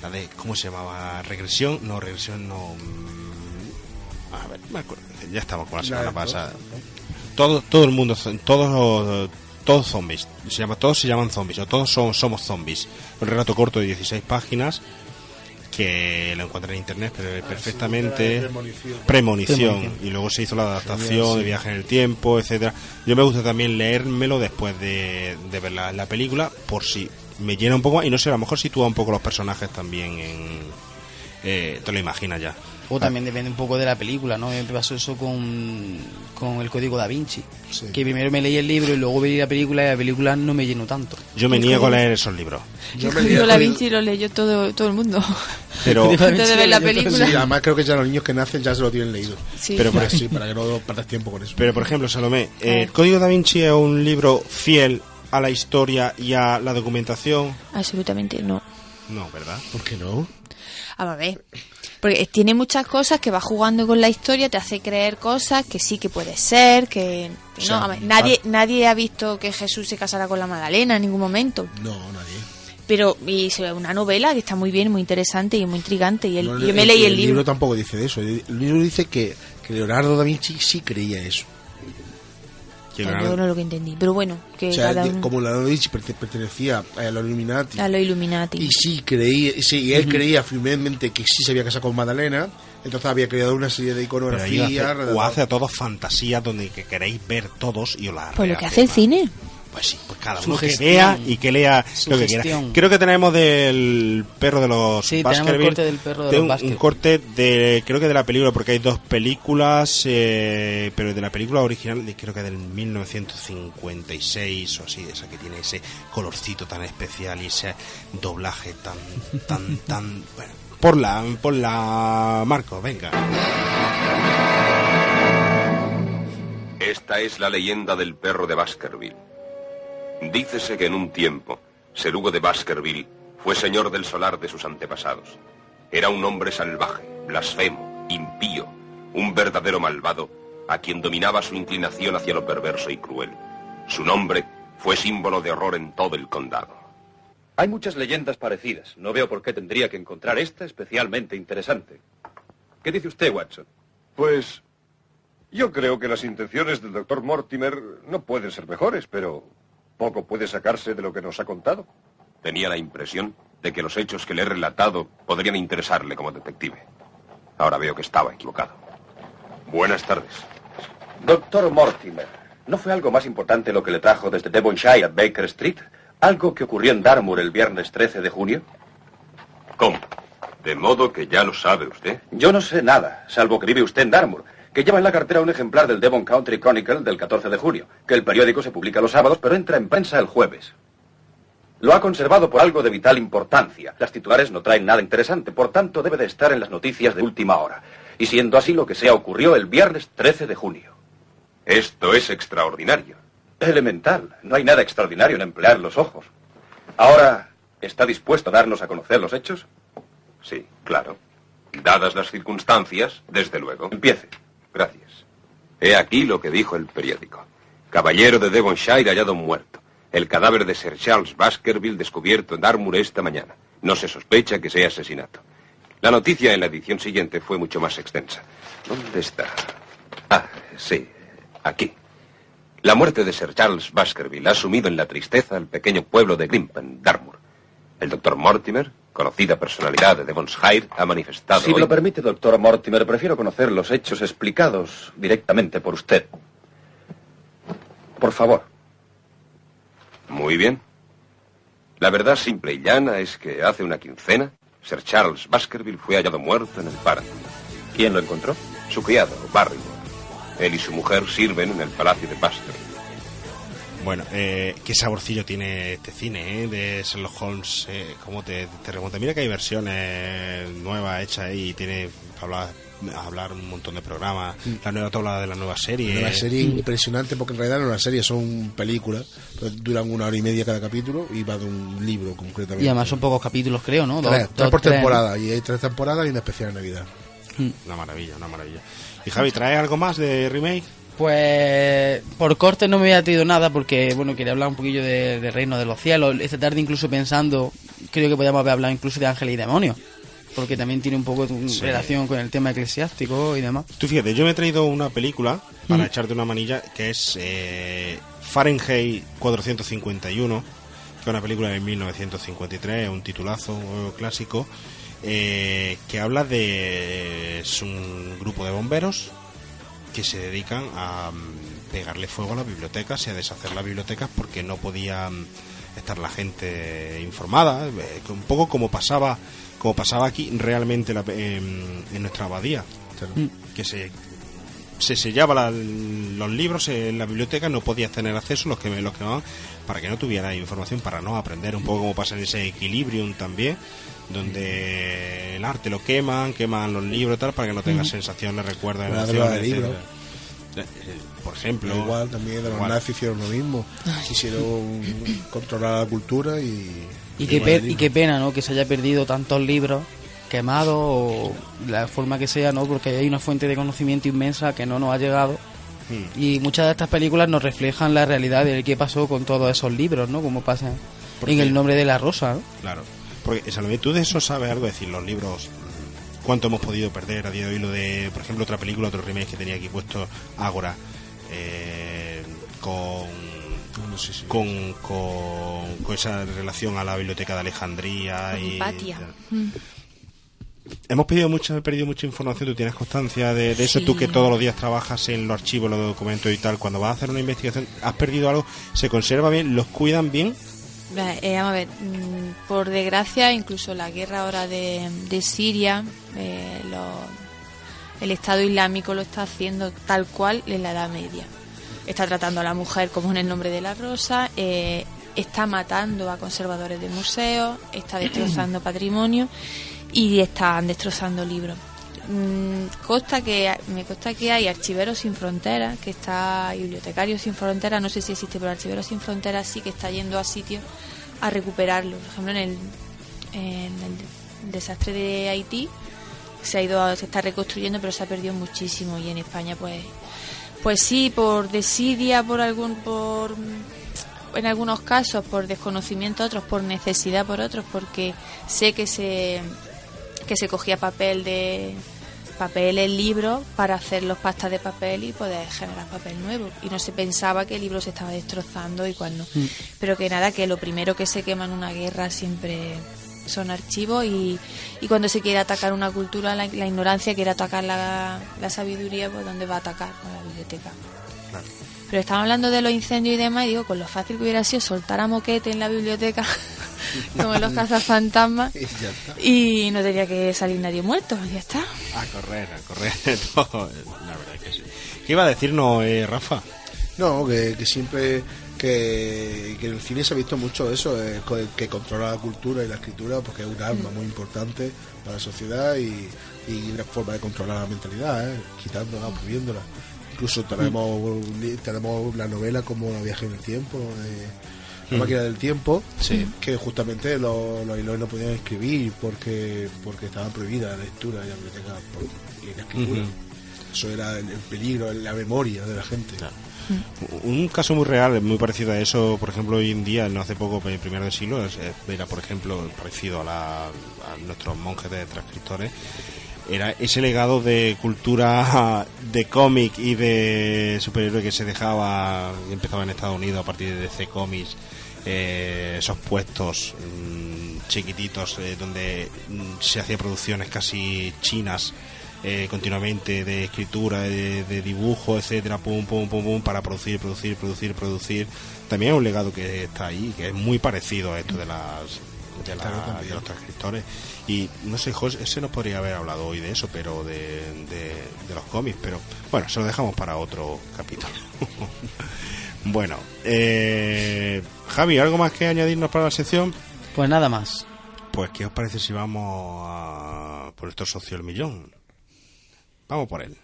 S3: la de, ¿cómo se llamaba? Regresión, no, regresión no... mm, A ver, me acuerdo, ya estamos con la semana pasada. Todo, todo el mundo, todos, todos zombies, se llama, todos se llaman zombies, o todos son, somos zombies. Un relato corto de 16 páginas que lo encuentran en internet pero perfectamente
S5: Premonición.
S3: premonición
S5: Premonición.
S3: y luego se hizo la adaptación
S5: sí.
S3: de viaje en el tiempo etcétera yo me gusta también leérmelo después de, de ver la, la película por si me llena un poco más y no sé a lo mejor sitúa un poco los personajes también en eh, te lo imaginas ya
S17: O también depende un poco de la película, ¿no? Me pasó eso con, con el Código Da Vinci. Que primero me leí el libro y luego vi la película y la película no me llenó tanto.
S3: yo me niego a leer esos libros
S5: Yo
S6: El Código Da Vinci lo leyó todo, todo el mundo. [laughs]
S3: Pero-
S6: Antes de ver la película.
S5: Sí, además creo que ya los niños que nacen ya se lo tienen leído.
S6: Sí.
S3: Pero por-
S5: sí, para que no perdas tiempo con eso.
S3: Pero por ejemplo, Salomé, eh, el Código da Vinci es un libro fiel a la historia y a la documentación.
S6: Absolutamente no.
S3: No, ¿verdad?
S5: ¿Por qué no?
S6: A ver. Porque tiene muchas cosas que va jugando con la historia, te hace creer cosas que sí que puede ser, que
S5: O
S6: no,
S5: sea,
S6: a ver, nadie nadie ha visto que Jesús se casara con la Magdalena en ningún momento.
S5: No, nadie.
S6: Pero y se ve una novela que está muy bien, muy interesante y muy intrigante y el-
S5: No,
S6: yo me leí el, libro.
S5: tampoco dice de eso. El libro dice que, que Leonardo da Vinci sí creía eso.
S3: Que
S6: Yo
S3: Leonardo-
S6: no lo que entendí, pero bueno, que
S5: O sea,
S6: cada uno-
S5: como Vinci perte- pertenecía a los Illuminati
S6: a los Illuminati.
S5: y sí creía, sí, y él
S6: Ujú.
S5: creía firmemente que sí se había casado con Magdalena, entonces había creado una serie de
S3: Pero ahí
S5: iconografía.
S3: hace, o hace a todos fantasías donde que queréis ver todos y os la
S6: Pues lo que hace el cine.
S3: Pues sí, pues cada uno
S17: Sugestión.
S3: que vea y que lea lo que quiera. Creo que tenemos del perro de los
S17: Sí, tenemos el
S3: Baskerville,
S17: corte del perro de
S3: de
S17: los
S3: un,
S17: Baskerville.
S3: un corte de creo que de la película porque hay dos películas eh, pero de la película original de- creo que del 1956 o así esa que tiene ese colorcito tan especial y ese doblaje tan tan [laughs] tan bueno por la por la Marco venga
S23: Esta es la leyenda del perro de Baskerville. Dícese que en un tiempo, Ser Hugo de Baskerville fue señor del solar de sus antepasados. Era un hombre salvaje, blasfemo, impío, un verdadero malvado, a quien dominaba su inclinación hacia lo perverso y cruel. Su nombre fue símbolo de horror en todo el condado.
S24: Hay muchas leyendas parecidas. No veo por qué tendría que encontrar esta especialmente interesante. ¿Qué dice usted, Watson?
S25: Pues yo creo que las intenciones del doctor Mortimer no pueden ser mejores, pero poco puede sacarse de lo que nos ha contado.
S23: Tenía la impresión de que los hechos que le he relatado podrían interesarle como detective. Ahora veo que estaba equivocado. Buenas tardes.
S24: Doctor Mortimer, ¿no fue algo más importante lo que le trajo desde Devonshire a Baker Street? ¿Algo que ocurrió en Dartmoor el viernes 13 de junio?
S23: ¿Cómo? ¿De modo que ya lo sabe usted?
S24: Yo no sé nada, salvo que vive usted en Dartmoor, que lleva en la cartera un ejemplar del Devon Country Chronicle del 14 de junio, que el periódico se publica los sábados, pero entra en prensa el jueves. Lo ha conservado por algo de vital importancia. Las titulares no traen nada interesante, por tanto debe de estar en las noticias de última hora. Y siendo así lo que sea ocurrió el viernes 13 de junio.
S23: Esto es extraordinario.
S24: Elemental. No hay nada extraordinario en emplear los ojos. Ahora, ¿está dispuesto a darnos a conocer los hechos?
S23: Sí, claro. Dadas las circunstancias, desde luego.
S24: Empiece.
S23: Gracias. He aquí lo que dijo el periódico. Caballero de Devonshire hallado muerto. El cadáver de Sir Charles Baskerville descubierto en Dartmoor esta mañana. No se sospecha que sea asesinato. La noticia en la edición siguiente fue mucho más extensa. ¿Dónde está? Ah, sí, aquí. La muerte de Sir Charles Baskerville ha sumido en la tristeza al pequeño pueblo de Grimpen, Dartmoor. El doctor Mortimer, conocida personalidad de Devonshire, ha manifestado
S24: Si me
S23: hoy-
S24: lo permite, doctor Mortimer, prefiero conocer los hechos explicados directamente por usted. Por favor.
S23: Muy bien. La verdad simple y llana es que hace una quincena, Sir Charles Baskerville fue hallado muerto en el páramo.
S24: ¿Quién lo encontró?
S23: su criado, Barrymore. Él y su mujer sirven en el palacio de Baskerville.
S3: Bueno, eh, qué saborcillo tiene este cine, ¿eh? De Sherlock Holmes, eh, cómo te, te remonta. Mira que hay versiones nuevas hechas ahí y tiene para hablar, hablar un montón de programas. La nueva tabla de la nueva serie.
S5: Una serie impresionante porque en realidad no es una serie, son películas. duran una hora y media cada capítulo y va de un libro concretamente.
S17: Y además son pocos capítulos, creo, ¿no?
S5: Tres,
S17: Dos-
S5: tres
S17: dos,
S5: por
S17: tres,
S5: temporada y hay tres temporadas y una especial en Navidad.
S3: Una maravilla, una maravilla. Y Javi, ¿trae algo más de remake?
S17: Pues por corte no me había traído nada porque, bueno, quería hablar un poquillo de, de Reino de los Cielos. Esta tarde incluso pensando, creo que podíamos haber hablado incluso de Ángeles y Demonios. Porque también tiene un poco de
S3: Sí.
S17: relación con el tema eclesiástico y demás.
S3: Tú fíjate, yo me he traído una película para
S17: Mm.
S3: echarte una manilla que es eh, Fahrenheit 451, que es una película de 1953, un titulazo eh, clásico, eh, que habla de es un grupo de bomberos que se dedican a mm, pegarle fuego a las bibliotecas y a deshacer las bibliotecas porque no podían estar la gente informada, eh, un poco como pasaba como pasaba aquí realmente la- en, en nuestra abadía, que se se sellaba la- los libros en la biblioteca, no podías tener acceso los que los que van para que no tuviera información, para no aprender, un poco como pasa en ese equilibrium también, donde el arte lo queman, queman los libros y tal, para que no tengas
S5: Ujú.
S3: sensaciones, recuerdos,
S5: La
S3: emociones,
S5: de
S3: etcétera. Eh, Por ejemplo,
S5: igual también de los
S3: igual.
S5: nazis hicieron lo mismo. Quisieron controlar la cultura y.
S17: Y qué, pe- y qué pena, ¿no? Que se haya perdido tantos libros quemados o la forma que sea, ¿no? Porque hay una fuente de conocimiento inmensa que no nos ha llegado.
S3: Hmm.
S17: Y muchas de estas películas nos reflejan la realidad de qué pasó con todos esos libros, ¿no? Como pasa en El nombre de la rosa, ¿no?
S3: Claro. Porque, Salomé, tú de eso sabes algo, es decir, los libros, mm, cuánto hemos podido perder a día de hoy, lo de, por ejemplo, otra película, otro remake que tenía aquí puesto, Ágora, eh, con, con, con, con esa relación a la biblioteca de Alejandría y...
S6: Hipatia.
S3: Hemos perdido mucha, perdido mucha información, tú tienes constancia de, de eso,
S6: Sí.
S3: tú que todos los días trabajas en los archivos, los documentos y tal, cuando vas a hacer una investigación, has perdido algo, se conserva bien, los cuidan bien,
S6: eh, vamos a ver, mm, por desgracia, incluso la guerra ahora de, de Siria, eh, lo- el Estado Islámico lo está haciendo tal cual en la Edad Media. Está tratando a la mujer como en el nombre de la rosa, eh, está matando a conservadores de museos, está destrozando [clears throat] patrimonio y están destrozando libros. Mm, consta que me consta que hay archiveros sin fronteras que está bibliotecarios sin fronteras no sé si existe pero archiveros sin fronteras sí que está yendo a sitios a recuperarlo. Por ejemplo en el, desastre de Haití se ha ido se está reconstruyendo pero se ha perdido muchísimo. Y en España pues pues sí por desidia por algún por en algunos casos por desconocimiento otros por necesidad por otros porque sé que se que se cogía papel de papel el libro para hacer los pastas de papel y poder generar papel nuevo. Y no se pensaba que el libro se estaba destrozando y cuál no
S17: Mm.
S6: pero que nada que lo primero que se quema en una guerra siempre son archivos y, y cuando se quiere atacar una cultura la, la ignorancia quiere atacar la, la sabiduría pues dónde va a atacar con la biblioteca pero estamos hablando de los incendios y demás y digo con lo fácil que hubiera sido soltar a moquete en la biblioteca [laughs] como en los cazafantasmas [laughs]
S5: Y
S6: y no tenía que salir nadie muerto ya está
S3: A correr, a correr. [laughs] No, la verdad que sí. ¿Qué iba a decirnos, eh, Rafa?
S5: No, que, que siempre que, que en el cine se ha visto mucho eso, eh, que controla la cultura y la escritura, porque es un arma muy importante para la sociedad y, y una forma de controlar la mentalidad, eh, quitándola, prohibiéndola. Incluso tenemos, tenemos la novela como La viaje en el tiempo, de La
S3: Mm.
S5: máquina del tiempo,
S3: Sí.
S5: que justamente los, los hilos no podían escribir porque porque estaba prohibida la lectura y la biblioteca por- y la escritura. Eso era el, el peligro, la memoria de la gente.
S3: Un caso muy real, muy parecido a eso, por ejemplo, hoy en día, no hace poco, el primero del siglo, es- era, por ejemplo, parecido a, la- a nuestros monjes de transcriptores, era ese legado de cultura de cómic y de superhéroe que se dejaba, que empezaba en Estados Unidos a partir de DC Comics, eh, esos puestos mm, chiquititos eh, donde mm, se hacía producciones casi chinas eh, continuamente de escritura, de, de dibujo, etcétera, pum, pum, pum, pum, para producir, producir, producir, producir. También es un legado que está ahí, que es muy parecido a esto de las de, la- de los transcriptores. Y no sé, José, ese nos podría haber hablado hoy de eso, pero de, de, de los cómics. Pero bueno, se lo dejamos para otro capítulo. [laughs] bueno, eh, Javi, ¿algo más que añadirnos para la sección?
S17: Pues nada más.
S3: Pues, ¿qué os parece si vamos a por nuestro socio el millón? Vamos por él.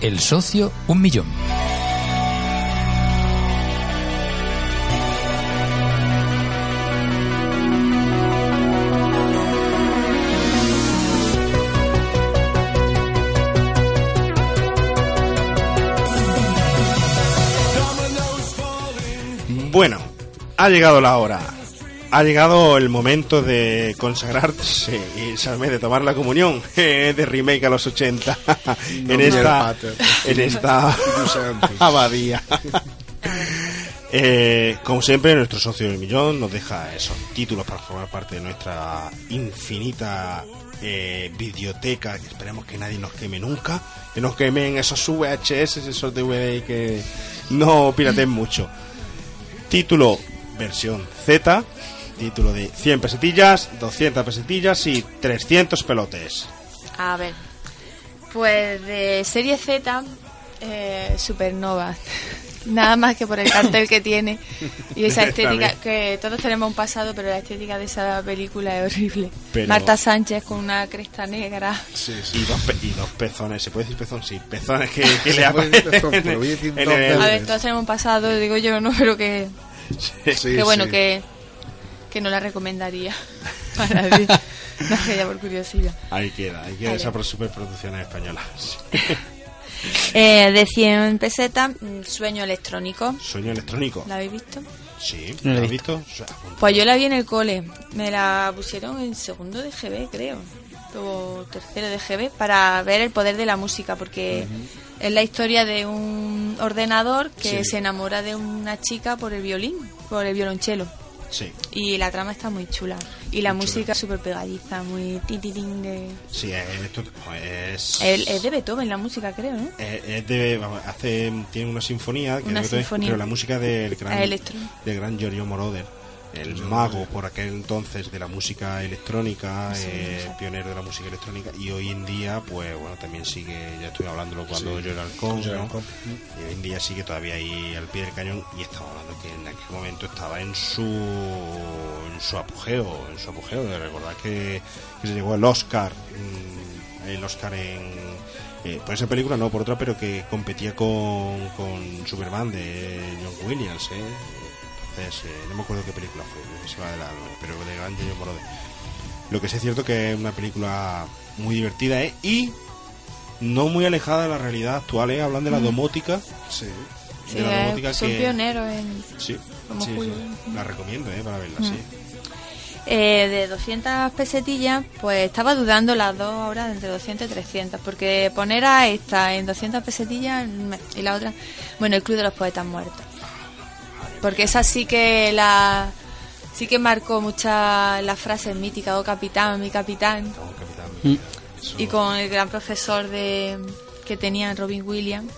S1: El socio, un millón.
S3: Bueno, ha llegado la hora. Ha llegado el momento de consagrarse y de tomar la comunión [laughs] eh, de remake a los 80 en esta en esta [laughs] abadía. [laughs] Eh, como siempre, nuestro socio del millón nos deja esos títulos para formar parte de nuestra infinita eh, biblioteca. Que esperemos que nadie nos queme nunca, que nos quemen esos VHS, esos DVD que no pirateen mucho. Título versión Z, título de 100 pesetillas, 200 pesetillas y 300 pelotes.
S6: A ver, pues de serie Z, eh, Supernova. [laughs] Nada más que por el cartel que tiene y esa estética, que todos tenemos un pasado, pero la estética de esa película es horrible.
S3: Pero-
S6: Marta Sánchez con una cresta negra.
S3: Y, dos pe- y dos pezones, ¿se puede decir pezón? Sí, pezones que, que le
S5: voy a
S6: ver, todos tenemos un pasado, digo yo, no, pero que,
S3: Sí,
S6: que bueno,
S3: sí.
S6: que, que no la recomendaría [laughs] para nadie. No, que ya por curiosidad.
S3: Ahí queda, ahí queda
S6: Ahí
S3: esa superproducciones españolas. [laughs]
S6: Eh, de 100 pesetas, mm, Sueño electrónico.
S3: Sueño electrónico.
S6: ¿La habéis visto?
S3: Sí,
S17: la he
S3: ¿lo has visto?
S6: Pues yo la vi en el cole. Me la pusieron en segundo de GB, creo. O tercero de GB para ver el poder de la música, porque es la historia de un ordenador que
S3: Sí.
S6: se enamora de una chica por el violín, por el violonchelo.
S3: Sí,
S6: Y la trama está muy chula. Y la
S3: Muy
S6: música súper pegadiza, muy tititín de...
S3: sí, esto es...
S6: El- Es de Beethoven la música, creo, ¿no?
S3: eh, es de, vamos, hace, tiene una sinfonía, que
S6: Una
S3: es-
S6: sinfonía.
S3: pero la música del gran,
S6: Ah, electro.
S3: del gran Giorgio Moroder, el mago por aquel entonces de la música electrónica,
S6: Sí,
S3: eh, pionero de la música electrónica, y hoy en día, pues bueno, también sigue, ya estoy hablándolo cuando
S5: Sí.
S3: yo era halcón, ¿no? y hoy en día sigue todavía ahí al pie del cañón, y estamos hablando que en aquel momento estaba en su en su apogeo, en su apogeo, de recordar que, que se llegó el Oscar, mm, el Oscar en eh, por esa película no, por otra, pero que competía con, con Superman de John Williams, ¿eh? Entonces, eh, no me acuerdo qué película fue, se va de la, pero de gran Giorgio Moroder. Lo que sí es cierto que es una película muy divertida, ¿eh? Y no muy alejada de la realidad actual, ¿eh? Hablan de la domótica.
S5: Sí.
S6: Sí,
S3: de la
S6: eh,
S3: domótica
S6: son
S3: que...
S6: pioneros en...
S3: Sí,
S6: como
S3: sí, sí. La recomiendo, ¿eh? Para verla,
S6: Mm.
S3: sí.
S6: Eh, de 200 pesetillas, pues estaba dudando las dos ahora entre 200 y 300, porque poner a esta en 200 pesetillas y la otra, bueno, el Club de los Poetas Muertos. Porque esa sí que la sí que marcó muchas las frases míticas, oh capitán, mi capitán.
S17: Mm.
S6: Y con el gran profesor de que tenía Robin Williams,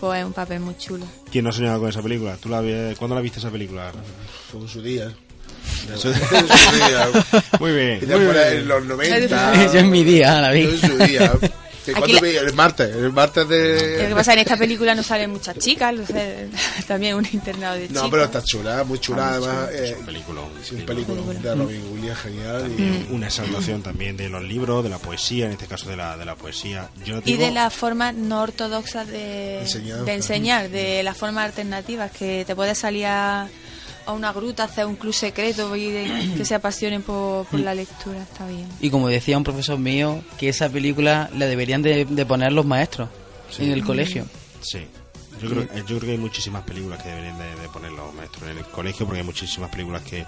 S6: pues un papel muy chulo.
S3: ¿Quién no ha soñado con esa película? ¿Tú la, ¿Cuándo la viste esa película?
S5: Fue en su día. [laughs]
S3: Su-
S5: día.
S3: Muy bien, muy bien.
S5: en los 90.
S17: Yo en mi día la vi.
S5: Yo en su día. [laughs] ¿De
S6: Aquí
S5: cuándo
S6: la-
S5: vi? El martes. El martes de.
S6: Lo que pasa es en esta película no salen muchas chicas, [laughs] también un internado de chicas.
S5: No, pero está chula, muy chula.
S6: Ah,
S5: además,
S6: chula.
S5: eh,
S3: Es un peliculón,
S5: sí, un
S3: película.
S5: película de Robin Williams, genial. y-
S6: Mm.
S3: Una exaltación también de los libros, de la poesía, en este caso de la, de la poesía. Yo no
S6: Y de la forma no ortodoxa de
S5: Enseñanza.
S6: de enseñar, de las formas alternativas, que te puedes salir a, a una gruta, hacer un club secreto y de- que se apasionen por, por la lectura, está bien.
S17: Y como decía un profesor mío, que esa película la deberían de, de poner los maestros en el colegio.
S3: Sí. Yo creo, yo creo que hay muchísimas películas que deberían de, de poner los maestros en el colegio porque hay muchísimas películas que,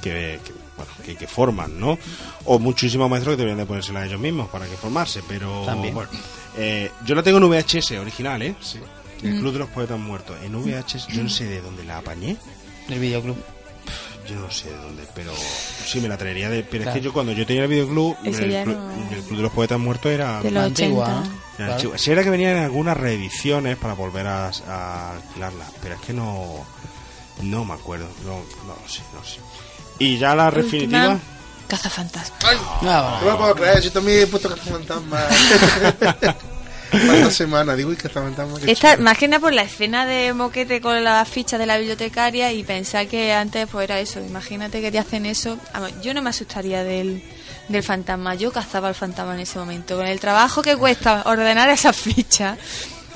S3: que, que, bueno, que, que forman, ¿no? O muchísimos maestros que deberían de ponérselas ellos mismos para que formarse, pero
S17: También.
S3: bueno. Eh, yo la tengo en VHS original, ¿eh? Sí. El
S6: Mm.
S3: Club de los Poetas Muertos. En VHS, yo no sé de dónde la apañé.
S17: El videoclub.
S3: yo no sé de dónde, pero sí me la traería de. Pero
S6: Claro.
S3: es que yo cuando yo tenía el videoclub, el,
S6: no-
S3: el Club de los Poetas Muertos era.
S6: De los
S3: era
S6: 80.
S3: Era antigua. Sí, era que venían en algunas reediciones para volver a, a alquilarla, pero es que no. No me acuerdo, no, no lo sé, no sé. Y ya la definitiva.
S6: Última, Cazafantasmas.
S5: No me puedo creer, yo también he puesto cazafantasma. [laughs] [laughs] ¿Cuántas semanas? Digo, y cazafantasma. qué
S6: Esta,
S5: chulo.
S6: más que nada por la escena de moquete con las fichas de la bibliotecaria y pensar que antes pues era eso. Imagínate que te hacen eso. Yo no me asustaría del, del fantasma. Yo cazaba al fantasma en ese momento. Con el trabajo que cuesta ordenar esas fichas,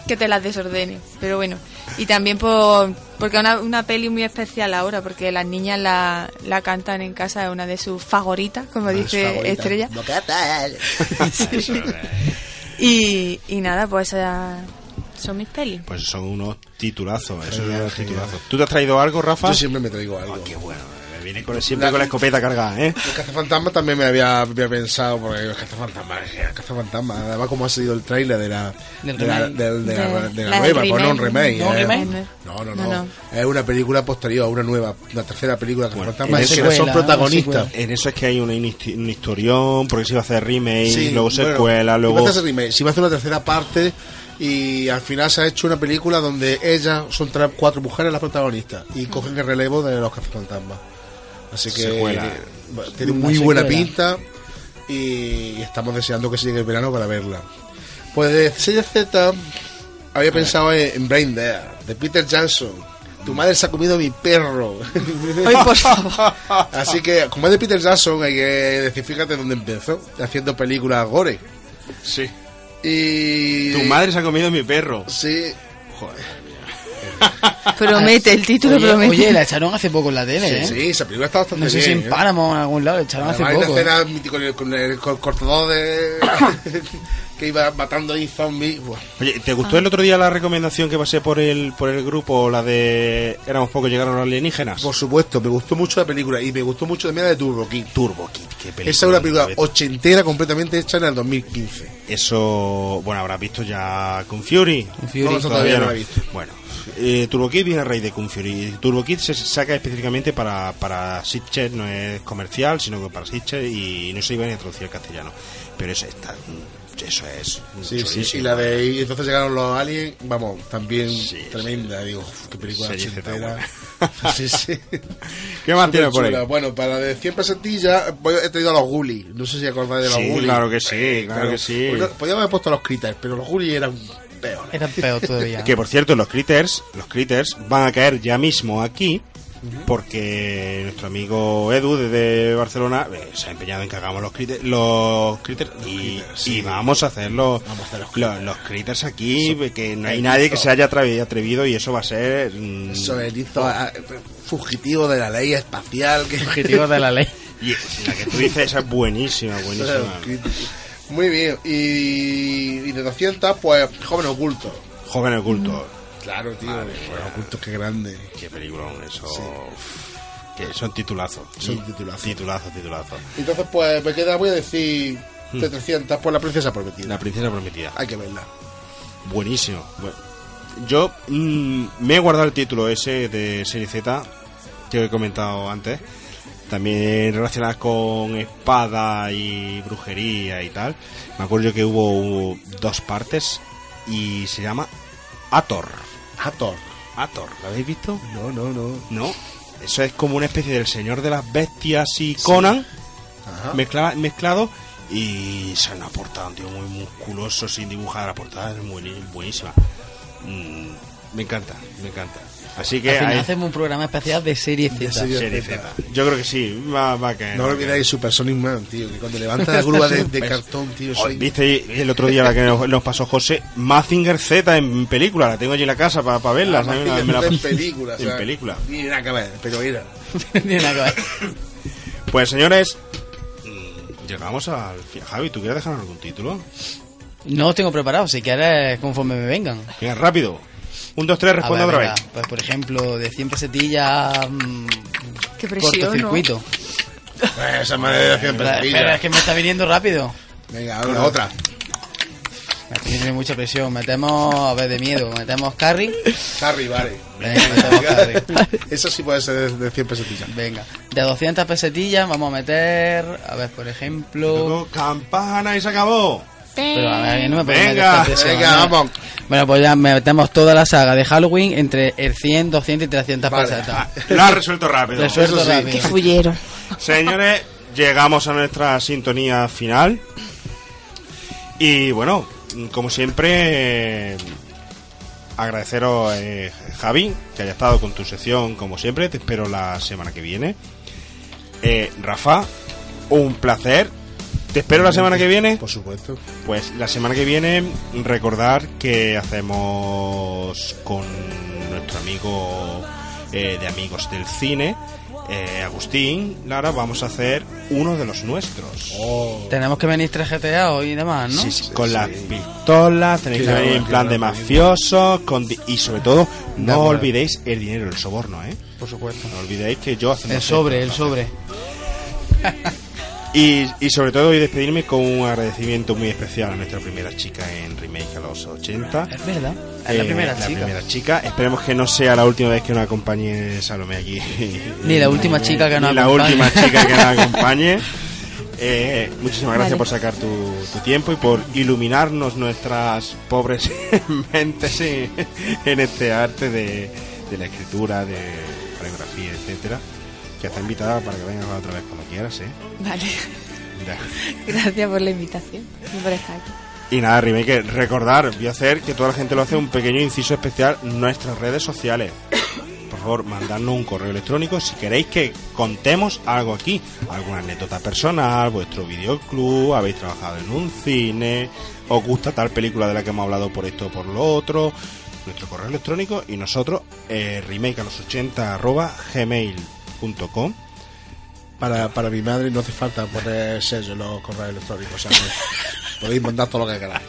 S6: que te las desordene. Pero bueno. Y también por, porque es una, una peli muy especial ahora, porque las niñas la, la cantan en casa, es una de sus favoritas, como dice Estrella. [laughs] [laughs] Sí. Y, y nada, pues esas son mis pelis.
S3: Pues son unos titulazos, eso unos
S5: genial.
S3: titulazos. ¿Tú te has traído algo, Rafa?
S5: Yo siempre me traigo algo.
S3: qué bueno, me viene con, siempre con la escopeta cargada, ¿eh?
S5: El cazafantasma también me había, había pensado, porque el cazafantasma, el cazafantasma, además como ha sido el trailer de la,
S6: Del
S5: de la, de la-
S6: De-
S5: de la
S6: la
S5: nueva, pues no un
S6: remake.
S5: remake.
S6: ¿No un
S5: eh.
S6: remake?
S5: No, no,
S6: No,
S5: no,
S6: no.
S5: Es una película posterior, una nueva, la tercera película de
S3: Bueno,
S5: cazafantasma,
S3: en
S5: es que son protagonistas.
S3: En eso es que hay una, histi- un historión, porque se iba a hacer remake,
S5: Sí,
S3: luego
S5: bueno,
S3: secuela,
S5: iba
S3: luego...
S5: a hacer remake, se iba a hacer una tercera parte y al final se ha hecho una película donde ellas son tres- cuatro mujeres las protagonistas y cogen el relevo de los cazafantasmas. Así que
S3: Secuela.
S5: tiene
S3: Una
S5: muy buena
S3: secuela.
S5: pinta y estamos deseando que se llegue el verano para verla. Pues de serie Z había pensado en, en Brain Dead, de Peter Jackson. Tu madre se ha comido mi perro. [laughs]
S6: Ay, por favor.
S5: Así que, como es de Peter Jackson, hay que decir, fíjate dónde empezó, haciendo películas gore.
S3: Sí.
S5: Y.
S3: Tu madre se ha comido mi perro.
S5: Sí.
S3: Joder. [laughs]
S6: Promete, el título
S17: oye,
S6: promete.
S17: Oye, la echaron hace poco en la tele,
S5: Sí,
S17: ¿eh?
S5: sí, esa película está bastante
S17: No sé si
S5: bien.
S17: en
S5: ¿eh?
S17: Paramount o en algún lado, la echaron hace
S5: Además, hay
S17: poco.
S5: una
S17: ¿eh?
S5: escena con el, con el cor- cortador de. [laughs] que iba matando ahí zombies. Buah.
S3: Oye, ¿te gustó el otro día la recomendación que pasé por el por el grupo, la de Éramos pocos, llegaron los alienígenas?
S5: Por supuesto, me gustó mucho la película y me gustó mucho también la de Turbo Kid.
S3: Turbo Kid, qué película.
S5: Esa es una película ochentera completamente hecha en el 2015.
S3: Eso, bueno, habrás visto ya Kung Fury.
S5: Fury. No, eso todavía no la he visto.
S3: Bueno, eh, Turbo Kid viene a raíz de Kung Fury. Turbo Kid se saca específicamente para, para Sitges, no es comercial, sino que para Sitges y no se iba a traducir al castellano. Pero eso está, eso es
S5: Sí, sí, y la de y entonces llegaron los aliens, vamos, también tremenda, digo, uf, qué película ochentera. [laughs] sí, sí.
S3: ¿Qué más tiene por ahí?
S5: Bueno, para la de 100 pesetillas voy- he traído a los Gully. No sé si acordáis de los
S3: Sí,
S5: Gully.
S3: claro que sí, claro que sí.
S5: Porque Podíamos haber puesto a los Critters, pero los Gully eran peores.
S17: Eran peor todavía. [laughs]
S3: Que por cierto, los critters, los critters van a caer ya mismo aquí. Porque nuestro amigo Edu desde Barcelona eh, se ha empeñado en que hagamos los critters, los critters y, y vamos a hacer los, los, los critters aquí, que no hay nadie que se haya atrevi- atrevido y eso va a ser... mm,
S5: Eso es, hizo ah, fugitivo de la ley espacial. Que...
S17: Fugitivo de la ley. [laughs]
S3: Y la que tú dices esa es buenísima, buenísima.
S5: Muy bien, y, y de 200, pues, Joven Oculto.
S3: Joven oculto.
S5: Claro, tío, Oculto, qué grande.
S3: Qué peliculón, eso... Que son titulazos.
S5: Son
S3: Y-
S5: titulazos.
S3: Titulazos, titulazos.
S5: Entonces, pues, me queda, voy a decir, de
S3: Hmm.
S5: 300, pues, La Princesa Prometida.
S3: La princesa prometida.
S5: Hay que verla.
S3: Buenísimo. Bueno, yo mm, me he guardado el título ese de Serie Z que he comentado antes. También relacionadas con espada y brujería y tal. Me acuerdo yo que hubo, hubo dos partes y se llama Ator.
S5: Ator.
S3: Ator, ¿lo habéis visto?
S5: No, no, no.
S3: No. Eso es como una especie del Señor de las Bestias y Conan
S5: Ajá.
S3: mezcla- mezclado y se han aportado un tío muy musculoso sin dibujar la portada es bueni- buenísima Mm, me encanta me encanta así que
S17: Al final
S3: hay-
S17: hacemos un programa especial de serie Z.
S5: serie
S3: Serie Z. yo creo que sí va, va a caer
S5: No
S3: va a
S5: olvidéis Supersonic Man, tío, que cuando levanta la grúa de, de cartón, tío,
S3: caer.
S5: soy...
S3: viste el otro día la que nos, nos pasó José Mazinger Z en película la tengo allí en la casa para verla
S5: Ah,
S3: Me la-
S5: en película,
S3: en
S5: o sea,
S3: película
S5: Ni nada que ver, pero mira. [laughs]
S17: Tiene nada que ver. [laughs]
S3: pues señores mm, llegamos al fin. Javi ¿tú quieres dejarnos algún título?
S17: No los tengo preparados, si quieres conforme me vengan.
S3: Venga, rápido un, dos, tres,
S17: ver,
S3: otra
S17: venga,
S3: vez
S17: Pues por ejemplo, de 100 pesetillas. mm,
S6: Qué presión,
S17: cortocircuito.
S5: Esa manera de hacer
S17: Espera,
S5: pesadilla.
S17: espera, es que me está viniendo rápido.
S5: Venga, ahora otra.
S17: Aquí tiene mucha presión. Metemos, a ver, de miedo, metemos carry.
S5: Carry, vale.
S17: Venga, metemos carry. [laughs]
S5: Eso sí puede ser de, de 100 pesetillas.
S17: Venga, de 200 pesetillas vamos a meter, a ver, por ejemplo...
S3: campana y se acabó.
S17: Pero a ver, no me puedo
S3: Venga,
S17: meter presión,
S3: venga,
S17: ¿no?
S3: vamos.
S17: Bueno, pues ya metemos toda la saga de Halloween entre el 100, 200 y 300
S3: Vale.
S17: pesetas.
S3: Ah, Lo has resuelto rápido.
S17: Resuelto
S3: Eso sí.
S17: rápido.
S6: Qué fullero.
S3: Señores, llegamos a nuestra sintonía final. Y bueno, como siempre, eh, agradeceros, eh, Javi, que haya estado con tu sección, como siempre. Te espero la semana que viene. Eh, Rafa, un placer. Te espero la semana que viene.
S5: Por supuesto.
S3: Pues la semana que viene, recordar que hacemos con nuestro amigo eh, de Amigos del Cine, eh, Agustín, Lara, vamos a hacer uno de los nuestros.
S17: Tenemos que venir 3 GTA hoy y demás, ¿no?
S3: Sí, sí, con las pistolas, tenéis que venir en plan de mafiosos, con di- y sobre todo, no olvidéis el dinero, el soborno, ¿eh?
S17: Por supuesto.
S3: No olvidéis que yo hacemos
S17: El sobre, el sobre. [laughs]
S3: Y, y sobre todo hoy despedirme con un agradecimiento muy especial a nuestra primera chica en Remake a los 80.
S17: Es verdad, es la
S3: Eh,
S17: primera
S3: la
S17: chica.
S3: primera chica. Esperemos que no sea la última vez que nos acompañe Salomé aquí.
S17: Ni la última [laughs] chica que nos
S3: Ni la
S17: acompañe.
S3: última chica que nos [laughs] acompañe. Eh, muchísimas gracias
S17: Vale.
S3: por sacar tu, tu tiempo y por iluminarnos nuestras pobres [laughs] mentes en, en este arte de, de la escritura, de coreografía, etcétera. Que está invitada para que vengas otra vez cuando quieras, ¿eh?
S6: Vale.
S3: Ya. [laughs]
S6: Gracias por la invitación y por estar aquí.
S3: Y nada, Remake, recordar, voy a hacer que toda la gente lo hace un pequeño inciso especial nuestras redes sociales. Por favor, mandadnos un correo electrónico si queréis que contemos algo aquí. Alguna anécdota personal, vuestro videoclub, habéis trabajado en un cine, os gusta tal película de la que hemos hablado por esto o por lo otro. Nuestro correo electrónico y nosotros, eh, remake a los 80 arroba gmail.com.
S5: Para, para mi madre no hace falta poner sello en los correos electrónicos. Que podéis mandar todo lo que queráis.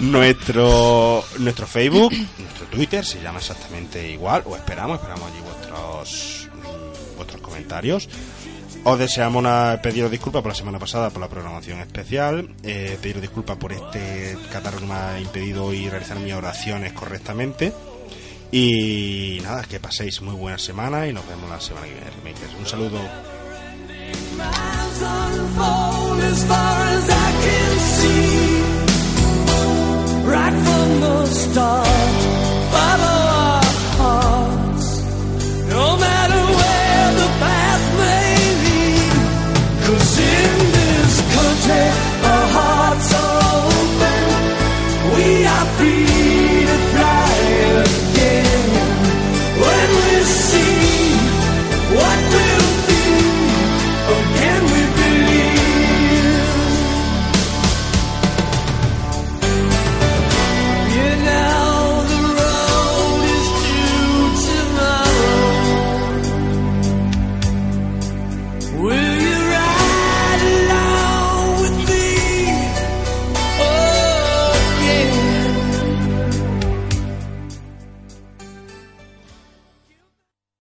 S3: nuestro nuestro Facebook, [clears throat] nuestro Twitter se llama exactamente igual, o esperamos, esperamos allí vuestros mm, vuestros comentarios. Os deseamos una, pediros disculpas por la semana pasada por la programación especial, eh, pediros disculpas por este catarro que me ha impedido hoy realizar mis oraciones correctamente. Y nada, que paséis muy buena semana y nos vemos la semana que viene. Un saludo.